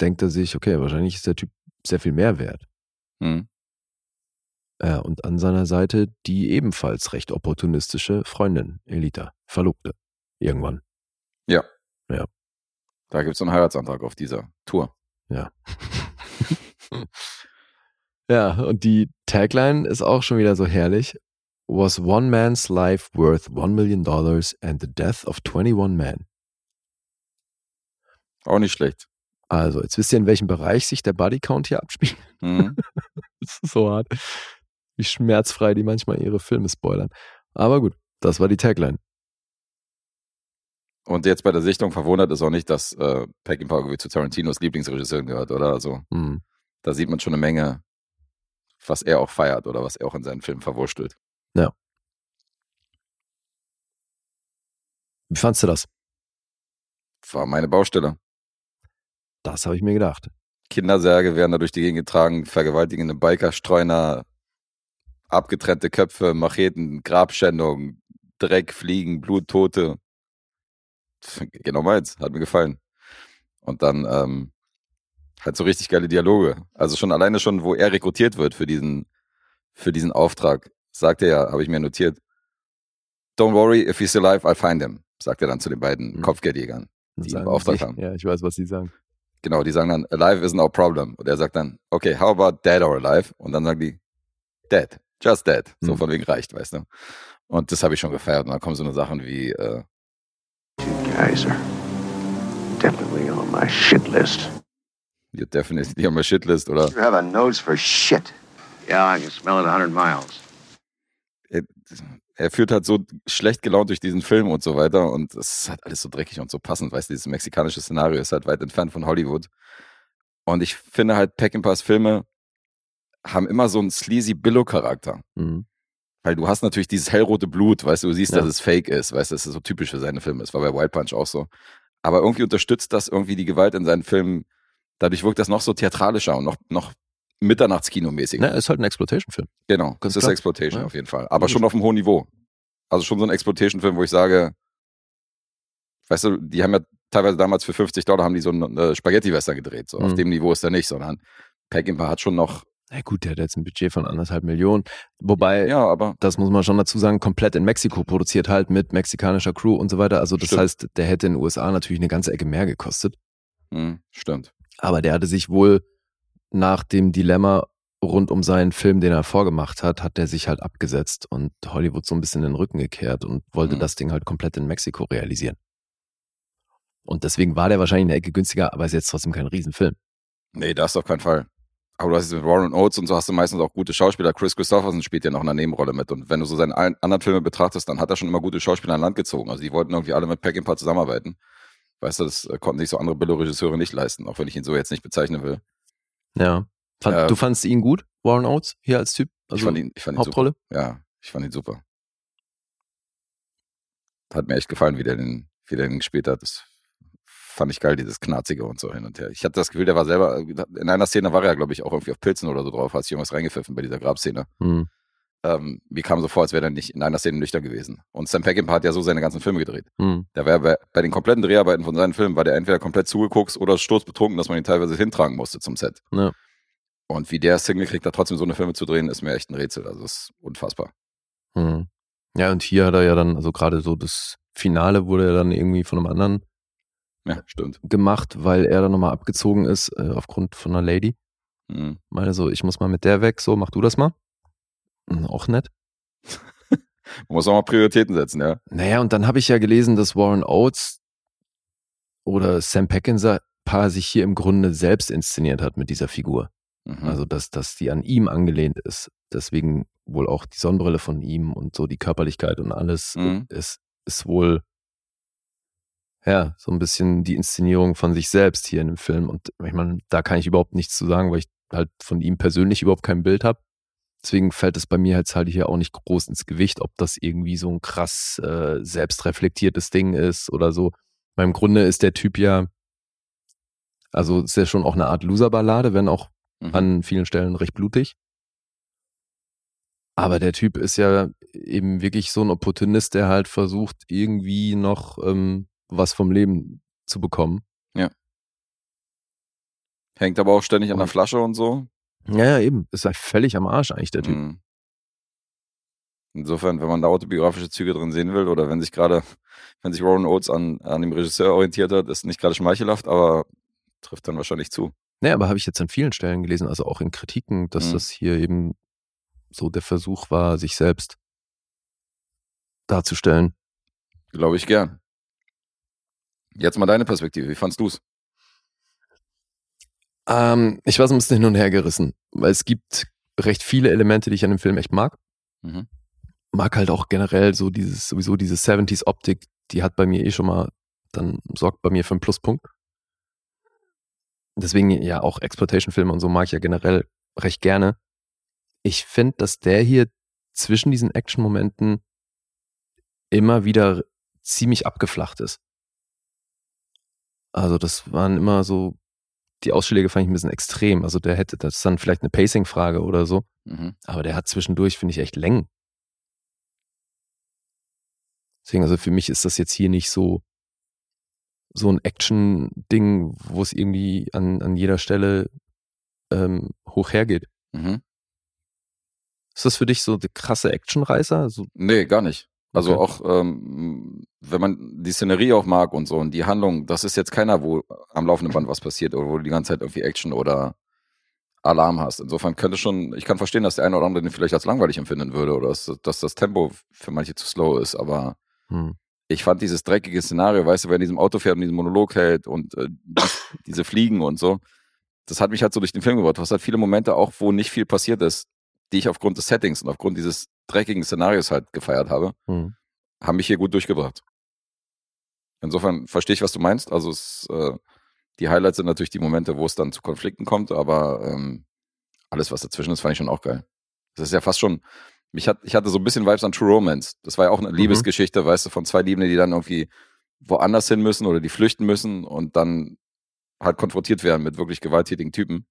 denkt er sich, okay, wahrscheinlich ist der Typ sehr viel mehr wert. Hm. Äh, und an seiner Seite die ebenfalls recht opportunistische Freundin, Elita, Verlobte. Irgendwann. Da gibt es einen Heiratsantrag auf dieser Tour. Ja. ja, und die Tagline ist auch schon wieder so herrlich. Was one man's life worth one million dollars and the death of 21 men? Auch nicht schlecht. Also, jetzt wisst ihr, in welchem Bereich sich der Body Count hier abspielt. Hm? Das ist so hart. Wie schmerzfrei die manchmal ihre Filme spoilern. Aber gut, das war die Tagline. Und jetzt bei der Sichtung verwundert ist auch nicht, dass äh, Peckinpah irgendwie zu Tarantinos Lieblingsregisseuren gehört, oder? Also Hm. da sieht man schon eine Menge, was er auch feiert oder was er auch in seinen Filmen verwurstelt. Wie fandst du das? War meine Baustelle. Das habe ich mir gedacht. Kindersärge werden da durch die Gegend getragen, vergewaltigende Biker, Streuner, abgetrennte Köpfe, Macheten, Grabschändung, Dreck, Fliegen, Blut, Tote. Genau meins, hat mir gefallen. Und dann ähm, halt so richtig geile Dialoge. Also schon alleine schon, wo er rekrutiert wird für diesen, für diesen Auftrag, sagt er ja, habe ich mir notiert. Don't worry, if he's alive, I'll find him, sagt er dann zu den beiden Mhm. Kopfgeldjägern. Die ihn beauftragt haben. Ja, ich weiß, was sie sagen. Genau, die sagen dann, alive isn't our problem. Und er sagt dann, okay, how about dead or alive? Und dann sagen die, dead, just dead. So Hm. von wegen reicht, weißt du. Und das habe ich schon gefeiert. Und dann kommen so eine Sachen wie, äh, Guys are definitely on my shit list. you're definitely on my shit list oder You have a nose for shit. Yeah, I can smell it a hundred miles. Er, er führt halt so schlecht gelaunt durch diesen Film und so weiter. Und es ist halt alles so dreckig und so passend, weißt du, dieses mexikanische Szenario ist halt weit entfernt von Hollywood. Und ich finde halt, Peckinpahs Filme haben immer so einen sleazy Billow-Charakter. Mhm. Weil du hast natürlich dieses hellrote Blut, weißt du, du siehst, Ja. dass es fake ist, weißt du, das ist so typisch für seine Filme. Das war bei Wild Punch auch so. Aber irgendwie unterstützt das irgendwie die Gewalt in seinen Filmen. Dadurch wirkt das noch so theatralischer und noch, noch Mitternachtskinomäßiger. Na, ist halt ein Exploitation-Film. Genau, das ist klar. Exploitation Ja. auf jeden Fall. Aber Ja, schon auf einem hohen Niveau. Also schon so ein Exploitation-Film, wo ich sage, weißt du, die haben ja teilweise damals für 50 Dollar haben die so einen äh, Spaghetti-Western gedreht. So. Auf Mhm. dem Niveau ist er nicht, sondern Peckinpah hat schon noch, Na gut, der hat jetzt ein Budget von anderthalb Millionen. Wobei, ja, aber das muss man schon dazu sagen, komplett in Mexiko produziert halt mit mexikanischer Crew und so weiter. Also das Stimmt. heißt, der hätte in den USA natürlich eine ganze Ecke mehr gekostet. hm, stimmt. Aber der hatte sich wohl nach dem Dilemma rund um seinen Film, den er vorgemacht hat, hat der sich halt abgesetzt und Hollywood so ein bisschen in den Rücken gekehrt und wollte Mhm. das Ding halt komplett in Mexiko realisieren. Und deswegen war der wahrscheinlich eine Ecke günstiger, aber ist jetzt trotzdem kein Riesenfilm. Nee, das auf keinen Fall. Aber du hast jetzt mit Warren Oates und so hast du meistens auch gute Schauspieler. Chris Christopherson spielt ja noch in einer Nebenrolle mit. Und wenn du so seine ein- anderen Filme betrachtest, dann hat er schon immer gute Schauspieler an Land gezogen. Also die wollten irgendwie alle mit Peckinpah zusammenarbeiten. Weißt du, das äh, konnten sich so andere Billo-Regisseure nicht leisten, auch wenn ich ihn so jetzt nicht bezeichnen will. Ja. Fand, Ja. Du fandst ihn gut, Warren Oates, hier als Typ? Also ich fand ihn, ich fand ihn super. Hauptrolle? Ja, ich fand ihn super. Hat mir echt gefallen, wie der den, wie der den gespielt hat. Das fand ich geil, dieses Knarzige und so hin und her. Ich hatte das Gefühl, der war selber, in einer Szene war er ja, glaube ich, auch irgendwie auf Pilzen oder so drauf, hat sich irgendwas reingepfiffen bei dieser Grabszene. Hm. Ähm, mir kam so vor, als wäre er nicht in einer Szene nüchtern gewesen. Und Sam Peckinpah hat ja so seine ganzen Filme gedreht. Hm. Der war bei, bei den kompletten Dreharbeiten von seinen Filmen, war der entweder komplett zugeguckt oder sturzbetrunken, dass man ihn teilweise hintragen musste zum Set. Ja. Und wie der es hingekriegt hat, trotzdem so eine Filme zu drehen, ist mir echt ein Rätsel. Also das ist unfassbar. Hm. Ja, und hier hat er ja dann, also gerade so das Finale wurde ja dann irgendwie von einem anderen Ja, stimmt. gemacht, weil er dann nochmal abgezogen ist äh, aufgrund von einer Lady. Mhm. Meine so, ich muss mal mit der weg, so, mach du das mal. Hm, Auch nett. Man muss auch mal Prioritäten setzen, ja. Naja, und dann habe ich ja gelesen, dass Warren Oates oder Sam Peckinzer Paar sich hier im Grunde selbst inszeniert hat mit dieser Figur. Mhm. Also, dass, dass die an ihm angelehnt ist. Deswegen wohl auch die Sonnenbrille von ihm und so die Körperlichkeit und alles Mhm. ist, ist wohl, ja, so ein bisschen die Inszenierung von sich selbst hier in dem Film. Und ich meine, da kann ich überhaupt nichts zu sagen, weil ich halt von ihm persönlich überhaupt kein Bild habe. Deswegen fällt es bei mir jetzt halt hier auch nicht groß ins Gewicht, ob das irgendwie so ein krass äh, selbstreflektiertes Ding ist oder so. Weil im Grunde ist der Typ ja, also ist ja schon auch eine Art Loser-Ballade, wenn auch Mhm. an vielen Stellen recht blutig. Aber der Typ ist ja eben wirklich so ein Opportunist, der halt versucht, irgendwie noch ähm, was vom Leben zu bekommen. Hängt aber auch ständig an der Flasche und so. Ja, ja, eben. Ist halt völlig am Arsch eigentlich, der Typ. Mhm. Insofern, wenn man da autobiografische Züge drin sehen will oder wenn sich gerade, wenn sich Rowan Oates an, an dem Regisseur orientiert hat, ist nicht gerade schmeichelhaft, aber trifft dann wahrscheinlich zu. Nee, aber habe ich jetzt an vielen Stellen gelesen, also auch in Kritiken, dass Mhm. das hier eben so der Versuch war, sich selbst darzustellen. Glaube ich gern. Jetzt mal deine Perspektive. Wie fandst du's? Ähm, ich war so ein bisschen hin und her gerissen, weil es gibt recht viele Elemente, die ich an dem Film echt mag. Mhm. Mag halt auch generell so dieses, sowieso diese 70s Optik, die hat bei mir eh schon mal, dann sorgt bei mir für einen Pluspunkt. Deswegen ja auch Exploitation-Filme und so mag ich ja generell recht gerne. Ich finde, dass der hier zwischen diesen Action-Momenten immer wieder ziemlich abgeflacht ist. Also das waren immer so, die Ausschläge fand ich ein bisschen extrem. Also der hätte, das ist dann vielleicht eine Pacing-Frage oder so, Mhm. aber der hat zwischendurch, finde ich, echt Längen. Deswegen, also für mich ist das jetzt hier nicht so, so ein Action-Ding, wo es irgendwie an, an jeder Stelle ähm, hoch hergeht. Mhm. Ist das für dich so der krasse Actionreißer? So, Nee, gar nicht. Also Okay. auch, ähm, wenn man die Szenerie auch mag und so und die Handlung, das ist jetzt keiner, wo am laufenden Band was passiert oder wo du die ganze Zeit irgendwie Action oder Alarm hast. Insofern könnte schon, ich kann verstehen, dass der eine oder andere den vielleicht als langweilig empfinden würde oder dass, dass das Tempo für manche zu slow ist, aber hm. ich fand dieses dreckige Szenario, weißt du, wer in diesem Auto fährt und diesen Monolog hält und äh, die, diese Fliegen und so, das hat mich halt so durch den Film gebracht. Du hast halt viele Momente auch, wo nicht viel passiert ist, die ich aufgrund des Settings und aufgrund dieses dreckigen Szenarios halt gefeiert habe, Hm. haben mich hier gut durchgebracht. Insofern verstehe ich, was du meinst. Also es, äh, die Highlights sind natürlich die Momente, wo es dann zu Konflikten kommt, aber ähm, alles, was dazwischen ist, fand ich schon auch geil. Das ist ja fast schon, mich hat, ich hatte so ein bisschen Vibes an True Romance. Das war ja auch eine Liebesgeschichte, weißt du, von zwei Liebenden, die dann irgendwie woanders hin müssen oder die flüchten müssen und dann halt konfrontiert werden mit wirklich gewalttätigen Typen.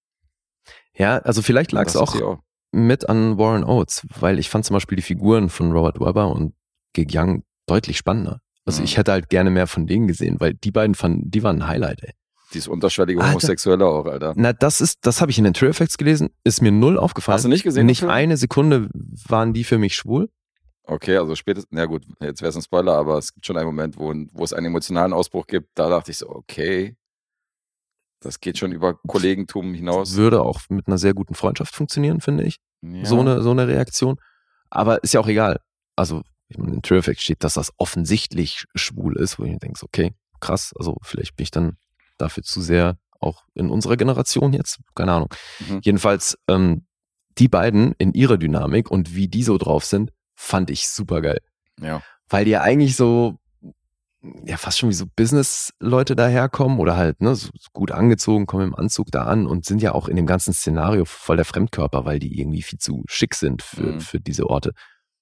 Ja, also vielleicht lag es auch auch. Mit an Warren Oates, weil ich fand zum Beispiel die Figuren von Robert Webber und Gig Young deutlich spannender. Also Mhm. ich hätte halt gerne mehr von denen gesehen, weil die beiden fanden, die waren ein Highlight, ey. Dieses unterschwellige Alter. Homosexuelle auch, Alter. Na, das ist, das habe ich in den True Effects gelesen, ist mir null aufgefallen. Hast du nicht gesehen? Nicht eine Sekunde waren die für mich schwul. Okay, also spätestens, na gut, jetzt wäre es ein Spoiler, aber es gibt schon einen Moment, wo, wo es einen emotionalen Ausbruch gibt. Da dachte ich so, okay, das geht schon über Kollegentum hinaus. Würde auch mit einer sehr guten Freundschaft funktionieren, finde ich. Ja. So, eine, so eine Reaktion. Aber ist ja auch egal. Also, ich meine, in Effects steht, dass das offensichtlich schwul ist, wo ich mir denke, okay, krass. Also, vielleicht bin ich dann dafür zu sehr auch in unserer Generation jetzt. Keine Ahnung. Mhm. Jedenfalls, ähm, die beiden in ihrer Dynamik und wie die so drauf sind, fand ich super geil. Ja. Weil die ja eigentlich so, ja, fast schon wie so Business-Leute daherkommen oder halt, ne, so gut angezogen, kommen im Anzug da an und sind ja auch in dem ganzen Szenario voll der Fremdkörper, weil die irgendwie viel zu schick sind für, Mhm. für diese Orte.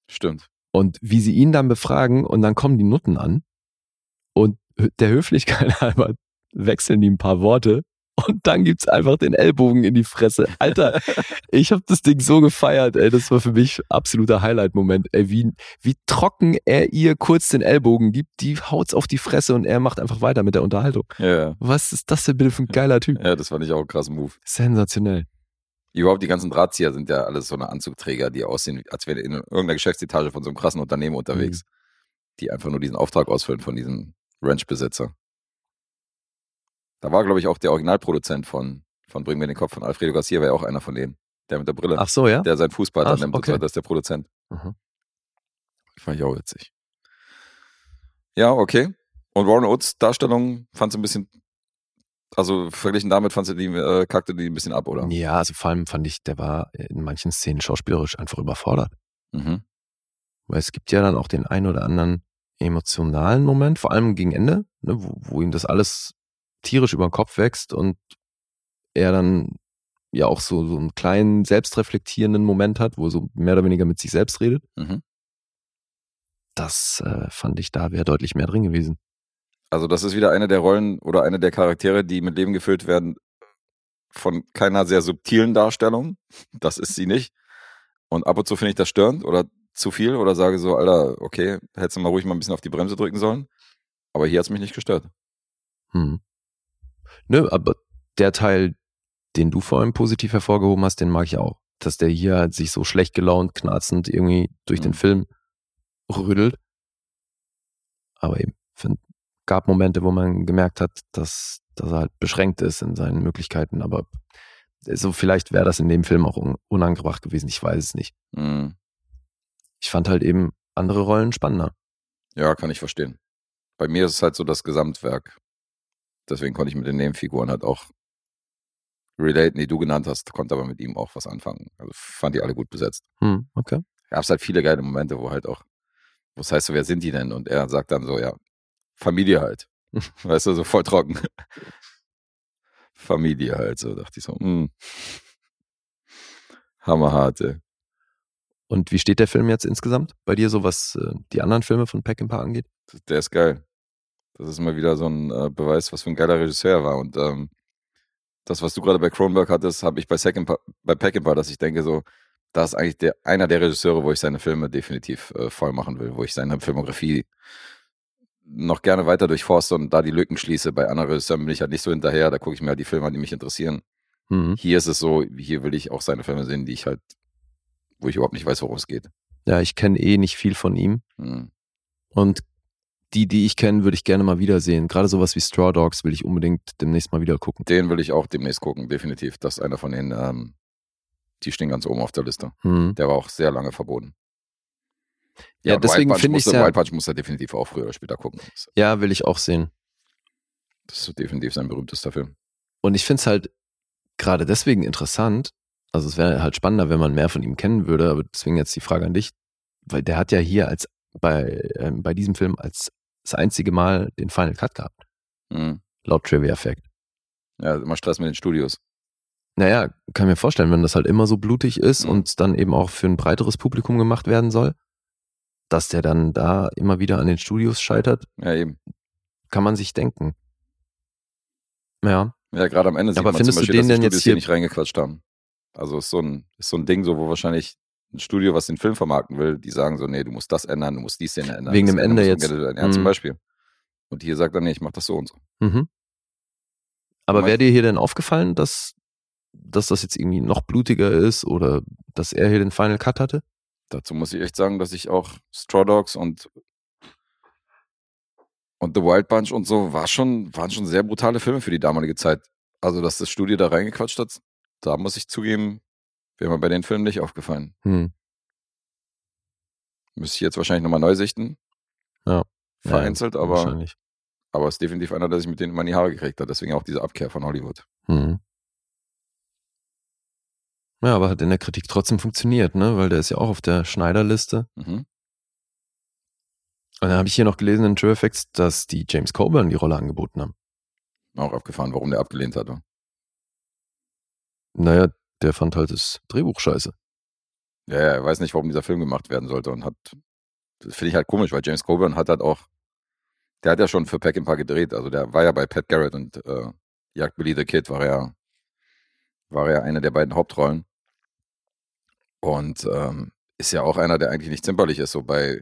Stimmt. Und wie sie ihn dann befragen und dann kommen die Nutten an und der Höflichkeit halber wechseln die ein paar Worte und dann gibt's einfach den Ellbogen in die Fresse. Alter, ich habe das Ding so gefeiert, ey, das war für mich absoluter Highlight-Moment. Ey, wie, wie trocken er ihr kurz den Ellbogen gibt, die haut's auf die Fresse und er macht einfach weiter mit der Unterhaltung. Ja. Was ist das denn bitte für ein geiler Typ? ja, das fand ich auch ein krasser Move. Sensationell. Überhaupt die ganzen Drahtzieher sind ja alles so eine Anzugträger, die aussehen, als wären in irgendeiner Geschäftsetage von so einem krassen Unternehmen unterwegs, die einfach nur diesen Auftrag ausfüllen von diesem Ranch-Besitzer. Da war, glaube ich, auch der Originalproduzent von, von Bring mir den Kopf von Alfredo Garcia war ja auch einer von denen. Der mit der Brille. Ach so, ja? Der sein Fußball Ach, annimmt okay. und so, das ist der Produzent. Mhm. Fand ich auch witzig. Ja, okay. Und Warren Oates Darstellung fand sie ein bisschen, also verglichen damit fand sie die, äh, kackte die ein bisschen ab, oder? Ja, also vor allem fand ich, der war in manchen Szenen schauspielerisch einfach überfordert. Mhm. Weil es gibt ja dann auch den einen oder anderen emotionalen Moment, vor allem gegen Ende, ne, wo, wo ihm das alles tierisch über den Kopf wächst und er dann ja auch so, so einen kleinen selbstreflektierenden Moment hat, wo er so mehr oder weniger mit sich selbst redet. Mhm. Das äh, fand ich, da wäre deutlich mehr drin gewesen. Also das ist wieder eine der Rollen oder eine der Charaktere, die mit Leben gefüllt werden von keiner sehr subtilen Darstellung. Das ist sie nicht. Und ab und zu finde ich das störend oder zu viel oder sage so, Alter, okay, hättest du mal ruhig mal ein bisschen auf die Bremse drücken sollen. Aber hier hat es mich nicht gestört. Hm. Nö, aber der Teil, den du vorhin positiv hervorgehoben hast, den mag ich auch. Dass der hier halt sich so schlecht gelaunt, knarzend irgendwie durch den Mhm. Film rüttelt. Aber eben, find, gab Momente, wo man gemerkt hat, dass, dass er halt beschränkt ist in seinen Möglichkeiten. Aber so vielleicht wäre das in dem Film auch un unangebracht gewesen. Ich weiß es nicht. Mhm. Ich fand halt eben andere Rollen spannender. Ja, kann ich verstehen. Bei mir ist es halt so das Gesamtwerk. Deswegen konnte ich mit den Nebenfiguren halt auch relaten, die du genannt hast, konnte aber mit ihm auch was anfangen. Also fand die alle gut besetzt. Hm, okay. Gab es halt viele geile Momente, wo halt auch, wo es heißt so, wer sind die denn? Und er sagt dann so, ja, Familie halt. weißt du, so voll trocken. Familie halt, so dachte ich so, hm. Hammerhart, ey. Und wie steht der Film jetzt insgesamt bei dir, so was äh, die anderen Filme von Peckinpah angeht? Der ist geil. Das ist mal wieder so ein äh, Beweis, was für ein geiler Regisseur er war. Und ähm, das, was du gerade bei Cronenberg hattest, habe ich bei, Second bei Peckinpah, dass ich denke so, da ist eigentlich der, einer der Regisseure, wo ich seine Filme definitiv äh, voll machen will, wo ich seine Filmografie noch gerne weiter durchforste und da die Lücken schließe. Bei anderen Regisseuren bin ich halt nicht so hinterher, da gucke ich mir halt die Filme an, die mich interessieren. Mhm. Hier ist es so, hier will ich auch seine Filme sehen, die ich halt, wo ich überhaupt nicht weiß, worum es geht. Ja, ich kenne eh nicht viel von ihm. Hm. Und die, die ich kenne, würde ich gerne mal wiedersehen. Gerade sowas wie Straw Dogs will ich unbedingt demnächst mal wieder gucken. Den will ich auch demnächst gucken, definitiv. Das ist einer von denen, ähm, die stehen ganz oben auf der Liste. Hm. Der war auch sehr lange verboten. Ja, und deswegen finde ich ja, Wild Punch muss er definitiv auch früher oder später gucken. Ja, will ich auch sehen. Das ist definitiv sein berühmtester Film. Und ich finde es halt gerade deswegen interessant. Also es wäre halt spannender, wenn man mehr von ihm kennen würde. Aber deswegen jetzt die Frage an dich, weil der hat ja hier als bei ähm, bei diesem Film als das einzige Mal den Final Cut gehabt, Mhm. laut Trivia Fact. Ja, immer Stress mit den Studios. Naja, kann mir vorstellen, wenn das halt immer so blutig ist Mhm. und dann eben auch für ein breiteres Publikum gemacht werden soll, dass der dann da immer wieder an den Studios scheitert, Ja, eben. kann man sich denken. Ja, Ja, gerade am Ende sieht Aber man findest zum du Beispiel, den dass die denn jetzt Studios hier hier- nicht reingequatscht haben. Also ist so ein, ist so ein Ding, so wo wahrscheinlich ein Studio, was den Film vermarkten will, die sagen so, nee, du musst das ändern, du musst die Szene ändern. Wegen dem Ende jetzt. Ja, zum Mhm. Beispiel. Und hier sagt er, nee, ich mach das so und so. Mhm. Aber wäre dir hier denn aufgefallen, dass, dass das jetzt irgendwie noch blutiger ist oder dass er hier den Final Cut hatte? Dazu muss ich echt sagen, dass ich auch Straw Dogs und und The Wild Bunch und so war schon, waren schon sehr brutale Filme für die damalige Zeit. Also, dass das Studio da reingequatscht hat, da muss ich zugeben, wäre mir bei den Filmen nicht aufgefallen. Hm. Müsste ich jetzt wahrscheinlich nochmal neu sichten. Ja. Vereinzelt, Ja, aber, Wahrscheinlich. aber ist definitiv einer, der sich mit denen immer in die Haare gekriegt hat. Deswegen auch diese Abkehr von Hollywood. Hm. Ja, aber hat in der Kritik trotzdem funktioniert, ne? Weil der ist ja auch auf der Schneiderliste. Mhm. Und dann habe ich hier noch gelesen in True Effects, dass die James Coburn die Rolle angeboten haben. Auch abgefahren, warum der abgelehnt hatte. Naja, der fand halt das Drehbuch scheiße. Ja, ja, er weiß nicht, warum dieser Film gemacht werden sollte und hat, das finde ich halt komisch, weil James Coburn hat halt auch, der hat ja schon für Peckinpah gedreht, also der war ja bei Pat Garrett und äh, Jagd Billy the Kid war ja, war ja eine der beiden Hauptrollen und ähm, ist ja auch einer, der eigentlich nicht zimperlich ist, so bei,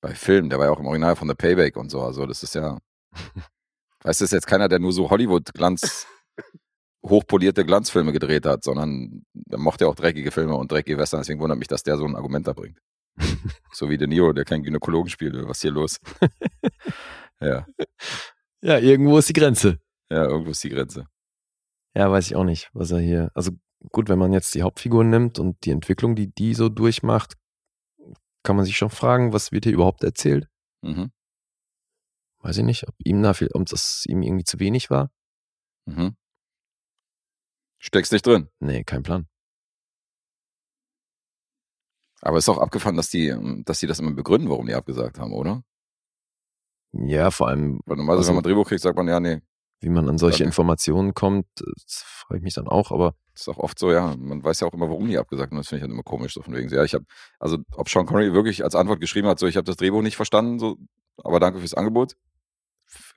bei Filmen, der war ja auch im Original von The Payback und so, also das ist ja, weißt du, ist jetzt keiner, der nur so Hollywood-Glanz, hochpolierte Glanzfilme gedreht hat, sondern der mochte ja auch dreckige Filme und dreckige Western, deswegen wundert mich, dass der so ein Argument da bringt. so wie De Niro, der keinen Gynäkologen spielt, was ist hier los? ja, Ja, irgendwo ist die Grenze. ja, irgendwo ist die Grenze. Ja, weiß ich auch nicht, was er hier. Also gut, wenn man jetzt die Hauptfigur nimmt und die Entwicklung, die die so durchmacht, kann man sich schon fragen, was wird hier überhaupt erzählt? Mhm. Weiß ich nicht, ob ihm dafür, ob das ihm irgendwie zu wenig war. Mhm. Steckst nicht drin. Nee, kein Plan. Aber ist auch abgefahren, dass die, ähm, dass die das immer begründen, warum die abgesagt haben, oder? Ja, vor allem, Weil normalerweise, Also- wenn man Drehbuch kriegt, sagt man, ja, nee. wie man an solche Okay. Informationen kommt, das frage ich mich dann auch, aber Das ist auch oft so, ja. Man weiß ja auch immer, warum die abgesagt haben. Das finde ich halt immer komisch. So von wegen, ja, ich habe, also ob Sean Connery wirklich als Antwort geschrieben hat, so, ich habe das Drehbuch nicht verstanden, so, aber danke fürs Angebot.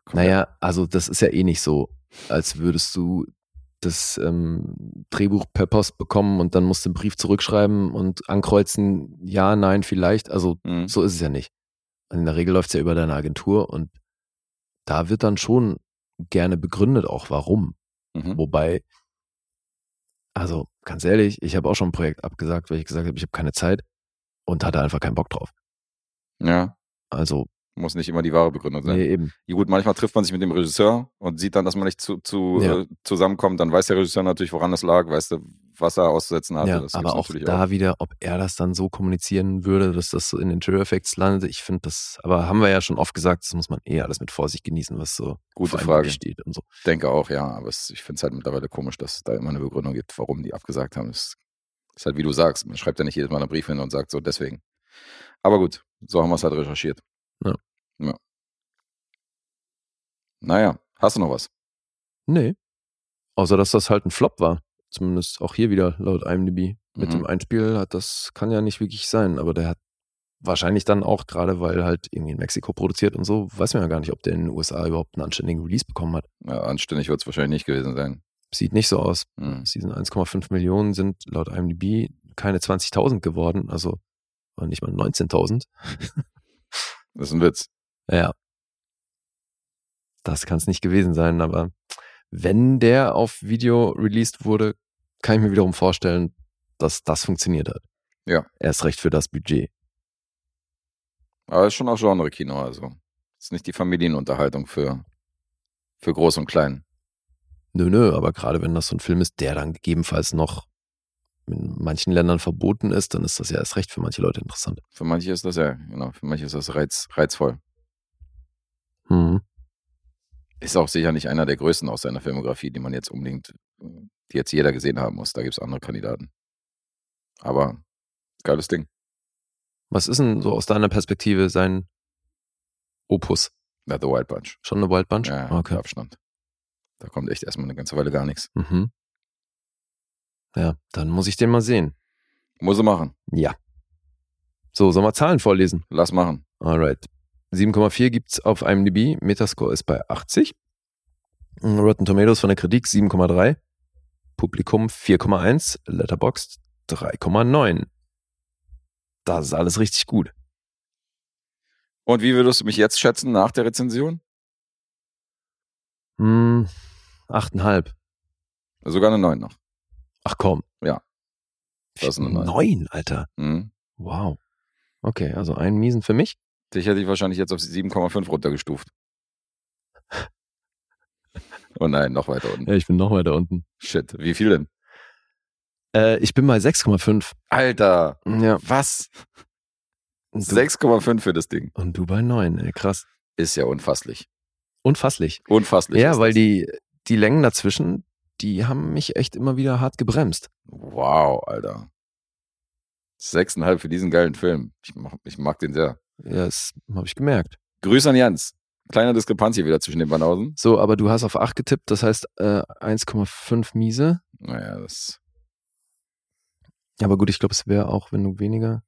Kommt naja, also das ist ja eh nicht so, als würdest du das ähm, Drehbuch per Post bekommen und dann musst du einen Brief zurückschreiben und ankreuzen, ja, nein, vielleicht. Also Mhm. so ist es ja nicht. In der Regel läuft es ja über deine Agentur und da wird dann schon gerne begründet, auch warum. Mhm. Wobei, also ganz ehrlich, ich habe auch schon ein Projekt abgesagt, weil ich gesagt habe, ich habe keine Zeit und hatte einfach keinen Bock drauf. Ja, Also, muss nicht immer die wahre Begründung sein. nee, eben. Ja, gut, manchmal trifft man sich mit dem Regisseur und sieht dann, dass man nicht zu, zu, Ja. äh, zusammenkommt. Dann weiß der Regisseur natürlich, woran das lag, weißt du, was er auszusetzen hatte. Ja, Das aber auch da wieder, ob er das dann so kommunizieren würde, dass das so in den Trigger Effects landet, ich finde das, aber haben wir ja schon oft gesagt, das muss man eh alles mit Vorsicht genießen, was so Gute Frage. Steht und so. Denke auch, ja. Aber es, ich finde es halt mittlerweile komisch, dass es da immer eine Begründung gibt, warum die abgesagt haben. Es ist halt wie du sagst. Man schreibt ja nicht jedes Mal einen Brief hin und sagt so, deswegen. Aber gut, so haben wir es halt recherchiert. Ja. ja. Naja, hast du noch was? Nee. Außer, dass das halt ein Flop war. Zumindest auch hier wieder laut IMDb. Mit Mhm. dem Einspiel hat das kann ja nicht wirklich sein, aber der hat wahrscheinlich dann auch, gerade weil halt irgendwie in Mexiko produziert und so, weiß man ja gar nicht, ob der in den USA überhaupt einen anständigen Release bekommen hat. Ja, anständig wird es wahrscheinlich nicht gewesen sein. Sieht nicht so aus. Hm. Diesen 1,5 Millionen sind laut IMDb keine 20.000 geworden, also war nicht mal 19.000. Das ist ein Witz. Ja. Das kann es nicht gewesen sein, aber wenn der auf Video released wurde, kann ich mir wiederum vorstellen, dass das funktioniert hat. Ja. Erst recht für das Budget. Aber ist schon auch Genre-Kino, also. Ist nicht die Familienunterhaltung für, für Groß und Klein. Nö, nö, aber gerade wenn das so ein Film ist, der dann gegebenenfalls noch in manchen Ländern verboten ist, dann ist das ja erst recht für manche Leute interessant. Für manche ist das ja, genau, für manche ist das reiz, reizvoll. Mhm. Ist auch sicher nicht einer der größten aus seiner Filmografie, die man jetzt unbedingt, die jetzt jeder gesehen haben muss. Da gibt es andere Kandidaten. Aber geiles Ding. Was ist denn so aus deiner Perspektive sein Opus? Ja, The Wild Bunch. Schon eine Wild Bunch? Ja, okay. Abstand. Da kommt echt erstmal eine ganze Weile gar nichts. Mhm. Ja, dann muss ich den mal sehen. Muss er machen. Ja. So, sollen wir Zahlen vorlesen? Lass machen. Alright. 7,4 gibt's auf IMDb. Metascore ist bei 80. Rotten Tomatoes von der Kritik 7,3. Publikum 4,1. Letterboxd 3,9. Das ist alles richtig gut. Und wie würdest du mich jetzt schätzen nach der Rezension? Hm, 8,5. Sogar eine 9 noch. Ach komm. Ja. Das 9. 9, Alter. Mhm. Wow. Okay, also einen miesen für mich. Dich hätte ich wahrscheinlich jetzt auf 7,5 runtergestuft. Oh nein, noch weiter unten. Ja, ich bin noch weiter unten. Shit. Wie viel denn? Äh, ich bin bei 6,5. Alter. Ja. Was? Und du, 6,5 für das Ding. und du bei 9, ey, krass. Ist ja unfasslich. Unfasslich. Unfasslich. Ja, weil das. die, die Längen dazwischen, die haben mich echt immer wieder hart gebremst. Wow, Alter. 6,5 für diesen geilen Film. Ich mag, ich mag den sehr. Ja, das habe ich gemerkt. Grüße an Jans. Kleine Diskrepanz hier wieder zwischen den Banausen. So, aber du hast auf 8 getippt, das heißt äh, 1,5 miese. Naja, das. Aber gut, ich glaube, es wäre auch, wenn du weniger,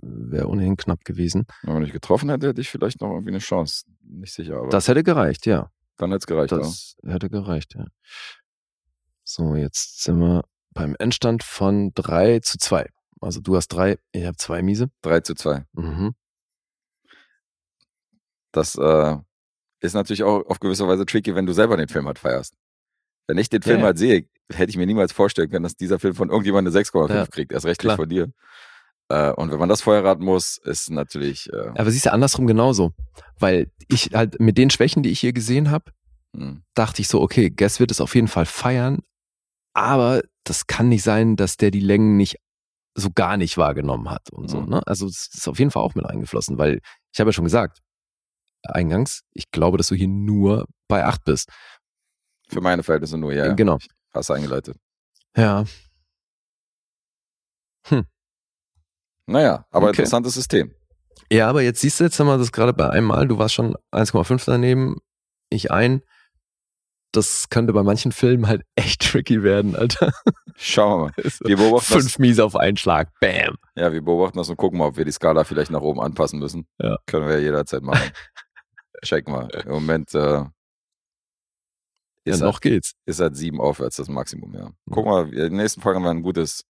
wäre ohnehin knapp gewesen. Wenn man nicht getroffen hätte, hätte ich vielleicht noch irgendwie eine Chance. Nicht sicher, aber Das hätte gereicht, ja. Dann hätte es gereicht. ja. Das hätte gereicht, ja. So, jetzt sind wir beim Endstand von 3 zu 2. Also du hast 3, ich habe 2 miese. 3 zu 2. Mhm. Das äh, ist natürlich auch auf gewisse Weise tricky, wenn du selber den Film halt feierst. Wenn ich den Film Ja, ja. halt sehe, hätte ich mir niemals vorstellen können, dass dieser Film von irgendjemandem eine 6,5 Ja, kriegt. Erst recht klar. nicht von dir. Äh, und wenn man das vorher raten muss, ist natürlich. Äh, Aber siehst du, andersrum genauso. Weil ich halt mit den Schwächen, die ich hier gesehen habe, Hm. dachte ich so, okay, Guess wird es auf jeden Fall feiern, aber das kann nicht sein, dass der die Längen nicht so gar nicht wahrgenommen hat und so. Mhm. Ne? Also es ist auf jeden Fall auch mit eingeflossen, weil ich habe ja schon gesagt, eingangs, ich glaube, dass du hier nur bei acht bist. Für meine Verhältnisse nur, ja. Genau. Hast du eingeleitet. Ja. Naja, aber Okay. interessantes System. Ja, aber jetzt siehst du jetzt mal das gerade bei einmal, du warst schon 1,5 daneben, ich ein. Das könnte bei manchen Filmen halt echt tricky werden, Alter. Schauen wir mal. Wir beobachten das, Fünf Mies auf einen Schlag. Bam. ja, wir beobachten das und gucken mal, ob wir die Skala vielleicht nach oben anpassen müssen. Ja. Können wir ja jederzeit machen. Checken wir. Im Moment äh, Ja, ist, noch geht's. halt, ist halt sieben aufwärts das Maximum, ja. Gucken wir, in der nächsten Folge haben wir ein gutes,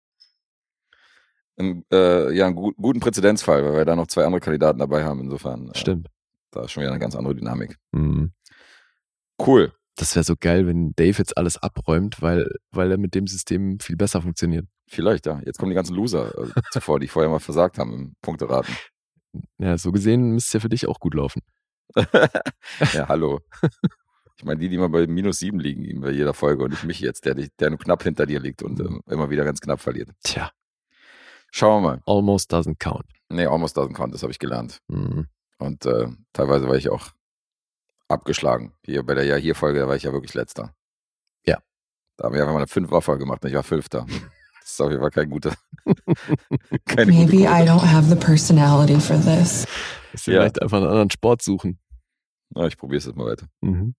ein, äh, ja, einen gut, guten Präzedenzfall, weil wir da noch zwei andere Kandidaten dabei haben. Insofern, äh, Stimmt. da ist schon wieder eine ganz andere Dynamik. Mhm. Cool. Das wäre so geil, wenn Dave jetzt alles abräumt, weil, weil er mit dem System viel besser funktioniert. Vielleicht, ja. Jetzt kommen die ganzen Loser äh, zuvor, die vorher mal versagt haben im Punkteraten. Ja, so gesehen müsste es ja für dich auch gut laufen. ja, hallo. Ich meine, die, die immer bei minus sieben liegen, bei jeder Folge und nicht mich jetzt, der, der nur knapp hinter dir liegt und ähm, immer wieder ganz knapp verliert. Tja, Schauen wir mal. almost doesn't count. Nee, almost doesn't count, das habe ich gelernt. Mhm. Und äh, teilweise war ich auch abgeschlagen. Hier bei der Ja-Hier-Folge, da war ich ja wirklich letzter. Ja. Da haben wir einfach mal eine Fünfer-Folge gemacht und ich war Fünfter. Das ist auf jeden Fall kein guter. keine Maybe gute I don't have the personality for this. Ja. vielleicht einfach einen anderen Sport suchen. Na, ich probiere es jetzt mal weiter. Mhm.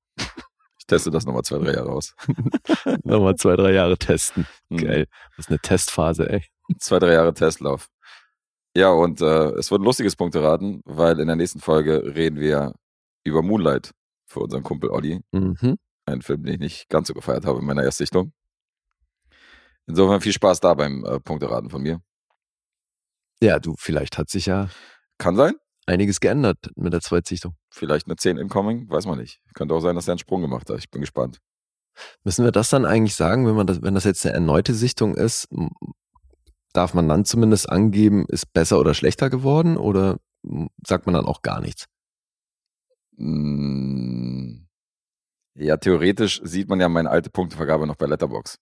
Ich teste das nochmal zwei, drei Jahre aus. Nochmal zwei, drei Jahre testen. Mhm. Geil. Das ist eine Testphase, ey. Zwei, drei Jahre Testlauf. Ja, und äh, es wird ein lustiges Punkteraten, weil in der nächsten Folge reden wir über Moonlight für unseren Kumpel Olli. Mhm. Einen Film, den ich nicht ganz so gefeiert habe in meiner Erstsichtung. Insofern viel Spaß da beim äh, Punkteraten von mir. Ja, du, vielleicht hat sich ja Kann sein. einiges geändert mit der Zweitsichtung. Vielleicht eine 10 incoming, weiß man nicht. Könnte auch sein, dass er einen Sprung gemacht hat. Ich bin gespannt. Müssen wir das dann eigentlich sagen, wenn man das, wenn das jetzt eine erneute Sichtung ist, darf man dann zumindest angeben, ist besser oder schlechter geworden oder sagt man dann auch gar nichts? Mm, Ja, theoretisch sieht man ja meine alte Punktevergabe noch bei Letterbox.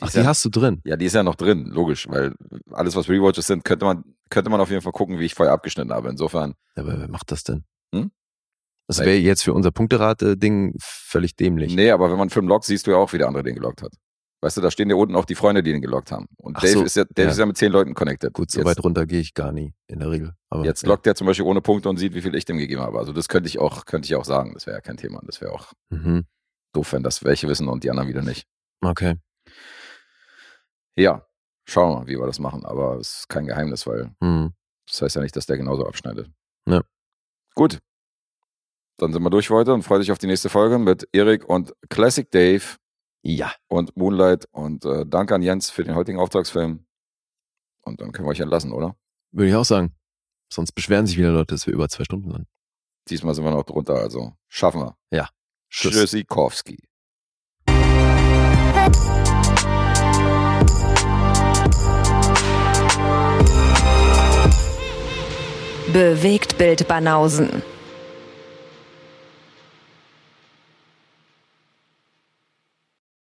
Ach, die ja, hast du drin. ja, die ist ja noch drin, logisch, weil alles, was Rewatches sind, könnte man, könnte man auf jeden Fall gucken, wie ich vorher abgeschnitten habe. Insofern, Ja, aber wer macht das denn? Hm? Das wäre jetzt für unser Punkterate-Ding völlig dämlich. nee, aber wenn man Film loggt, siehst du ja auch, wie der andere den geloggt hat. Weißt du, da stehen ja unten auch die Freunde, die den geloggt haben. Und Ach Dave, so, ist, ja, Dave ja. ist ja mit zehn Leuten connected. Gut, so jetzt, weit runter gehe ich gar nie in der Regel. Aber Jetzt ja. loggt er zum Beispiel ohne Punkte und sieht, wie viel ich dem gegeben habe. Also das könnte ich auch, könnte ich auch sagen. Das wäre ja kein Thema. Das wäre auch Mhm. doof, wenn das welche wissen und die anderen wieder nicht. Okay. Ja, schauen wir mal, wie wir das machen. Aber es ist kein Geheimnis, weil Mhm. das heißt ja nicht, dass der genauso abschneidet. Ja. Gut. Dann sind wir durch heute und freue dich auf die nächste Folge mit Erik und Classic Dave Ja. und Moonlight. Und äh, danke an Jens für den heutigen Auftragsfilm. Und dann können wir euch entlassen, oder? Würde ich auch sagen. Sonst beschweren sich wieder Leute, dass wir über zwei Stunden sind. Diesmal sind wir noch drunter, also schaffen wir. Ja. Tschüss. Tschüssikowski. Bewegt Bild Banausen.